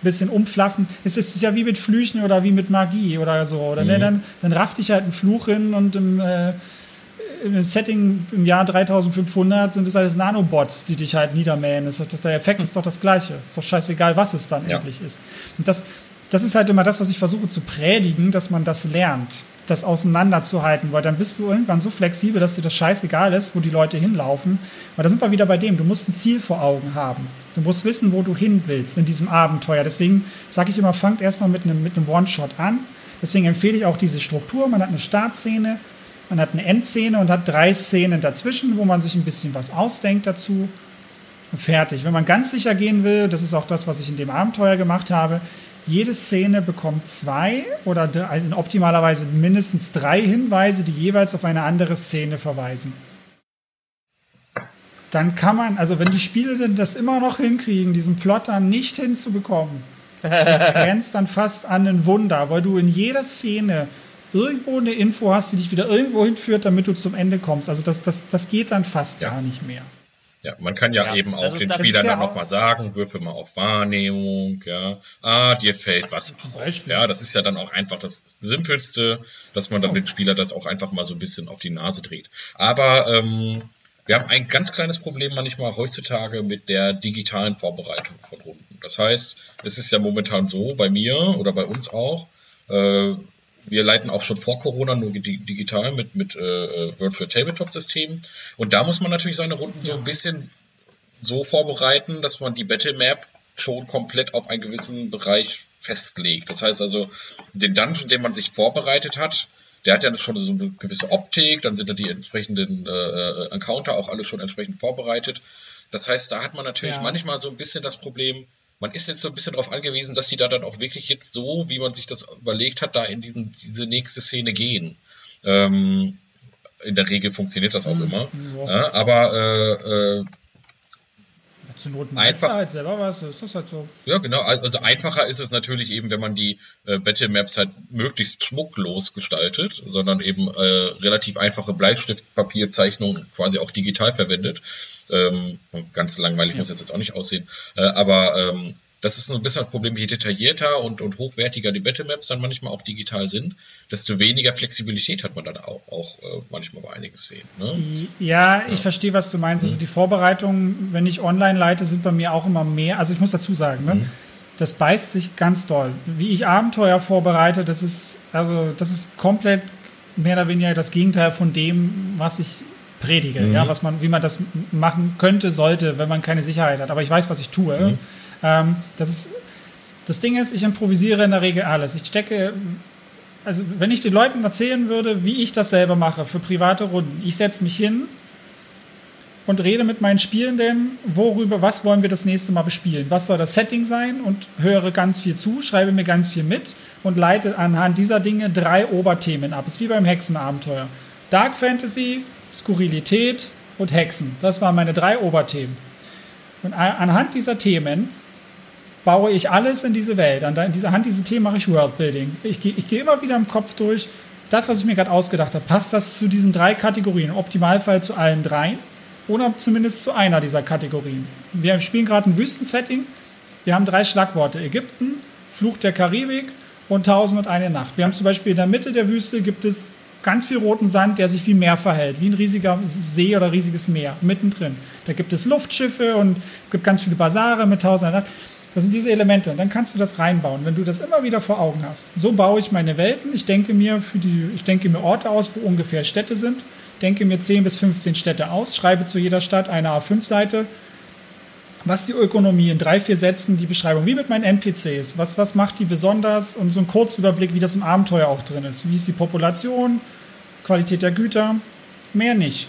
bisschen umflaffen. Es ist ja wie mit Flüchen oder wie mit Magie oder so. Oder ne, mhm. ne, dann, dann rafft dich halt ein Fluch hin und im, äh, im Setting im Jahr 3500 sind es alles Nanobots, die dich halt niedermähen. Das, der Effekt ist doch das gleiche. Ist doch scheißegal, was es dann ja. endlich ist. Und das, das ist halt immer das, was ich versuche zu predigen, dass man das lernt das auseinanderzuhalten, weil dann bist du irgendwann so flexibel, dass dir das scheißegal ist, wo die Leute hinlaufen. Weil da sind wir wieder bei dem, du musst ein Ziel vor Augen haben. Du musst wissen, wo du hin willst in diesem Abenteuer. Deswegen sage ich immer, fangt erstmal mit einem, mit einem One-Shot an. Deswegen empfehle ich auch diese Struktur. Man hat eine Startszene, man hat eine Endszene und hat drei Szenen dazwischen, wo man sich ein bisschen was ausdenkt dazu. Fertig. Wenn man ganz sicher gehen will, das ist auch das, was ich in dem Abenteuer gemacht habe, jede Szene bekommt zwei oder also optimalerweise mindestens drei Hinweise, die jeweils auf eine andere Szene verweisen. Dann kann man, also wenn die Spielenden das immer noch hinkriegen, diesen Plot dann nicht hinzubekommen, das grenzt dann fast an ein Wunder, weil du in jeder Szene irgendwo eine Info hast, die dich wieder irgendwo hinführt, damit du zum Ende kommst. Also das, das, das geht dann fast ja. gar nicht mehr. Ja, man kann ja, ja eben auch den Spielern ja dann nochmal sagen, würfel mal auf Wahrnehmung, ja. Ah, dir fällt was auf. Ja, das ist ja dann auch einfach das Simpelste, dass man dann oh. den Spieler das auch einfach mal so ein bisschen auf die Nase dreht. Aber ähm, wir haben ein ganz kleines Problem manchmal heutzutage mit der digitalen Vorbereitung von Runden. Das heißt, es ist ja momentan so, bei mir oder bei uns auch, äh, wir leiten auch schon vor Corona nur digital mit, mit äh, äh, Virtual Tabletop Systemen. Und da muss man natürlich seine Runden so ein bisschen so vorbereiten, dass man die Battle Map schon komplett auf einen gewissen Bereich festlegt. Das heißt also, den Dungeon, den man sich vorbereitet hat, der hat ja schon so eine gewisse Optik, dann sind da die entsprechenden äh, äh Encounter auch alle schon entsprechend vorbereitet. Das heißt, da hat man natürlich ja. manchmal so ein bisschen das Problem, man ist jetzt so ein bisschen darauf angewiesen, dass die da dann auch wirklich jetzt so, wie man sich das überlegt hat, da in diesen, diese nächste Szene gehen. Ähm, in der Regel funktioniert das auch mhm. immer. Ja. Aber äh, äh, zu Not einfach halt selber was, ist das halt so. Ja, genau. Also einfacher ist es natürlich eben, wenn man die äh, Battle Maps halt möglichst schmucklos gestaltet, sondern eben äh, relativ einfache Bleistiftpapierzeichnungen quasi auch digital verwendet. Ähm, ganz langweilig ja. muss das jetzt auch nicht aussehen. Äh, aber ähm, das ist so ein bisschen das Problem, je detaillierter und, und hochwertiger die Battlemaps dann manchmal auch digital sind, desto weniger Flexibilität hat man dann auch, auch äh, manchmal bei einigen Szenen. Ne? Ja, ich ja. verstehe, was du meinst. Also mhm. die Vorbereitungen, wenn ich online leite, sind bei mir auch immer mehr. Also ich muss dazu sagen, ne? Mhm. das beißt sich ganz doll. Wie ich Abenteuer vorbereite, das ist, also das ist komplett mehr oder weniger das Gegenteil von dem, was ich predige, mhm. ja, was man, wie man das machen könnte, sollte, wenn man keine Sicherheit hat. Aber ich weiß, was ich tue. Mhm. Ähm, das, ist, das Ding ist, ich improvisiere in der Regel alles. Ich stecke, also wenn ich den Leuten erzählen würde, wie ich das selber mache für private Runden, ich setze mich hin und rede mit meinen Spielenden, worüber, was wollen wir das nächste Mal bespielen, was soll das Setting sein und höre ganz viel zu, schreibe mir ganz viel mit und leite anhand dieser Dinge drei Oberthemen ab. Das ist wie beim Hexenabenteuer. Dark Fantasy, Skurrilität und Hexen. Das waren meine drei Oberthemen. Und anhand dieser Themen baue ich alles in diese Welt. An dieser Hand diese Themen mache ich Worldbuilding. Ich gehe ich geh immer wieder im Kopf durch, das, was ich mir gerade ausgedacht habe, passt das zu diesen drei Kategorien? Im Optimalfall zu allen dreien oder zumindest zu einer dieser Kategorien. Wir spielen gerade ein Wüstensetting. Wir haben drei Schlagworte: Ägypten, Fluch der Karibik und Tausend und eine Nacht. Wir haben zum Beispiel in der Mitte der Wüste gibt es ganz viel roten Sand, der sich wie Meer verhält, wie ein riesiger See oder riesiges Meer mittendrin. Da gibt es Luftschiffe und es gibt ganz viele Basare mit Tausend. Das sind diese Elemente. Und dann kannst du das reinbauen, wenn du das immer wieder vor Augen hast. So baue ich meine Welten. Ich denke mir für die, ich denke mir Orte aus, wo ungefähr Städte sind. Denke mir 10 bis 15 Städte aus, schreibe zu jeder Stadt eine A5-Seite. Was die Ökonomie in drei, vier Sätzen, die Beschreibung, wie mit meinen NPCs. Was, was macht die besonders? Und so ein Kurzüberblick, wie das im Abenteuer auch drin ist. Wie ist die Population? Qualität der Güter? Mehr nicht.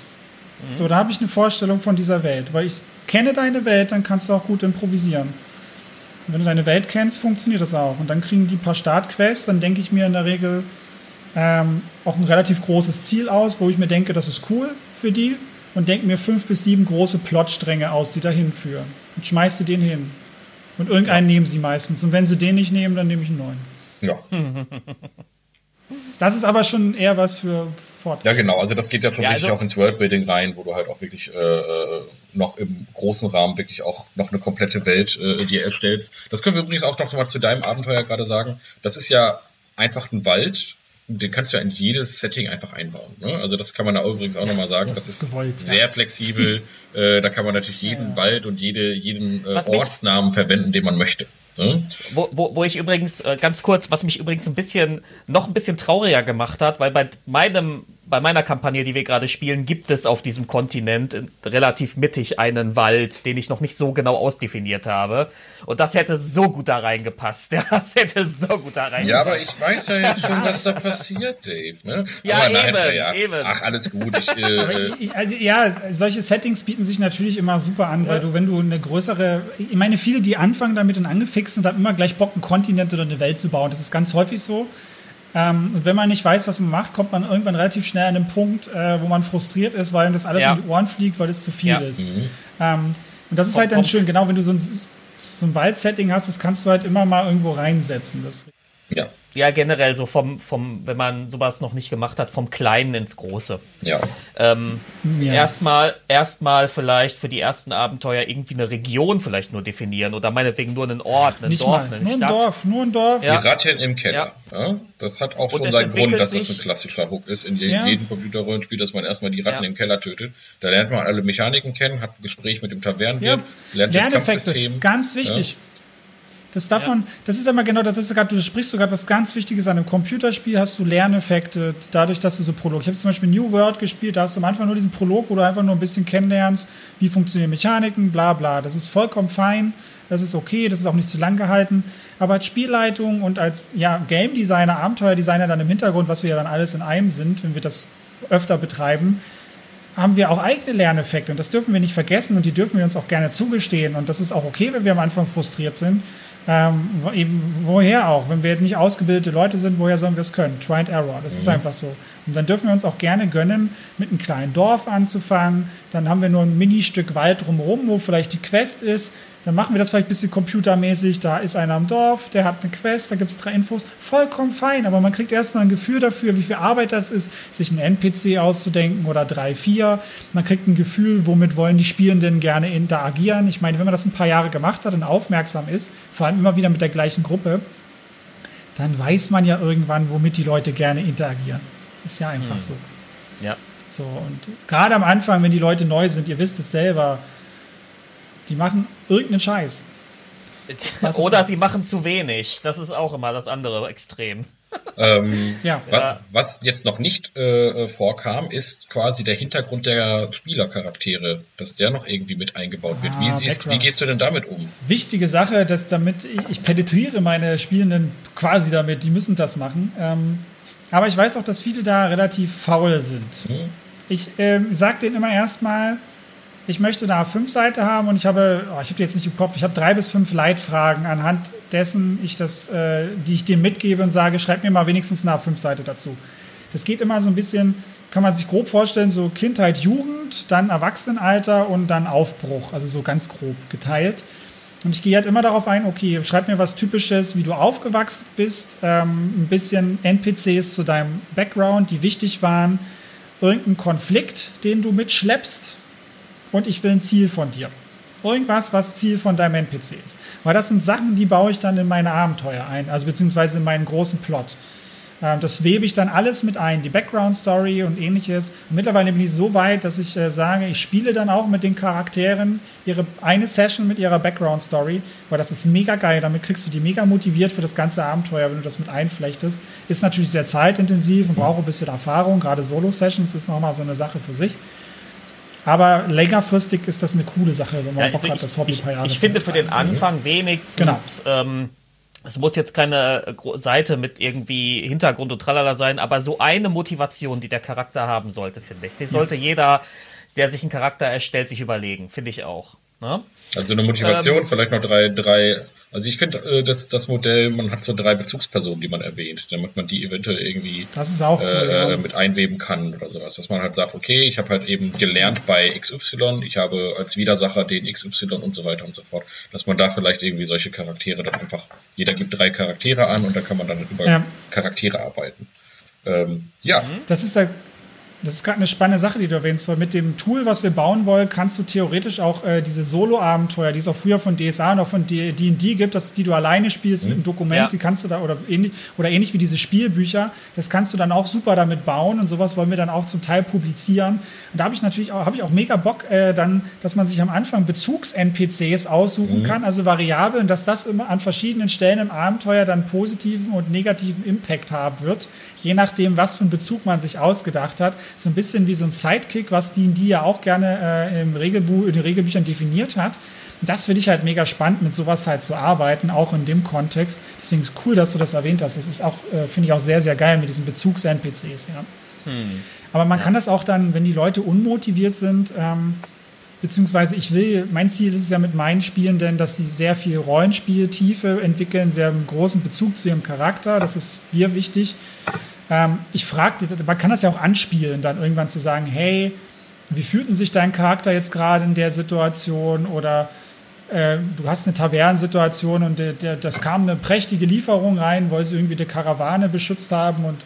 Mhm. So, da habe ich eine Vorstellung von dieser Welt. Weil ich kenne deine Welt, dann kannst du auch gut improvisieren wenn du deine Welt kennst, funktioniert das auch. Und dann kriegen die ein paar Startquests, dann denke ich mir in der Regel ähm, auch ein relativ großes Ziel aus, wo ich mir denke, das ist cool für die und denke mir fünf bis sieben große Plotstränge aus, die dahin führen. Und schmeiße den hin. Und irgendeinen ja. nehmen sie meistens. Und wenn sie den nicht nehmen, dann nehme ich einen neuen. Ja. Das ist aber schon eher was für Fortschritt. Ja, genau. Also das geht ja schon ja, also auch ins Worldbuilding rein, wo du halt auch wirklich äh, äh, noch im großen Rahmen wirklich auch noch eine komplette Welt äh, dir erstellst. Das können wir übrigens auch noch mal zu deinem Abenteuer gerade sagen. Das ist ja einfach ein Wald, den kannst du ja in jedes Setting einfach einbauen. Ne? Also das kann man da übrigens auch nochmal sagen. Das, das ist, gewollt, sehr ja. flexibel. äh, da kann man natürlich jeden ja. Wald und jede, jeden äh, Ortsnamen verwenden, den man möchte. Ne? Wo, wo, wo ich übrigens, äh, ganz kurz, was mich übrigens ein bisschen, noch ein bisschen trauriger gemacht hat, weil bei meinem bei meiner Kampagne, die wir gerade spielen, gibt es auf diesem Kontinent relativ mittig einen Wald, den ich noch nicht so genau ausdefiniert habe. Und das hätte so gut da reingepasst. Ja, das hätte so gut da reingepasst. Ja, aber ich weiß ja jetzt schon, was da passiert, Dave. Ne? Ja, aber eben, nein, ja. eben. Ach, alles gut. Ich, äh, ich, also, ja, solche Settings bieten sich natürlich immer super an, ja. weil du, wenn du eine größere, ich meine, viele, die anfangen damit und angefixt sind, haben immer gleich Bock, einen Kontinent oder eine Welt zu bauen. Das ist ganz häufig so. Ähm, und wenn man nicht weiß, was man macht, kommt man irgendwann relativ schnell an den Punkt, äh, wo man frustriert ist, weil das alles ja. um die Ohren fliegt, weil es zu viel ja. ist. Mhm. Ähm, und das ist halt dann schön, genau, wenn du so ein, so ein Wald-Setting hast, das kannst du halt immer mal irgendwo reinsetzen. Das ja. Ja, generell so vom, vom, wenn man sowas noch nicht gemacht hat, vom Kleinen ins Große. Ja. Ähm, ja. Erstmal, erstmal vielleicht für die ersten Abenteuer irgendwie eine Region vielleicht nur definieren oder meinetwegen nur einen Ort, einen nicht Dorf, mal. eine nur Stadt. Ein Dorf, nur ein Dorf. Ja. Die Ratten im Keller. Ja. ja. Das hat auch Und schon seinen Grund, dass das ein klassischer Hook ist in jedem Computerrollenspiel, dass man erstmal die Ratten im Keller tötet. Da lernt man alle Mechaniken kennen, hat ein Gespräch mit dem Tavernenwirt, lernt das Kampfsystem. Ganz wichtig. Das davon, ja. das ist immer genau, das ist gerade, du sprichst sogar was ganz Wichtiges an einem Computerspiel, hast du Lerneffekte, dadurch, dass du so Prolog. Ich habe zum Beispiel New World gespielt, da hast du am Anfang nur diesen Prolog, wo du einfach nur ein bisschen kennenlernst, wie funktionieren Mechaniken, bla bla. Das ist vollkommen fein, das ist okay, das ist auch nicht zu lang gehalten. Aber als Spielleitung und als ja, Game Designer, Abenteuerdesigner dann im Hintergrund, was wir ja dann alles in einem sind, wenn wir das öfter betreiben, haben wir auch eigene Lerneffekte und das dürfen wir nicht vergessen und die dürfen wir uns auch gerne zugestehen und das ist auch okay, wenn wir am Anfang frustriert sind. Ähm, eben, woher auch? Wenn wir nicht ausgebildete Leute sind, woher sollen wir es können? Try and Error, das mhm. ist einfach so. Und dann dürfen wir uns auch gerne gönnen, mit einem kleinen Dorf anzufangen. Dann haben wir nur ein Mini-Stück Wald drumherum, wo vielleicht die Quest ist. Dann machen wir das vielleicht ein bisschen computermäßig. Da ist einer im Dorf, der hat eine Quest, da gibt es drei Infos. Vollkommen fein, aber man kriegt erstmal ein Gefühl dafür, wie viel Arbeit das ist, sich einen NPC auszudenken oder drei, vier. Man kriegt ein Gefühl, womit wollen die Spielenden gerne interagieren. Ich meine, wenn man das ein paar Jahre gemacht hat und aufmerksam ist, vor allem immer wieder mit der gleichen Gruppe, dann weiß man ja irgendwann, womit die Leute gerne interagieren. Ist ja einfach hm. so. Ja. So, und gerade am Anfang, wenn die Leute neu sind, ihr wisst es selber, die machen irgendeinen Scheiß. Oder sie machen zu wenig. Das ist auch immer das andere Extrem. Ähm, ja. was, was, jetzt noch nicht äh, vorkam, ist quasi der Hintergrund der Spielercharaktere, dass der noch irgendwie mit eingebaut ah, wird. Wie, siehst, wie, gehst du denn damit um? Wichtige Sache, dass damit ich penetriere meine Spielenden quasi damit, die müssen das machen. Ähm, aber ich weiß auch, dass viele da relativ faul sind. Hm. Ich ähm, sage denen immer erstmal, ich möchte eine A5-Seite haben und ich habe, oh, ich habe die jetzt nicht im Kopf, ich habe drei bis fünf Leitfragen, anhand dessen ich das, äh, die ich dir mitgebe und sage, schreib mir mal wenigstens eine A5-Seite dazu. Das geht immer so ein bisschen, kann man sich grob vorstellen, so Kindheit, Jugend, dann Erwachsenenalter und dann Aufbruch, also so ganz grob geteilt. Und ich gehe halt immer darauf ein, okay, schreib mir was Typisches, wie du aufgewachsen bist, ähm, ein bisschen NPCs zu deinem Background, die wichtig waren, irgendeinen Konflikt, den du mitschleppst, und ich will ein Ziel von dir. Irgendwas, was Ziel von deinem NPC ist. Weil das sind Sachen, die baue ich dann in meine Abenteuer ein, also beziehungsweise in meinen großen Plot. Ähm, das webe ich dann alles mit ein, die Background-Story und ähnliches. Und mittlerweile bin ich so weit, dass ich äh, sage, ich spiele dann auch mit den Charakteren ihre eine Session mit ihrer Background-Story, weil das ist mega geil. Damit kriegst du die mega motiviert für das ganze Abenteuer, wenn du das mit einflechtest. Ist natürlich sehr zeitintensiv und braucht ein bisschen Erfahrung. Gerade Solo-Sessions ist nochmal so eine Sache für sich. Aber längerfristig ist das eine coole Sache, wenn man ja, Bock also hat, das Hobby ein paar Jahre Ich finde für den Anfang wenigstens, genau. ähm, es muss jetzt keine äh, Seite mit irgendwie Hintergrund und tralala sein, aber so eine Motivation, die der Charakter haben sollte, finde ich. Die sollte ja. jeder, der sich einen Charakter erstellt, sich überlegen, finde ich auch. Ne? Also eine Motivation, ähm, vielleicht noch drei, drei also ich finde, äh, das, das Modell, man hat so drei Bezugspersonen, die man erwähnt, damit man die eventuell irgendwie auch, äh, ja. mit einweben kann oder sowas. Dass man halt sagt, okay, ich habe halt eben gelernt bei XY, ich habe als Widersacher den XY und so weiter und so fort. Dass man da vielleicht irgendwie solche Charaktere dann einfach, jeder gibt drei Charaktere an und dann kann man dann über ja. Charaktere arbeiten. Ähm, ja. Das ist der das ist gerade eine spannende Sache, die du erwähnst, weil mit dem Tool, was wir bauen wollen, kannst du theoretisch auch äh, diese Solo-Abenteuer, die es auch früher von DSA und auch von D&D gibt, dass, die du alleine spielst mhm. mit einem Dokument, ja. die kannst du da, oder ähnlich, oder ähnlich wie diese Spielbücher, das kannst du dann auch super damit bauen und sowas wollen wir dann auch zum Teil publizieren. Und da habe ich natürlich auch, habe ich auch mega Bock, äh, dann, dass man sich am Anfang Bezugs-NPCs aussuchen mhm. kann, also Variablen, dass das immer an verschiedenen Stellen im Abenteuer dann positiven und negativen Impact haben wird, je nachdem, was für einen Bezug man sich ausgedacht hat so ein bisschen wie so ein Sidekick, was die, die ja auch gerne äh, im Regelbuch, in den Regelbüchern definiert hat. das finde ich halt mega spannend, mit sowas halt zu arbeiten, auch in dem Kontext. Deswegen ist es cool, dass du das erwähnt hast. Das ist auch, äh, finde ich auch sehr, sehr geil mit diesen Bezugs-NPCs, ja. Hm. Aber man ja. kann das auch dann, wenn die Leute unmotiviert sind, ähm, beziehungsweise ich will, mein Ziel ist es ja mit meinen Spielenden, dass sie sehr viel Rollenspieltiefe entwickeln, sehr großen Bezug zu ihrem Charakter. Das ist mir wichtig. Ähm, ich frage, man kann das ja auch anspielen, dann irgendwann zu sagen, hey, wie fühlt sich dein Charakter jetzt gerade in der Situation? Oder äh, du hast eine Tavernensituation und der, der, das kam eine prächtige Lieferung rein, weil sie irgendwie die Karawane beschützt haben und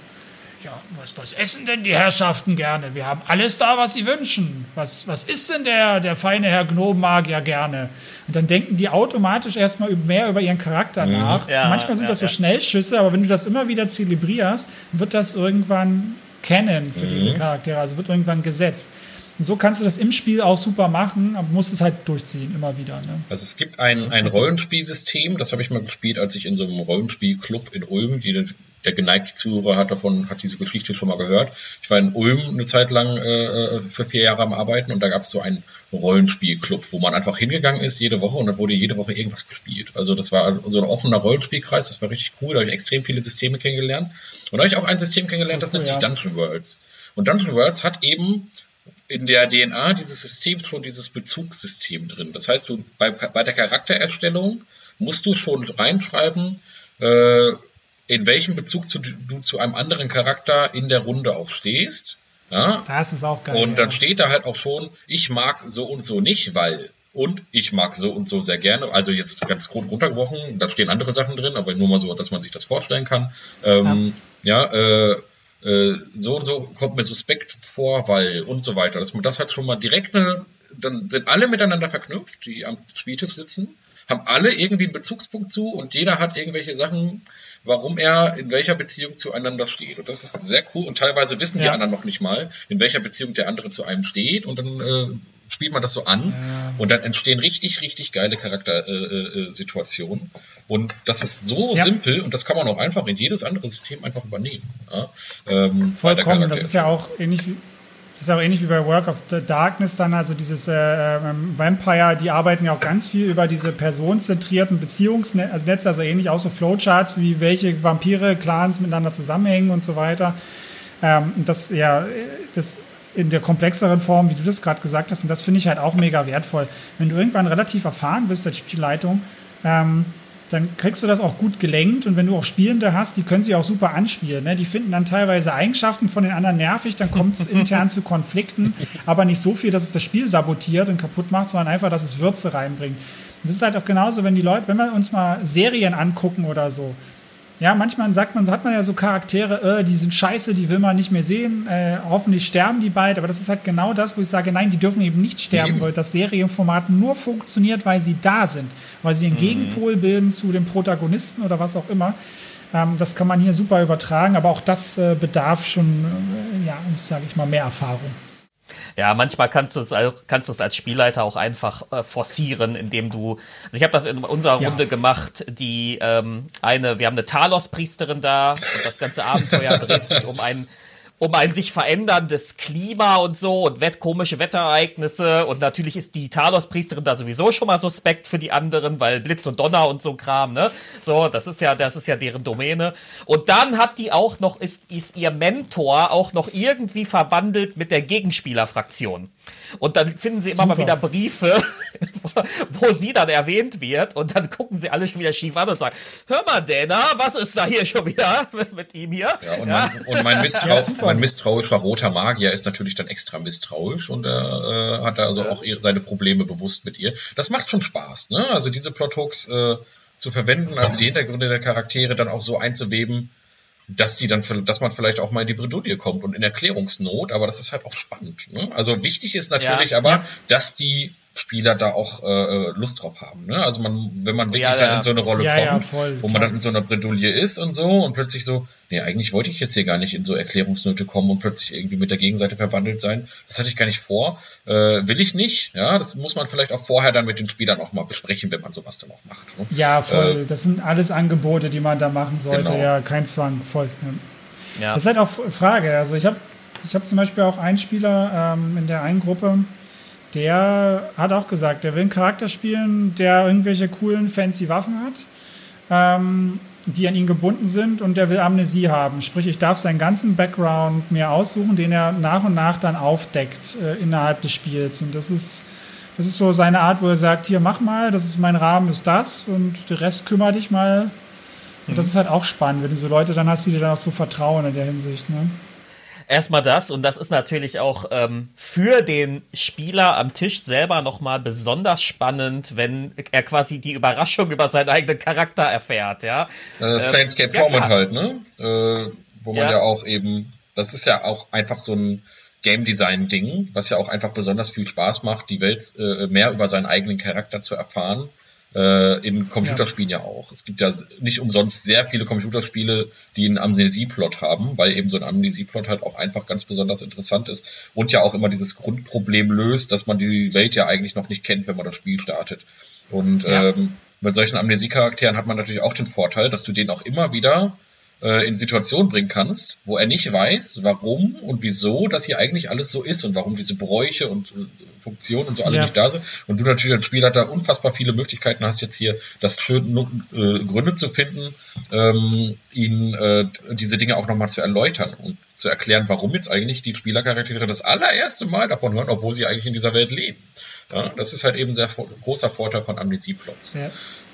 ja, was, was essen denn die Herrschaften gerne? Wir haben alles da, was sie wünschen. Was, was isst denn der, der feine Herr Gnomenmagier gerne? Und dann denken die automatisch erstmal mehr über ihren Charakter mhm. nach. Ja, manchmal sind ja, das so ja. Schnellschüsse, aber wenn du das immer wieder zelebrierst, wird das irgendwann kennen für mhm. diese Charaktere. Also wird irgendwann gesetzt. So kannst du das im Spiel auch super machen, aber musst es halt durchziehen, immer wieder. Ne? Also es gibt ein, ein Rollenspielsystem, das habe ich mal gespielt, als ich in so einem Rollenspielclub in Ulm, die, der geneigte Zuhörer hat davon, hat diese Geschichte schon mal gehört. Ich war in Ulm eine Zeit lang äh, für vier Jahre am Arbeiten und da gab es so einen Rollenspielclub, wo man einfach hingegangen ist jede Woche und da wurde jede Woche irgendwas gespielt. Also das war so ein offener Rollenspielkreis, das war richtig cool, da habe ich extrem viele Systeme kennengelernt. Und da habe ich auch ein System kennengelernt, das nennt sich Dungeon Worlds. Und Dungeon Worlds hat eben in der DNA dieses System schon dieses Bezugssystem drin. Das heißt, du bei, bei der Charaktererstellung musst du schon reinschreiben, äh, in welchem Bezug zu, du zu einem anderen Charakter in der Runde auch stehst. Ja? Das ist auch geil. Und dann ja. steht da halt auch schon, ich mag so und so nicht, weil. Und ich mag so und so sehr gerne. Also jetzt ganz grob runtergebrochen, da stehen andere Sachen drin, aber nur mal so, dass man sich das vorstellen kann. Ähm, ja, ja äh, äh, so und so kommt mir suspekt vor, weil und so weiter. Dass man das halt schon mal direkt, eine, dann sind alle miteinander verknüpft, die am Spieltisch sitzen haben alle irgendwie einen Bezugspunkt zu und jeder hat irgendwelche Sachen, warum er in welcher Beziehung zueinander steht. Und das ist sehr cool und teilweise wissen ja. die anderen noch nicht mal, in welcher Beziehung der andere zu einem steht und dann äh, spielt man das so an ja. und dann entstehen richtig, richtig geile Charaktersituationen. Äh, äh, und das ist so ja. simpel und das kann man auch einfach in jedes andere System einfach übernehmen. Ja? Ähm, Vollkommen, das ist ja auch ähnlich wie das ist auch ähnlich wie bei Work of the Darkness dann, also dieses äh, ähm, Vampire, die arbeiten ja auch ganz viel über diese personenzentrierten Beziehungsnetze, also, also ähnlich auch so Flowcharts, wie welche Vampire, Clans miteinander zusammenhängen und so weiter. Ähm, das, ja, das in der komplexeren Form, wie du das gerade gesagt hast, und das finde ich halt auch mega wertvoll. Wenn du irgendwann relativ erfahren bist als Spielleitung, ähm, dann kriegst du das auch gut gelenkt. Und wenn du auch Spielende hast, die können sich auch super anspielen. Ne? Die finden dann teilweise Eigenschaften von den anderen nervig, dann kommt es intern zu Konflikten, aber nicht so viel, dass es das Spiel sabotiert und kaputt macht, sondern einfach, dass es Würze reinbringt. Das ist halt auch genauso, wenn die Leute, wenn wir uns mal Serien angucken oder so, ja, manchmal sagt man, so hat man ja so Charaktere, äh, die sind scheiße, die will man nicht mehr sehen. Äh, hoffentlich sterben die bald. Aber das ist halt genau das, wo ich sage, nein, die dürfen eben nicht sterben, weil das Serienformat nur funktioniert, weil sie da sind, weil sie einen mhm. Gegenpol bilden zu den Protagonisten oder was auch immer. Ähm, das kann man hier super übertragen, aber auch das äh, bedarf schon, äh, ja, sage ich mal, mehr Erfahrung. Ja, manchmal kannst du es kannst du es als Spielleiter auch einfach äh, forcieren, indem du. Also ich habe das in unserer ja. Runde gemacht. Die ähm, eine, wir haben eine Talos-Priesterin da und das ganze Abenteuer dreht sich um einen um ein sich veränderndes Klima und so und wett komische Wetterereignisse und natürlich ist die Talos-Priesterin da sowieso schon mal suspekt für die anderen, weil Blitz und Donner und so Kram, ne? So, das ist ja, das ist ja deren Domäne. Und dann hat die auch noch, ist, ist ihr Mentor auch noch irgendwie verbandelt mit der Gegenspielerfraktion. Und dann finden sie immer Super. mal wieder Briefe, wo sie dann erwähnt wird. Und dann gucken sie alle schon wieder schief an und sagen, hör mal, Dana, was ist da hier schon wieder mit ihm hier? Ja, und, ja. Mein, und mein, Misstrau ja, mein misstrauischer roter Magier ist natürlich dann extra misstrauisch und er äh, hat da also auch seine Probleme bewusst mit ihr. Das macht schon Spaß, ne? Also diese Plothooks äh, zu verwenden, also die Hintergründe der Charaktere dann auch so einzuweben, dass die dann, dass man vielleicht auch mal in die Bredouille kommt und in Erklärungsnot, aber das ist halt auch spannend. Ne? Also wichtig ist natürlich ja, aber, ja. dass die Spieler da auch äh, Lust drauf haben. Ne? Also man, wenn man wirklich ja, dann in so eine Rolle kommt, voll, wo man dann in so einer Bredouille ist und so und plötzlich so, nee, eigentlich wollte ich jetzt hier gar nicht in so Erklärungsnöte kommen und plötzlich irgendwie mit der Gegenseite verbandelt sein. Das hatte ich gar nicht vor. Äh, will ich nicht. Ja, das muss man vielleicht auch vorher dann mit den Spielern auch mal besprechen, wenn man sowas dann auch macht. Ne? Ja, voll. Äh, das sind alles Angebote, die man da machen sollte. Genau. Ja, kein Zwang. Voll. Ja. Das ist halt auch Frage. Also ich habe ich hab zum Beispiel auch einen Spieler ähm, in der einen Gruppe, der hat auch gesagt, der will einen Charakter spielen, der irgendwelche coolen, fancy Waffen hat, ähm, die an ihn gebunden sind und der will Amnesie haben. Sprich, ich darf seinen ganzen Background mir aussuchen, den er nach und nach dann aufdeckt äh, innerhalb des Spiels. Und das ist, das ist so seine Art, wo er sagt, hier, mach mal, das ist mein Rahmen, ist das und der Rest kümmere dich mal. Und mhm. das ist halt auch spannend, wenn du so Leute dann hast, die dir dann auch so vertrauen in der Hinsicht. Ne? Erstmal das und das ist natürlich auch ähm, für den Spieler am Tisch selber nochmal besonders spannend, wenn er quasi die Überraschung über seinen eigenen Charakter erfährt, ja. Das ist Planescape ähm, Torment ja, halt, ne? Äh, wo man ja. ja auch eben, das ist ja auch einfach so ein Game Design Ding, was ja auch einfach besonders viel Spaß macht, die Welt äh, mehr über seinen eigenen Charakter zu erfahren äh, in Computerspielen ja. ja. auch. Es gibt ja nicht umsonst sehr viele Computerspiele, die einen Amnesieplot haben, weil eben so ein Amnesieplot halt auch einfach ganz besonders interessant ist und ja auch immer dieses Grundproblem löst, dass man die Welt ja eigentlich noch nicht kennt, wenn man das Spiel startet. Und ja. ähm, mit solchen Amnesiecharakteren hat man natürlich auch den Vorteil, dass du den auch immer wieder äh, in Situationen bringen kannst, wo er nicht weiß, warum und wieso das hier eigentlich alles so ist und warum diese Bräuche und Funktionen und so alle ja. nicht da sind. Und du natürlich als Spieler da unfassbar viele Möglichkeiten hast, jetzt hier das schön äh, Gründe zu finden, ähm, ihn äh, diese Dinge auch nochmal zu erläutern und zu erklären, warum jetzt eigentlich die Spielercharaktere das allererste Mal davon hören, obwohl sie eigentlich in dieser Welt leben. Ja, das ist halt eben ein sehr großer Vorteil von Amnesieplots. Ja.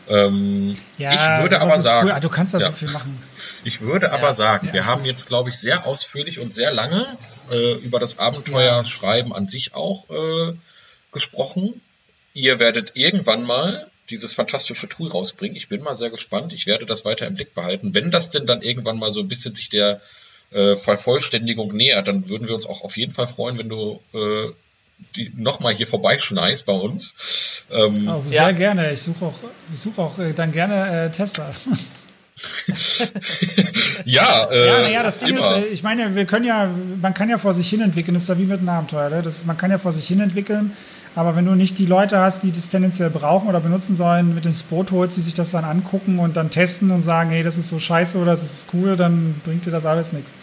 Ähm, ja, ich würde aber sagen, cool. Ah, du kannst da ja. so viel machen. Ich würde ja. aber sagen, ja, wir haben jetzt, glaube ich, sehr ausführlich und sehr lange äh, über das Abenteuerschreiben an sich auch äh, gesprochen. Ihr werdet irgendwann mal dieses fantastische Tool rausbringen. Ich bin mal sehr gespannt. Ich werde das weiter im Blick behalten. Wenn das denn dann irgendwann mal so ein bisschen sich der äh, Vervollständigung nähert, dann würden wir uns auch auf jeden Fall freuen, wenn du äh, die nochmal hier vorbeischneist bei uns. Ähm, oh, sehr ja. gerne. Ich suche auch, ich suche auch äh, dann gerne äh, Tester. ja, äh, ja, naja, das Ding immer. ist, äh, ich meine, wir können ja, man kann ja vor sich hin entwickeln, das ist ja wie mit einem Abenteuer, ne? das, man kann ja vor sich hin entwickeln, aber wenn du nicht die Leute hast, die das tendenziell brauchen oder benutzen sollen, mit ins Boot holst, die sich das dann angucken und dann testen und sagen, hey, das ist so scheiße oder das ist cool, dann bringt dir das alles nichts.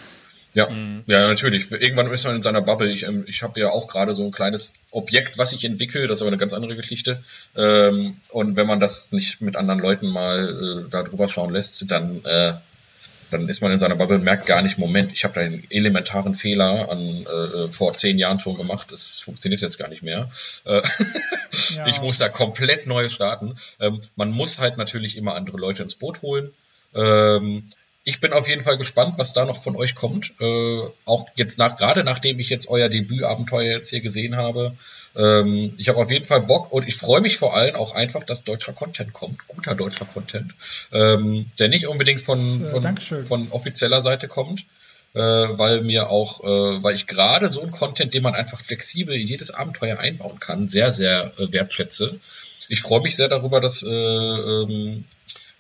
Ja, mhm. ja, natürlich. Irgendwann ist man in seiner Bubble. Ich, ähm, ich habe ja auch gerade so ein kleines Objekt, was ich entwickle. Das ist aber eine ganz andere Geschichte. Ähm, und wenn man das nicht mit anderen Leuten mal äh, da drüber schauen lässt, dann, äh, dann ist man in seiner Bubble und merkt gar nicht, Moment, ich habe da einen elementaren Fehler an äh, vor zehn Jahren schon gemacht. Das funktioniert jetzt gar nicht mehr. Äh, ja. Ich muss da komplett neu starten. Ähm, man muss halt natürlich immer andere Leute ins Boot holen. Ähm, ich bin auf jeden Fall gespannt, was da noch von euch kommt. Äh, auch jetzt nach, gerade nachdem ich jetzt euer Debütabenteuer jetzt hier gesehen habe. Ähm, ich habe auf jeden Fall Bock und ich freue mich vor allem auch einfach, dass deutscher Content kommt. Guter deutscher Content. Ähm, der nicht unbedingt von, von, von offizieller Seite kommt. Äh, weil mir auch, äh, weil ich gerade so einen Content, den man einfach flexibel in jedes Abenteuer einbauen kann, sehr, sehr äh, wertschätze. Ich freue mich sehr darüber, dass äh, ähm,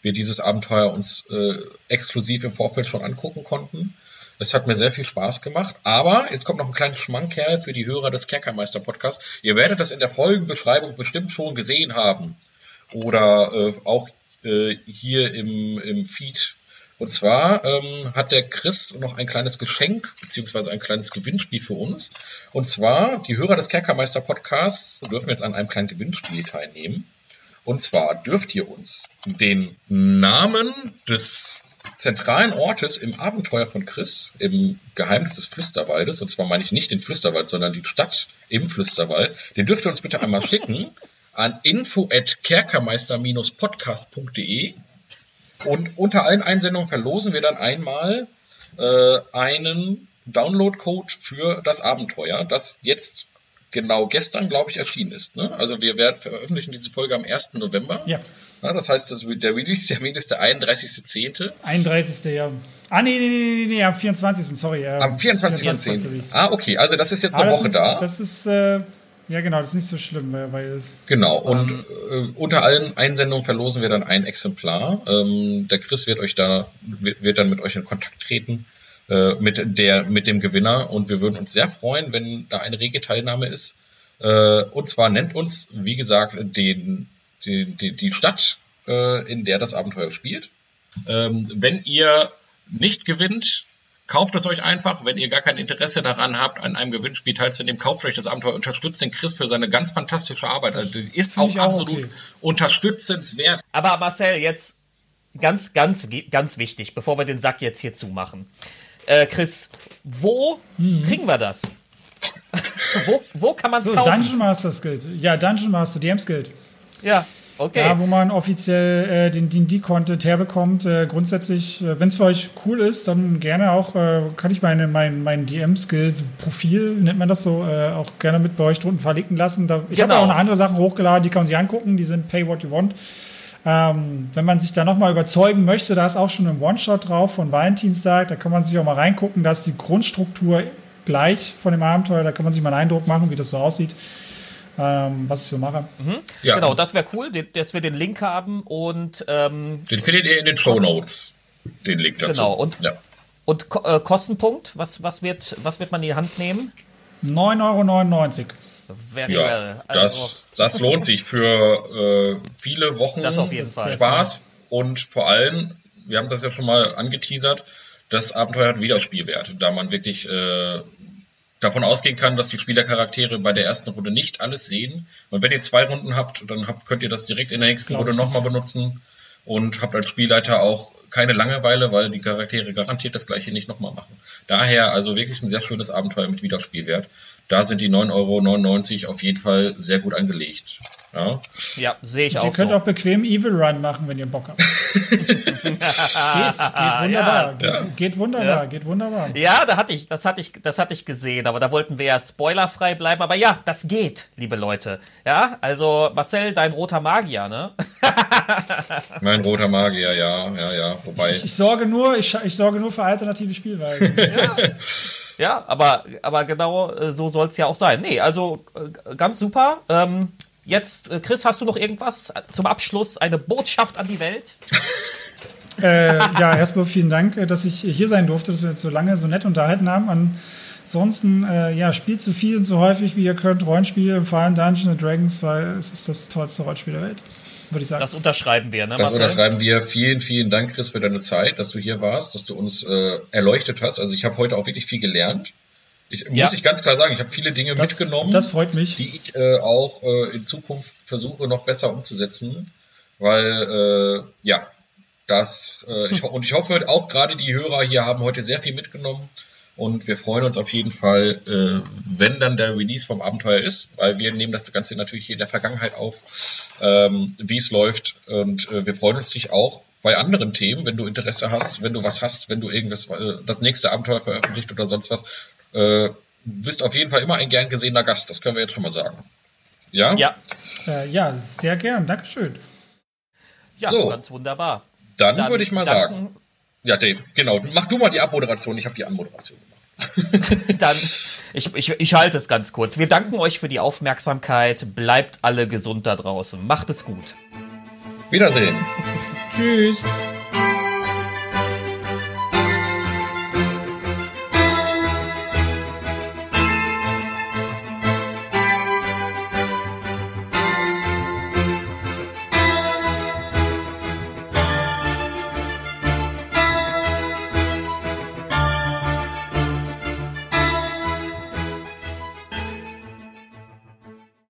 wir dieses Abenteuer uns äh, exklusiv im Vorfeld schon angucken konnten. Es hat mir sehr viel Spaß gemacht. Aber jetzt kommt noch ein kleiner Schmankerl für die Hörer des Kerkermeister Podcasts. Ihr werdet das in der Folgenbeschreibung bestimmt schon gesehen haben. Oder äh, auch äh, hier im, im Feed. Und zwar ähm, hat der Chris noch ein kleines Geschenk beziehungsweise ein kleines Gewinnspiel für uns. Und zwar die Hörer des Kerkermeister Podcasts dürfen jetzt an einem kleinen Gewinnspiel teilnehmen. Und zwar dürft ihr uns den Namen des zentralen Ortes im Abenteuer von Chris, im Geheimnis des Flüsterwaldes, und zwar meine ich nicht den Flüsterwald, sondern die Stadt im Flüsterwald, den dürft ihr uns bitte einmal schicken an info@kerkermeister-podcast.de und unter allen Einsendungen verlosen wir dann einmal äh, einen Download-Code für das Abenteuer, das jetzt genau gestern, glaube ich, erschienen ist. Ne? Also wir werden veröffentlichen diese Folge am 1. November. Ja. ja das heißt, das, der Release-Termin ist der 31.10. 31. ja. Ah, nee, nee, nee, nee, am 24. Sorry. Äh, am 24.10. 24. Ah, okay, also das ist jetzt eine Woche ist, da. Das ist, äh, ja genau, das ist nicht so schlimm, weil... weil genau, und ähm, äh, unter allen Einsendungen verlosen wir dann ein Exemplar. Ähm, der Chris wird euch da, wird, wird dann mit euch in Kontakt treten äh, mit, der, mit dem Gewinner und wir würden uns sehr freuen, wenn da eine rege Teilnahme ist. Äh, und zwar nennt uns, wie gesagt, den, die, die, die Stadt, äh, in der das Abenteuer spielt. Ähm, wenn ihr nicht gewinnt, kauft es euch einfach. Wenn ihr gar kein Interesse daran habt, an einem Gewinnspiel teilzunehmen, kauft euch das Abenteuer, unterstützt den Chris für seine ganz fantastische Arbeit. Also die ist auch, auch absolut okay. unterstützenswert. Aber Marcel, jetzt ganz, ganz, ganz wichtig, bevor wir den Sack jetzt hier zumachen. Äh, Chris, wo mhm. kriegen wir das? wo, wo kann man es so, kaufen? Dungeon Masters Guild. Ja, Dungeon Master, DMs Guild. Ja, okay. Ja, wo man offiziell äh, den D&D-Content herbekommt. Äh, grundsätzlich, äh, wenn es für euch cool ist, dann gerne auch, äh, kann ich meine, mein, mein DMs Guild-Profil, nennt man das so, äh, auch gerne mit bei euch drunten verlinken lassen. Da, ich genau. habe auch noch andere Sachen hochgeladen, die kann man sich angucken. Die sind Pay What You Want. Ähm, wenn man sich da nochmal überzeugen möchte, da ist auch schon ein One-Shot drauf von Valentinstag, da kann man sich auch mal reingucken, da ist die Grundstruktur gleich von dem Abenteuer, da kann man sich mal einen Eindruck machen, wie das so aussieht. Ähm, was ich so mache. Mhm. Ja. Genau, das wäre cool, dass wir den Link haben und ähm, den findet ihr in den Show Notes. Den Link dazu. Genau und ja. und äh, Kostenpunkt, was was wird was wird man in die Hand nehmen? 9,99 Euro. Very ja, well. Also, das, das lohnt sich für äh, viele Wochen das auf jeden Fall. Spaß und vor allem, wir haben das ja schon mal angeteasert, das Abenteuer hat Wiederspielwert, da man wirklich äh, davon ausgehen kann, dass die Spielercharaktere bei der ersten Runde nicht alles sehen. Und wenn ihr zwei Runden habt, dann habt, könnt ihr das direkt in der nächsten Runde nochmal benutzen und habt als Spielleiter auch keine Langeweile, weil die Charaktere garantiert das gleiche nicht nochmal machen. Daher also wirklich ein sehr schönes Abenteuer mit Wiederspielwert da sind die 9,99 Euro auf jeden Fall sehr gut angelegt. Ja, ja sehe ich Und auch. Ihr könnt so. auch bequem Evil Run machen, wenn ihr Bock habt. geht, geht wunderbar. Ja. Geht, geht wunderbar, Ja. geht wunderbar. Ja, da hatte ich, das hatte ich, das hatte ich gesehen, aber da wollten wir ja spoilerfrei bleiben. Aber ja, das geht, liebe Leute. Ja, also Marcel, dein roter Magier, ne? mein roter Magier, ja, ja, ja. Wobei. Ich, ich sorge nur, ich, ich sorge nur für alternative Spielweisen. Ja, aber, aber genau äh, so soll es ja auch sein. Nee, also äh, ganz super. Ähm, jetzt, äh, Chris, hast du noch irgendwas zum Abschluss? Eine Botschaft an die Welt? äh, ja, erstmal vielen Dank, äh, dass ich hier sein durfte, dass wir uns so lange so nett unterhalten haben. Ansonsten, äh, ja, spielt so viel und so häufig wie ihr könnt Rollenspiele, vor allem Dungeons and Dragons, weil es ist das tollste Rollenspiel der Welt, würde ich sagen. Das unterschreiben wir, ne, Das Marcel? unterschreiben wir. Vielen, vielen Dank, Chris, für deine Zeit, dass du hier warst, dass du uns äh, erleuchtet hast. Also ich habe heute auch wirklich viel gelernt. Ich, Ja. Muss ich ganz klar sagen, ich habe viele Dinge das, mitgenommen. das die ich äh, auch äh, in Zukunft versuche noch besser umzusetzen, weil äh, ja, das äh, ich, und ich hoffe auch gerade die Hörer hier haben heute sehr viel mitgenommen und wir freuen uns auf jeden Fall, äh, wenn dann der Release vom Abenteuer ist, weil wir nehmen das Ganze natürlich hier in der Vergangenheit auf, ähm, wie es läuft und äh, wir freuen uns natürlich auch bei anderen Themen, wenn du Interesse hast, wenn du was hast, wenn du irgendwas äh, das nächste Abenteuer veröffentlicht oder sonst was, äh, bist auf jeden Fall immer ein gern gesehener Gast, das können wir jetzt schon mal sagen. Ja? Ja, Äh, ja, sehr gern, Dankeschön. ja, So. ganz wunderbar. Dann, Dann würde ich mal danken- sagen. Ja, Dave, genau. Mach du mal die Abmoderation, ich habe die Anmoderation gemacht. Dann, ich, ich, ich halte es ganz kurz. Wir danken euch für die Aufmerksamkeit. Bleibt alle gesund da draußen. Macht es gut. Wiedersehen. Tschüss.